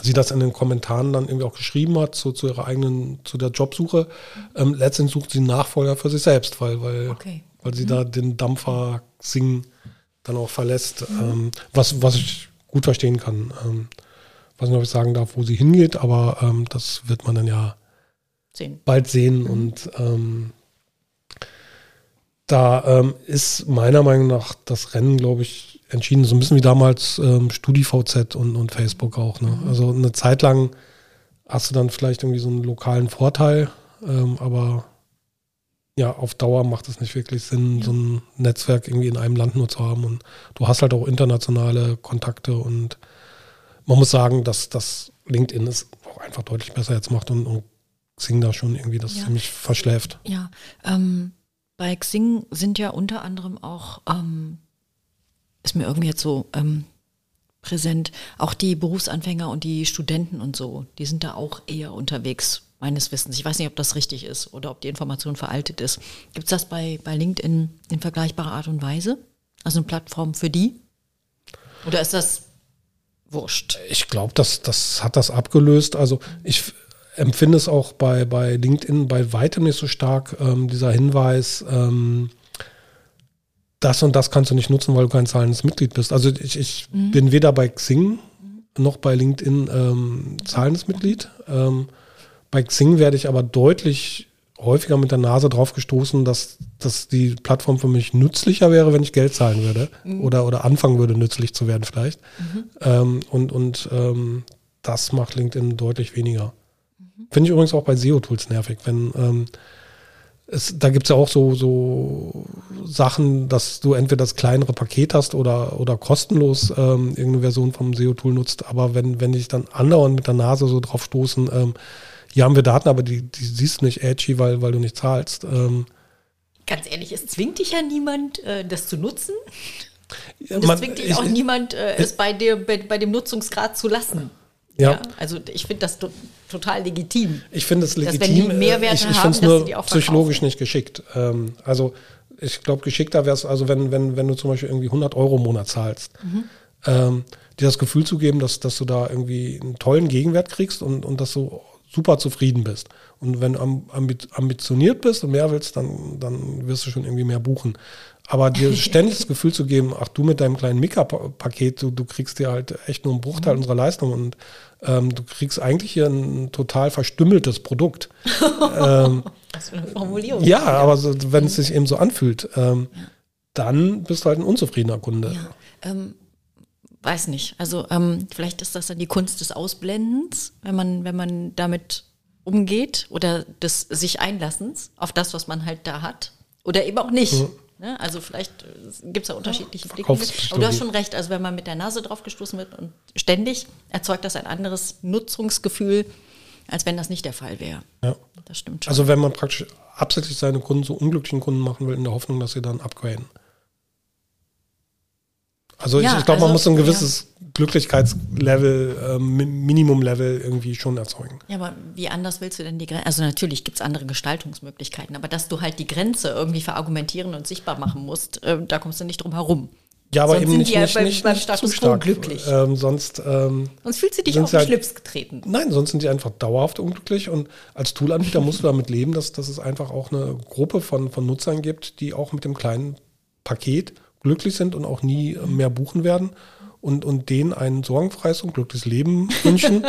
Speaker 2: sie das in den Kommentaren dann irgendwie auch geschrieben hat zu, zu ihrer eigenen, zu der Jobsuche. Ähm, letztendlich sucht sie einen Nachfolger für sich selbst, weil, weil, okay. weil sie mhm. da den Dampfer Xing dann auch verlässt, mhm. ähm, was, was ich gut verstehen kann. Ähm, weiß nicht, ob ich sagen darf, wo sie hingeht, aber ähm, das wird man dann ja sehen. bald sehen mhm. und ähm, da ähm, ist meiner Meinung nach das Rennen, glaube ich, entschieden. So ein bisschen wie damals ähm, StudiVZ und, und Facebook auch. Ne? Mhm. Also eine Zeit lang hast du dann vielleicht irgendwie so einen lokalen Vorteil, ähm, aber ja, auf Dauer macht es nicht wirklich Sinn, ja. so ein Netzwerk irgendwie in einem Land nur zu haben. Und du hast halt auch internationale Kontakte und man muss sagen, dass das LinkedIn es auch einfach deutlich besser jetzt macht und, und Xing da schon irgendwie das ja. ziemlich verschläft.
Speaker 1: Ja, ähm, bei Xing sind ja unter anderem auch, ähm, ist mir irgendwie jetzt so ähm, präsent, auch die Berufsanfänger und die Studenten und so, die sind da auch eher unterwegs, meines Wissens. Ich weiß nicht, ob das richtig ist oder ob die Information veraltet ist. Gibt es das bei, bei LinkedIn in vergleichbarer Art und Weise? Also eine Plattform für die? Oder ist das wurscht?
Speaker 2: Ich glaube, das, das hat das abgelöst. Also ich empfinde es auch bei, bei LinkedIn bei weitem nicht so stark, ähm, dieser Hinweis, ähm, das und das kannst du nicht nutzen, weil du kein zahlendes Mitglied bist. Also ich, ich mhm. bin weder bei Xing noch bei LinkedIn ähm, zahlendes Mitglied. Ähm, bei Xing werde ich aber deutlich häufiger mit der Nase drauf gestoßen, dass, dass die Plattform für mich nützlicher wäre, wenn ich Geld zahlen würde mhm. oder, oder anfangen würde, nützlich zu werden vielleicht. Mhm. Ähm, und und ähm, das macht LinkedIn deutlich weniger. Finde ich übrigens auch bei SEO-Tools nervig, wenn ähm, es, da gibt es ja auch so, so Sachen, dass du entweder das kleinere Paket hast oder, oder kostenlos ähm, irgendeine Version vom SEO-Tool nutzt. Aber wenn, wenn dich dann andauernd mit der Nase so drauf stoßen, ähm, hier haben wir Daten, aber die, die siehst du nicht edgy, weil, weil du nicht zahlst. Ähm,
Speaker 1: Ganz ehrlich, es zwingt dich ja niemand, äh, das zu nutzen. Und es zwingt dich
Speaker 2: ich-
Speaker 1: auch niemand, äh, es bei, dir, bei, bei dem Nutzungsgrad zu lassen.
Speaker 2: Ja.
Speaker 1: also ich finde das to total legitim.
Speaker 2: Ich finde es
Speaker 1: Dass wenn
Speaker 2: legitim.
Speaker 1: die Mehrwerte
Speaker 2: ich ich
Speaker 1: haben,
Speaker 2: finde es
Speaker 1: dass
Speaker 2: nur
Speaker 1: sie die auch
Speaker 2: psychologisch
Speaker 1: verkaufen.
Speaker 2: nicht geschickt. Ähm, also ich glaube, geschickter wäre es, also wenn, wenn, wenn du zum Beispiel irgendwie 100 Euro im Monat zahlst,
Speaker 1: Mhm.
Speaker 2: ähm, dir das Gefühl zu geben, dass, dass du da irgendwie einen tollen Gegenwert kriegst und, und dass du super zufrieden bist. Und wenn du am- ambi- ambitioniert bist und mehr willst, dann, dann wirst du schon irgendwie mehr buchen. Aber dir ständig das Gefühl zu geben, ach du mit deinem kleinen Mika-Paket, du, du kriegst dir halt echt nur einen
Speaker 1: Mhm.
Speaker 2: Bruchteil unserer Leistung und ähm, du kriegst eigentlich hier ein total verstümmeltes Produkt. ähm,
Speaker 1: Was für eine Formulierung.
Speaker 2: ja, aber so, wenn es sich eben so anfühlt, ähm, dann bist du halt ein unzufriedener Kunde.
Speaker 1: Ja, ähm, weiß nicht. Also ähm, vielleicht ist das dann die Kunst des Ausblendens, wenn man, wenn man damit umgeht oder des sich Einlassens auf das, was man halt da hat. Oder eben auch nicht. Ne? Also vielleicht gibt es da unterschiedliche Blickwinkel.
Speaker 2: Verkaufspsychologie.
Speaker 1: Aber du hast schon recht, also wenn man mit der Nase drauf gestoßen wird und ständig, erzeugt das ein anderes Nutzungsgefühl, als wenn das nicht der Fall wäre.
Speaker 2: Ja.
Speaker 1: Das stimmt schon.
Speaker 2: Also wenn man praktisch absichtlich seine Kunden so unglücklichen Kunden machen will, in der Hoffnung, dass sie dann upgraden. Also
Speaker 1: Ja,
Speaker 2: ich, glaube, man
Speaker 1: also,
Speaker 2: muss so ein gewisses Glücklichkeitslevel, ähm, Mi- Minimumlevel irgendwie schon erzeugen.
Speaker 1: Ja, aber wie anders willst du denn die Grenze? Also natürlich gibt es andere Gestaltungsmöglichkeiten, aber dass du halt die Grenze irgendwie verargumentieren und sichtbar machen musst, äh, da kommst du nicht drum herum.
Speaker 2: Ja, aber
Speaker 1: Sonst
Speaker 2: eben
Speaker 1: sind
Speaker 2: nicht,
Speaker 1: die ja
Speaker 2: nicht,
Speaker 1: beim-
Speaker 2: nicht,
Speaker 1: beim
Speaker 2: nicht
Speaker 1: quo
Speaker 2: stark.
Speaker 1: glücklich.
Speaker 2: Ähm, sonst, ähm,
Speaker 1: Sonst fühlst du dich auf den
Speaker 2: halt-
Speaker 1: Schlips getreten.
Speaker 2: nein, sonst sind die einfach dauerhaft unglücklich und als Toolanbieter musst du damit leben, dass, dass es einfach auch eine Gruppe von, von Nutzern gibt, die auch mit dem kleinen Paket glücklich sind und auch nie äh, mehr buchen werden und, und denen ein sorgenfreies und glückliches Leben wünschen.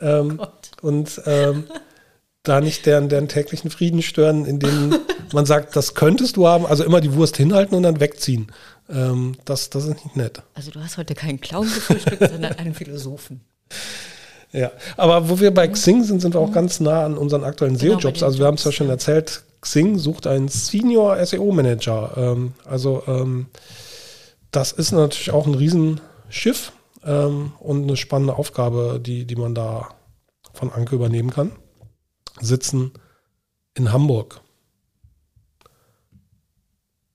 Speaker 2: ähm,
Speaker 1: Gott.
Speaker 2: und ähm, da nicht deren, deren täglichen Frieden stören, indem man sagt, das könntest du haben, also immer die Wurst hinhalten und dann wegziehen. Ähm, das, das ist nicht nett.
Speaker 1: Also du hast heute keinen Clown gefrühstückt, sondern einen Philosophen.
Speaker 2: Ja, aber wo wir bei Xing sind, sind wir auch ganz nah an unseren aktuellen
Speaker 1: Genau,
Speaker 2: SEO-Jobs. Also wir haben es ja schon erzählt, Xing sucht einen Senior SEO-Manager. Ähm, also ähm, das ist natürlich auch ein Riesenschiff ähm, und eine spannende Aufgabe, die, die man da von Anke übernehmen kann. Sitzen in Hamburg.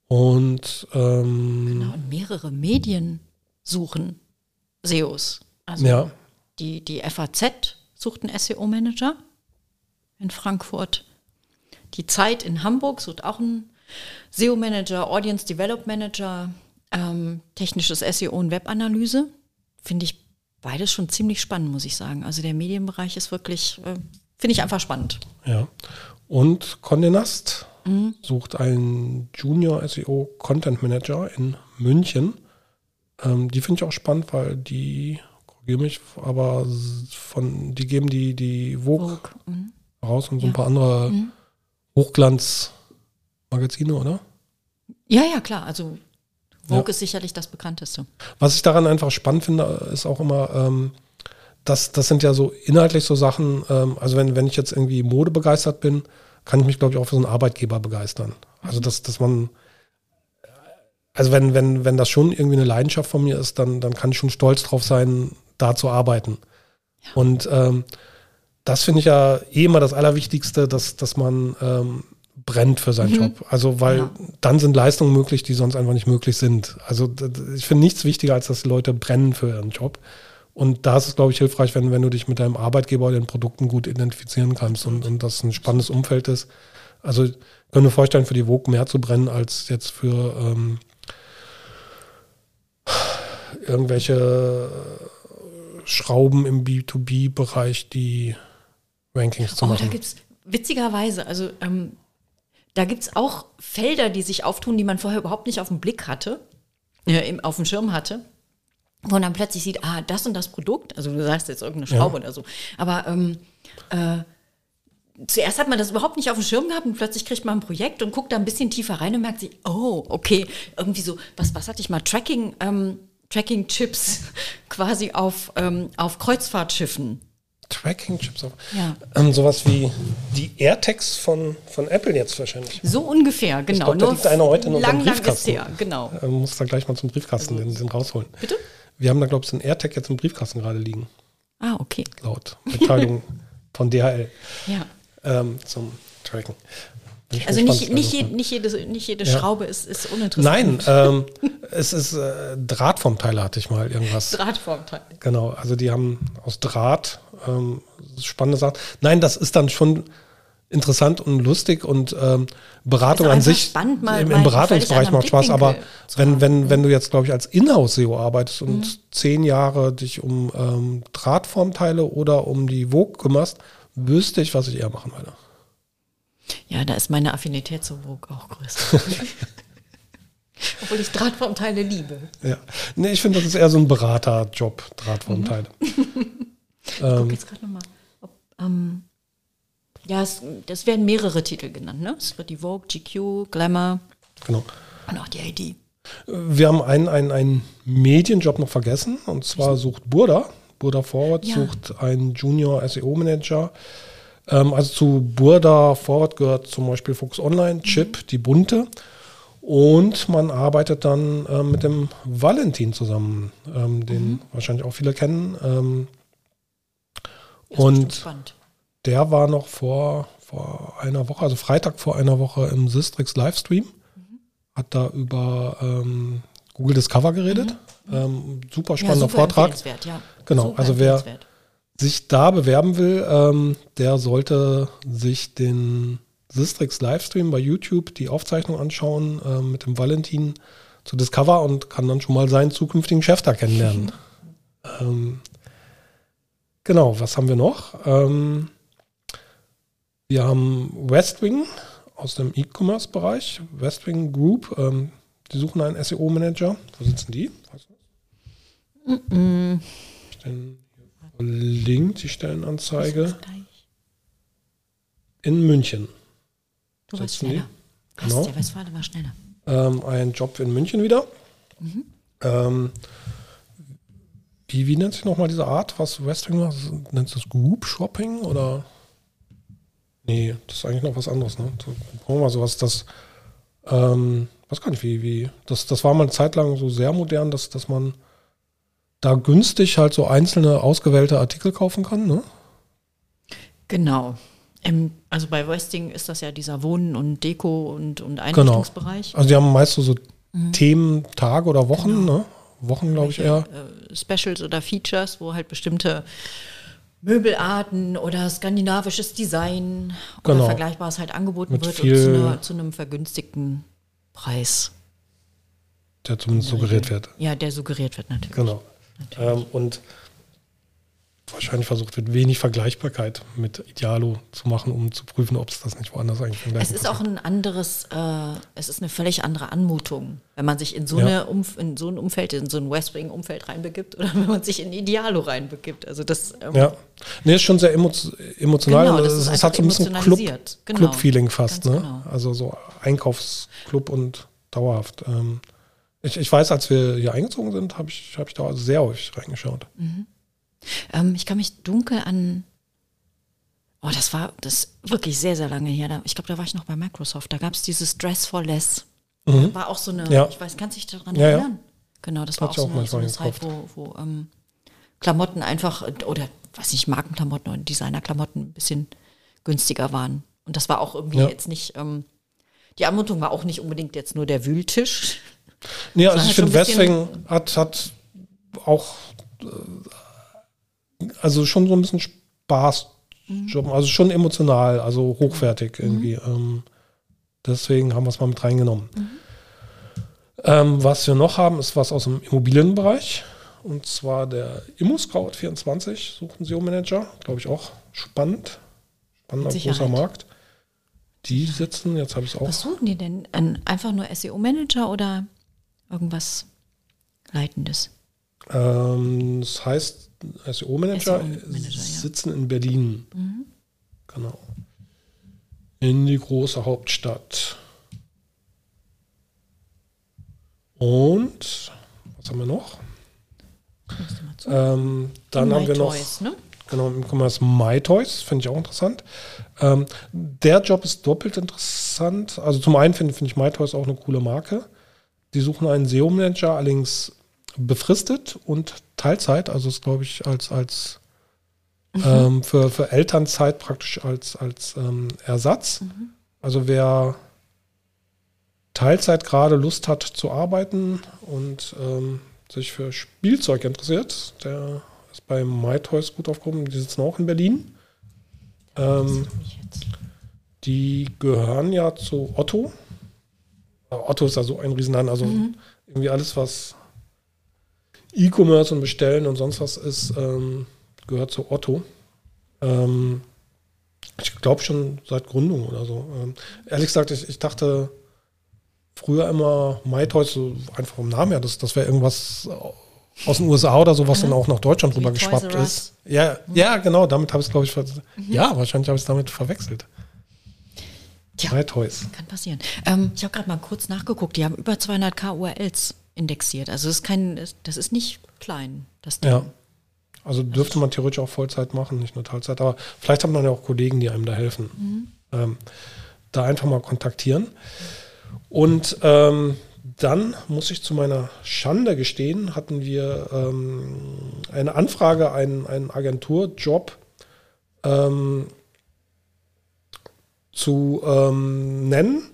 Speaker 2: Und ähm,
Speaker 1: Genau, mehrere Medien suchen SEOs. Also
Speaker 2: Ja.
Speaker 1: die, die FAZ sucht einen SEO-Manager in Frankfurt. Die Zeit in Hamburg sucht auch einen SEO-Manager, Audience Develop Manager, ähm, technisches SEO und Webanalyse. Finde ich beides schon ziemlich spannend, muss ich sagen. Also der Medienbereich ist wirklich, äh, finde ich einfach spannend.
Speaker 2: Ja. Und Condé Nast
Speaker 1: Mhm.
Speaker 2: sucht einen Junior SEO Content Manager in München. Ähm, die finde ich auch spannend, weil die, korrigiere mich, aber von, die geben die, die Vogue,
Speaker 1: Vogue. Mhm.
Speaker 2: raus und so ein paar andere Hochglanzmagazine, oder?
Speaker 1: Ja, ja, klar. Also Vogue
Speaker 2: Ja.
Speaker 1: ist sicherlich das bekannteste.
Speaker 2: Was ich daran einfach spannend finde, ist auch immer, ähm, das, das sind ja so inhaltlich so Sachen, ähm, also wenn, wenn ich jetzt irgendwie Mode begeistert bin, kann ich mich, glaube ich, auch für so einen Arbeitgeber begeistern. Also dass, dass man, also wenn, wenn, wenn das schon irgendwie eine Leidenschaft von mir ist, dann, dann kann ich schon stolz drauf sein, da zu arbeiten. Und ähm, das finde ich ja eh immer das Allerwichtigste, dass, dass man ähm, brennt für seinen Job. Also weil
Speaker 1: Ja.
Speaker 2: dann sind Leistungen möglich, die sonst einfach nicht möglich sind. Also ich finde nichts wichtiger, als dass die Leute brennen für ihren Job. Und da ist es, glaube ich, hilfreich, wenn, wenn du dich mit deinem Arbeitgeber oder den Produkten gut identifizieren kannst und, und das ein spannendes Umfeld ist. Also ich kann mir vorstellen, für die Vogue mehr zu brennen, als jetzt für ähm, irgendwelche Schrauben im B2B-Bereich, die Rankings zu
Speaker 1: Oh, da
Speaker 2: machen.
Speaker 1: gibt es witzigerweise, also ähm, da gibt es auch Felder, die sich auftun, die man vorher überhaupt nicht auf dem Blick hatte, äh, im, auf dem Schirm hatte. Wo man dann plötzlich sieht, ah, das und das Produkt, also du sagst jetzt irgendeine Schraube oder so, aber ähm, äh, zuerst hat man das überhaupt nicht auf dem Schirm gehabt und plötzlich kriegt man ein Projekt und guckt da ein bisschen tiefer rein und merkt sich, oh, okay, irgendwie so, was, was hatte ich mal, Tracking, ähm, Tracking-Chips quasi auf, ähm, auf Kreuzfahrtschiffen.
Speaker 2: Tracking-Chips. auf-
Speaker 1: Ja.
Speaker 2: Ähm, sowas wie die AirTags von, von Apple jetzt wahrscheinlich.
Speaker 1: So ungefähr, genau.
Speaker 2: glaub, da liegt einer heute in unserem
Speaker 1: lang, lang
Speaker 2: Briefkasten.
Speaker 1: her, genau.
Speaker 2: Ähm, muss da gleich mal zum Briefkasten den, den rausholen.
Speaker 1: Bitte?
Speaker 2: Wir haben da, glaube ich, so ein AirTag jetzt im Briefkasten gerade liegen,
Speaker 1: Ah, okay.
Speaker 2: laut Mitteilung von DHL
Speaker 1: Ja.
Speaker 2: ähm, zum Tracken. Ich
Speaker 1: Also nicht, nicht,
Speaker 2: also.
Speaker 1: je, nicht jede, nicht jede
Speaker 2: Ja.
Speaker 1: Schraube ist, ist uninteressant.
Speaker 2: Nein, ähm, es ist äh, Drahtformteile hatte ich mal irgendwas.
Speaker 1: Drahtformteil.
Speaker 2: Genau, also die haben aus Draht ähm, spannende Sachen. Nein, das ist dann schon interessant und lustig und ähm, Beratung an sich
Speaker 1: spannend,
Speaker 2: im, im Beratungsbereich macht Spaß, aber wenn, wenn, wenn du jetzt, glaube ich, als Inhouse-SEO arbeitest und
Speaker 1: Mhm.
Speaker 2: zehn Jahre dich um ähm, Drahtformteile oder um die Vogue kümmerst, wüsste ich, was ich eher machen würde.
Speaker 1: Ja, da ist meine Affinität zu Vogue auch größer. Obwohl ich Drahtformteile liebe.
Speaker 2: Ja. Nee, ich finde, das ist eher so ein Beraterjob, Drahtformteile.
Speaker 1: Ich gucke jetzt gerade nochmal. Ähm, ja, es, das werden mehrere Titel genannt. Ne? Es wird die Vogue, GQ, Glamour
Speaker 2: Genau.
Speaker 1: und auch die ID.
Speaker 2: Wir haben einen, einen, einen Medienjob noch vergessen und zwar sucht Burda. Burda Forward
Speaker 1: Ja.
Speaker 2: sucht einen Junior SEO Manager. Ähm, also zu Burda Forward gehört zum Beispiel Focus Online, Chip, die bunte. Und man arbeitet dann ähm, mit dem Valentin zusammen, ähm, den wahrscheinlich auch viele kennen. Ähm,
Speaker 1: Das ist bestimmt
Speaker 2: und der war noch vor, vor einer Woche, also Freitag vor einer Woche im Sistrix Livestream. Hat da über ähm, Google Discover geredet. Ähm, super spannender
Speaker 1: super
Speaker 2: Vortrag.
Speaker 1: Ja.
Speaker 2: Genau,
Speaker 1: Super
Speaker 2: also wer-. Sich da bewerben will, ähm, der sollte sich den Sistrix Livestream bei YouTube die Aufzeichnung anschauen ähm, mit dem Valentin zu Discover und kann dann schon mal seinen zukünftigen Chef da kennenlernen. ähm, genau, was haben wir noch? Ähm, wir haben Westwing aus dem E-Commerce-Bereich, Westwing Group. Ähm, die suchen einen SEO-Manager. Wo sitzen die? Weißt du das? Stellen hier verlinkt die Stellenanzeige in München.
Speaker 1: Du warst
Speaker 2: die?
Speaker 1: schneller. Was?
Speaker 2: Genau.
Speaker 1: Westfale war schneller.
Speaker 2: Ähm, ein Job in München wieder. Ähm, wie, wie nennt sich nochmal diese Art, was Westwing macht? Nennt sich das Group Shopping oder? Nee, das ist eigentlich noch was anderes. Ne? So, gucken wir mal so was das. Ähm, weiß gar nicht, wie, wie. Das, das war mal eine Zeit lang so sehr modern, dass, dass man da günstig halt so einzelne ausgewählte Artikel kaufen kann. Ne?
Speaker 1: Genau. Ähm, also bei Westing ist das ja dieser Wohnen und Deko und, und Einrichtungsbereich.
Speaker 2: Also die haben meist so, so Themen, Tage oder Wochen, ne? Wochen, glaube ich, eher.
Speaker 1: äh, Specials oder Features, wo halt bestimmte Möbelarten oder skandinavisches Design oder
Speaker 2: Genau.
Speaker 1: Vergleichbares halt angeboten
Speaker 2: Mit
Speaker 1: wird zu, einer, zu einem vergünstigten Preis.
Speaker 2: Der zumindest suggeriert wird.
Speaker 1: Ja, der suggeriert wird natürlich.
Speaker 2: Genau. Ähm, und wahrscheinlich versucht wird, wenig Vergleichbarkeit mit Idealo zu machen, um zu prüfen, ob es das nicht woanders eigentlich im
Speaker 1: Es ist auch ein anderes, äh, es ist eine völlig andere Anmutung, wenn man sich in so,
Speaker 2: Ja.
Speaker 1: eine in so ein Umfeld, in so ein Westwing-Umfeld reinbegibt oder wenn man sich in Idealo reinbegibt. Also das ähm,
Speaker 2: Ja. Nee, ist schon sehr emo emotional.
Speaker 1: Genau, das
Speaker 2: es,
Speaker 1: ist
Speaker 2: hat so ein bisschen.
Speaker 1: Genau.
Speaker 2: Club-Feeling fast,
Speaker 1: Ganz
Speaker 2: ne?
Speaker 1: genau.
Speaker 2: Also so Einkaufsclub und dauerhaft. Ähm, ich, ich weiß, als wir hier eingezogen sind, habe ich, hab ich da sehr häufig reingeschaut.
Speaker 1: Ähm, ich kann mich dunkel an. Oh, das war das wirklich sehr, sehr lange her. Da, ich glaube, da war ich noch bei Microsoft. Da gab es dieses Dress for Less. War auch so eine,
Speaker 2: Mhm. Ja.
Speaker 1: ich weiß, kannst du dich daran
Speaker 2: Ja, ja.
Speaker 1: erinnern? Genau, das war
Speaker 2: Hat
Speaker 1: auch
Speaker 2: ich
Speaker 1: so
Speaker 2: auch
Speaker 1: eine, so eine Zeit, wo, wo ähm, Klamotten einfach, oder weiß ich, Markenklamotten oder Designerklamotten ein bisschen günstiger waren. Und das war auch irgendwie
Speaker 2: Ja.
Speaker 1: jetzt nicht, ähm, die Anmutung war auch nicht unbedingt jetzt nur der Wühltisch.
Speaker 2: Nee, also
Speaker 1: war
Speaker 2: ich finde, Westwing hat, hat auch äh, also schon so ein bisschen Spaß, Job, also schon emotional, also hochwertig irgendwie. Ähm, deswegen haben wir es mal mit reingenommen. Ähm, was wir noch haben, ist was aus dem Immobilienbereich. Und zwar der ImmoScout24 sucht einen SEO-Manager. Glaube ich auch spannend. Spannender großer. Markt. Die sitzen, jetzt habe ich es auch.
Speaker 1: Was suchen die denn? Ein, einfach nur SEO-Manager oder irgendwas Leitendes?
Speaker 2: Ähm, das heißt, SEO-Manager
Speaker 1: ja.
Speaker 2: sitzen in Berlin. Genau. In die große Hauptstadt. Und was haben wir noch? Ähm, dann haben wir noch
Speaker 1: MyToys, ne?
Speaker 2: genau im Commerce MyToys, finde ich auch interessant. Ähm, der Job ist doppelt interessant. Also zum einen finde finde ich MyToys auch eine coole Marke. Die suchen einen SEO-Manager, allerdings befristet und Teilzeit, also ist glaube ich als, als ähm, für, für Elternzeit praktisch als, als ähm, Ersatz. Also wer Teilzeit gerade Lust hat zu arbeiten und ähm, sich für Spielzeug interessiert, der ist bei MyToys gut aufgehoben. Die sitzen auch in Berlin. Ähm, die gehören ja zu Otto. Otto ist ja so ein Riesenladen, also mhm. irgendwie alles, was E-Commerce und Bestellen und sonst was ist, ähm, gehört zu Otto. Ähm, ich glaube schon seit Gründung oder so. Ähm, ehrlich gesagt, ich, ich dachte früher immer MyToys, so einfach vom Namen her, das, das wäre irgendwas aus den USA oder so, was mhm. dann auch nach Deutschland rüber geschwappt ist. Ja, mhm. ja, genau, damit habe ich es, glaube ich, mhm. ja, wahrscheinlich habe ich es damit verwechselt.
Speaker 1: Tja, MyToys. Kann passieren. Ähm, ich habe gerade mal kurz nachgeguckt, die haben über 200k URLs indexiert. Also das ist kein, das ist nicht klein, das
Speaker 2: Ding. Ja. Also dürfte man theoretisch auch Vollzeit machen, nicht nur Teilzeit. Aber vielleicht hat man ja auch Kollegen, die einem da helfen. Mhm. Ähm, da einfach mal kontaktieren. Und ähm, dann muss ich zu meiner Schande gestehen, hatten wir ähm, eine Anfrage, einen, einen Agenturjob ähm, zu ähm, nennen.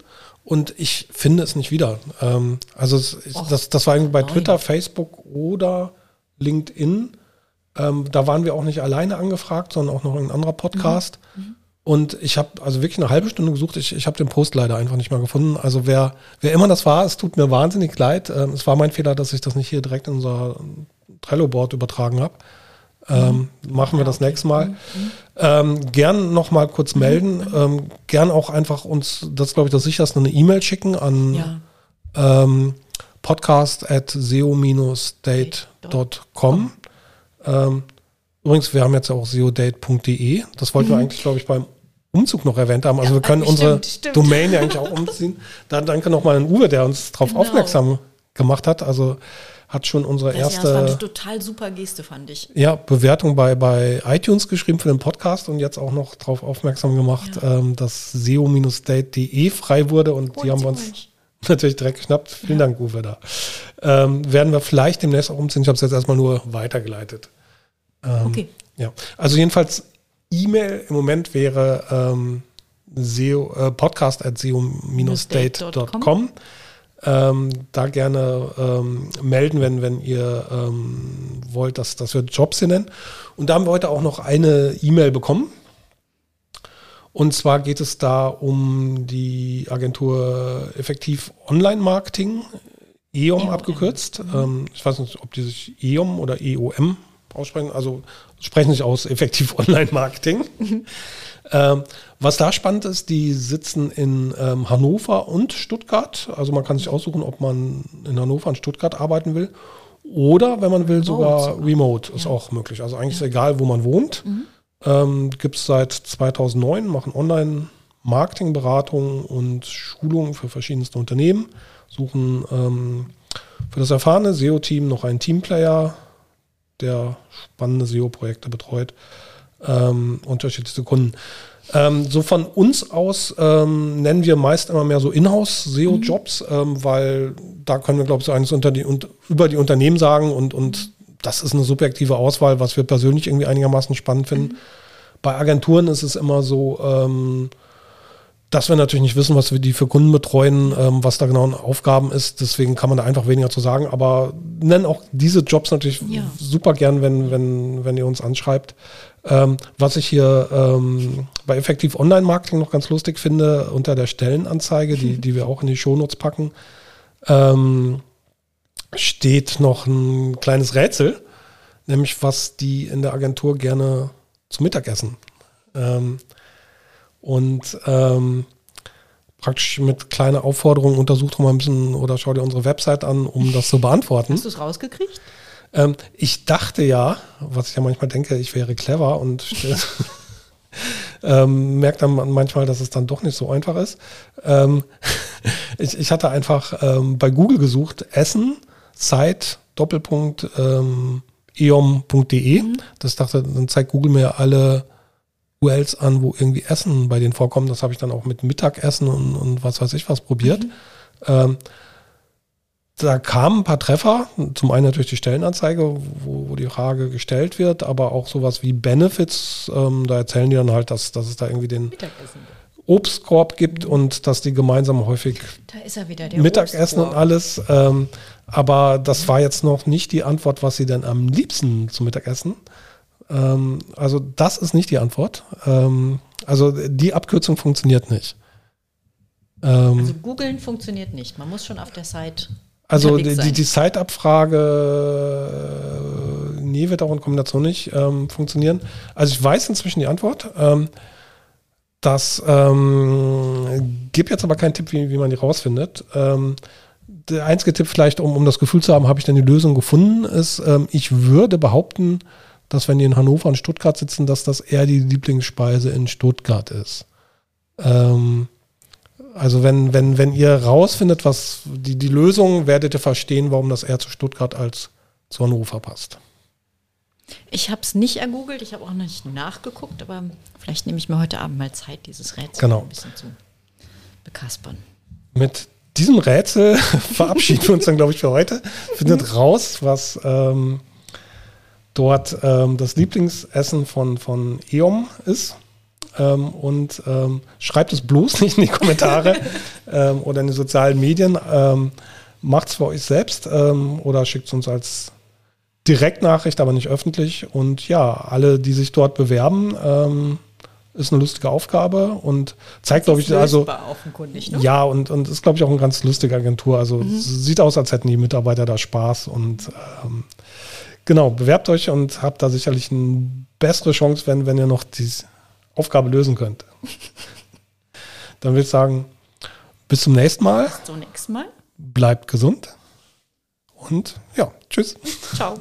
Speaker 2: Und ich finde es nicht wieder. Ähm, also es, oh, das, das war irgendwie bei Twitter, Facebook oder LinkedIn. Ähm, da waren wir auch nicht alleine angefragt, sondern auch noch ein anderer Podcast. Mhm. mhm. Und ich habe also wirklich eine halbe Stunde gesucht. Ich, ich habe den Post leider einfach nicht mehr gefunden. Also wer, wer immer das war, es tut mir wahnsinnig leid. Ähm, es war mein Fehler, dass ich das nicht hier direkt in unser Trello-Board übertragen habe. Ähm. Machen wir das nächste Mal. Ähm, gern noch mal kurz melden. Ähm, gern auch einfach uns, das glaube ich das sicherste, eine E-Mail schicken an ja. ähm, podcast at seo-date.com. Ähm, übrigens, wir haben jetzt auch seodate.de. Das wollten mhm. wir eigentlich, glaube ich, beim Umzug noch erwähnt haben. Also ja, wir können stimmt, unsere stimmt. Domain ja eigentlich auch umziehen. Da danke nochmal an Uwe, der uns darauf genau. aufmerksam gemacht hat. Also hat schon unsere das erste. Ja, das war eine
Speaker 1: total super Geste, fand ich.
Speaker 2: Ja, Bewertung bei, bei iTunes geschrieben für den Podcast und jetzt auch noch darauf aufmerksam gemacht, ja. ähm, dass seo-date.de frei wurde und oh, die haben wir uns natürlich direkt geschnappt. Vielen ja. Dank, Uwe, da. Ähm, werden wir vielleicht demnächst auch umziehen. Ich habe es jetzt erstmal nur weitergeleitet. Ähm, okay. Ja, also jedenfalls E-Mail im Moment wäre ähm, SEO, äh, podcast at seo-date.com. Ähm, da gerne ähm, melden, wenn, wenn ihr ähm, wollt, dass, dass wir Jobs hier nennen. Und da haben wir heute auch noch eine E-Mail bekommen. Und zwar geht es da um die Agentur Effektiv Online Marketing, EOM, EOM. abgekürzt. Mhm. Ähm, ich weiß nicht, ob die sich EOM oder EOM aussprechen. Also sprechen sich aus Effektiv Online Marketing. Mhm. Was da spannend ist, die sitzen in ähm, Hannover und Stuttgart. Also man kann sich aussuchen, ob man in Hannover und Stuttgart arbeiten will. Oder, wenn man will, sogar remote, remote ist ja. auch möglich. Also eigentlich ja. ist egal, wo man wohnt. Mhm. Ähm, Gibt es seit 2009, machen Online-Marketing-Beratungen und Schulungen für verschiedenste Unternehmen, suchen ähm, für das erfahrene SEO-Team noch einen Teamplayer, der spannende SEO-Projekte betreut ähm, unterschiedlichste Kunden. Ähm, so von uns aus ähm, nennen wir meist immer mehr so Inhouse-SEO-Jobs, mhm. ähm, weil da können wir, glaube ich, so eines unter die, und, über die Unternehmen sagen und, und das ist eine subjektive Auswahl, was wir persönlich irgendwie einigermaßen spannend finden. Mhm. Bei Agenturen ist es immer so, ähm, dass wir natürlich nicht wissen, was wir die für Kunden betreuen, ähm, was da genau an Aufgaben ist. Deswegen kann man da einfach weniger zu sagen. Aber nennen auch diese Jobs natürlich ja. super gern, wenn, wenn, wenn ihr uns anschreibt. Ähm, was ich hier ähm, bei Effektiv Online-Marketing noch ganz lustig finde, unter der Stellenanzeige, die, die wir auch in die Shownotes packen, ähm, steht noch ein kleines Rätsel, nämlich was die in der Agentur gerne zum Mittagessen. Ähm, und ähm, praktisch mit kleiner Aufforderung untersucht doch mal ein bisschen oder schau dir unsere Website an, um das zu beantworten.
Speaker 1: Hast du es rausgekriegt?
Speaker 2: Ähm, ich dachte ja, was ich ja manchmal denke, ich wäre clever und ähm, merke dann manchmal, dass es dann doch nicht so einfach ist. Ähm, ich, ich, hatte einfach ähm, bei Google gesucht, Essen, Zeit, Doppelpunkt, ähm, eom.de. Mhm. Das dachte, dann zeigt Google mir alle URLs an, wo irgendwie Essen bei denen vorkommt. Das habe ich dann auch mit Mittagessen und, und was weiß ich was probiert. Mhm. Da kamen ein paar Treffer. Zum einen natürlich die Stellenanzeige, wo, wo die Frage gestellt wird, aber auch sowas wie Benefits. Ähm, da erzählen die dann halt, dass, dass es da irgendwie den Obstkorb gibt und dass die gemeinsam häufig
Speaker 1: er wieder, der
Speaker 2: Mittagessen und
Speaker 1: Obstkorb.
Speaker 2: alles. Ähm, aber das war jetzt noch nicht die Antwort, was sie denn am liebsten zum Mittagessen. Ähm, also das ist nicht die Antwort. Ähm, also die Abkürzung funktioniert nicht. Ähm,
Speaker 1: Also googeln funktioniert nicht. Man muss schon auf der Site
Speaker 2: Also die, die, die Zeitabfrage, äh, nee, wird auch in Kombination nicht ähm, funktionieren. Also ich weiß inzwischen die Antwort. Ähm, das ähm, gibt jetzt aber keinen Tipp, wie, wie man die rausfindet. Ähm, der einzige Tipp vielleicht, um, um das Gefühl zu haben, habe ich denn die Lösung gefunden, ist, ähm, ich würde behaupten, dass wenn die in Hannover und Stuttgart sitzen, dass das eher die Lieblingsspeise in Stuttgart ist. Ähm, also wenn, wenn, wenn ihr rausfindet, was die, die Lösung, werdet ihr verstehen, warum das eher zu Stuttgart als zu Hannover passt.
Speaker 1: Ich habe es nicht ergoogelt, ich habe auch nicht nachgeguckt, aber vielleicht nehme ich mir heute Abend mal Zeit, dieses Rätsel
Speaker 2: Genau.
Speaker 1: ein bisschen zu bekaspern.
Speaker 2: Mit diesem Rätsel verabschieden wir uns dann, glaube ich, für heute. Findet raus, was ähm, dort ähm, das Lieblingsessen von, von EOM ist. Ähm, und ähm, schreibt es bloß nicht in die Kommentare ähm, oder in die sozialen Medien. Ähm, Macht es für euch selbst ähm, oder schickt es uns als Direktnachricht, aber nicht öffentlich. Und ja, alle, die sich dort bewerben, ähm, ist eine lustige Aufgabe und zeigt, glaube ich, also
Speaker 1: offenkundig, ne?
Speaker 2: ja, und, und ist, glaube ich, auch eine ganz lustige Agentur. Also es sieht aus, als hätten die Mitarbeiter da Spaß. Und ähm, genau, bewerbt euch und habt da sicherlich eine bessere Chance, wenn, wenn ihr noch die Aufgabe lösen könnt. Dann würde ich sagen, bis zum nächsten Mal.
Speaker 1: So, nächstes Mal.
Speaker 2: Bleibt gesund. Und ja, tschüss.
Speaker 1: Ciao.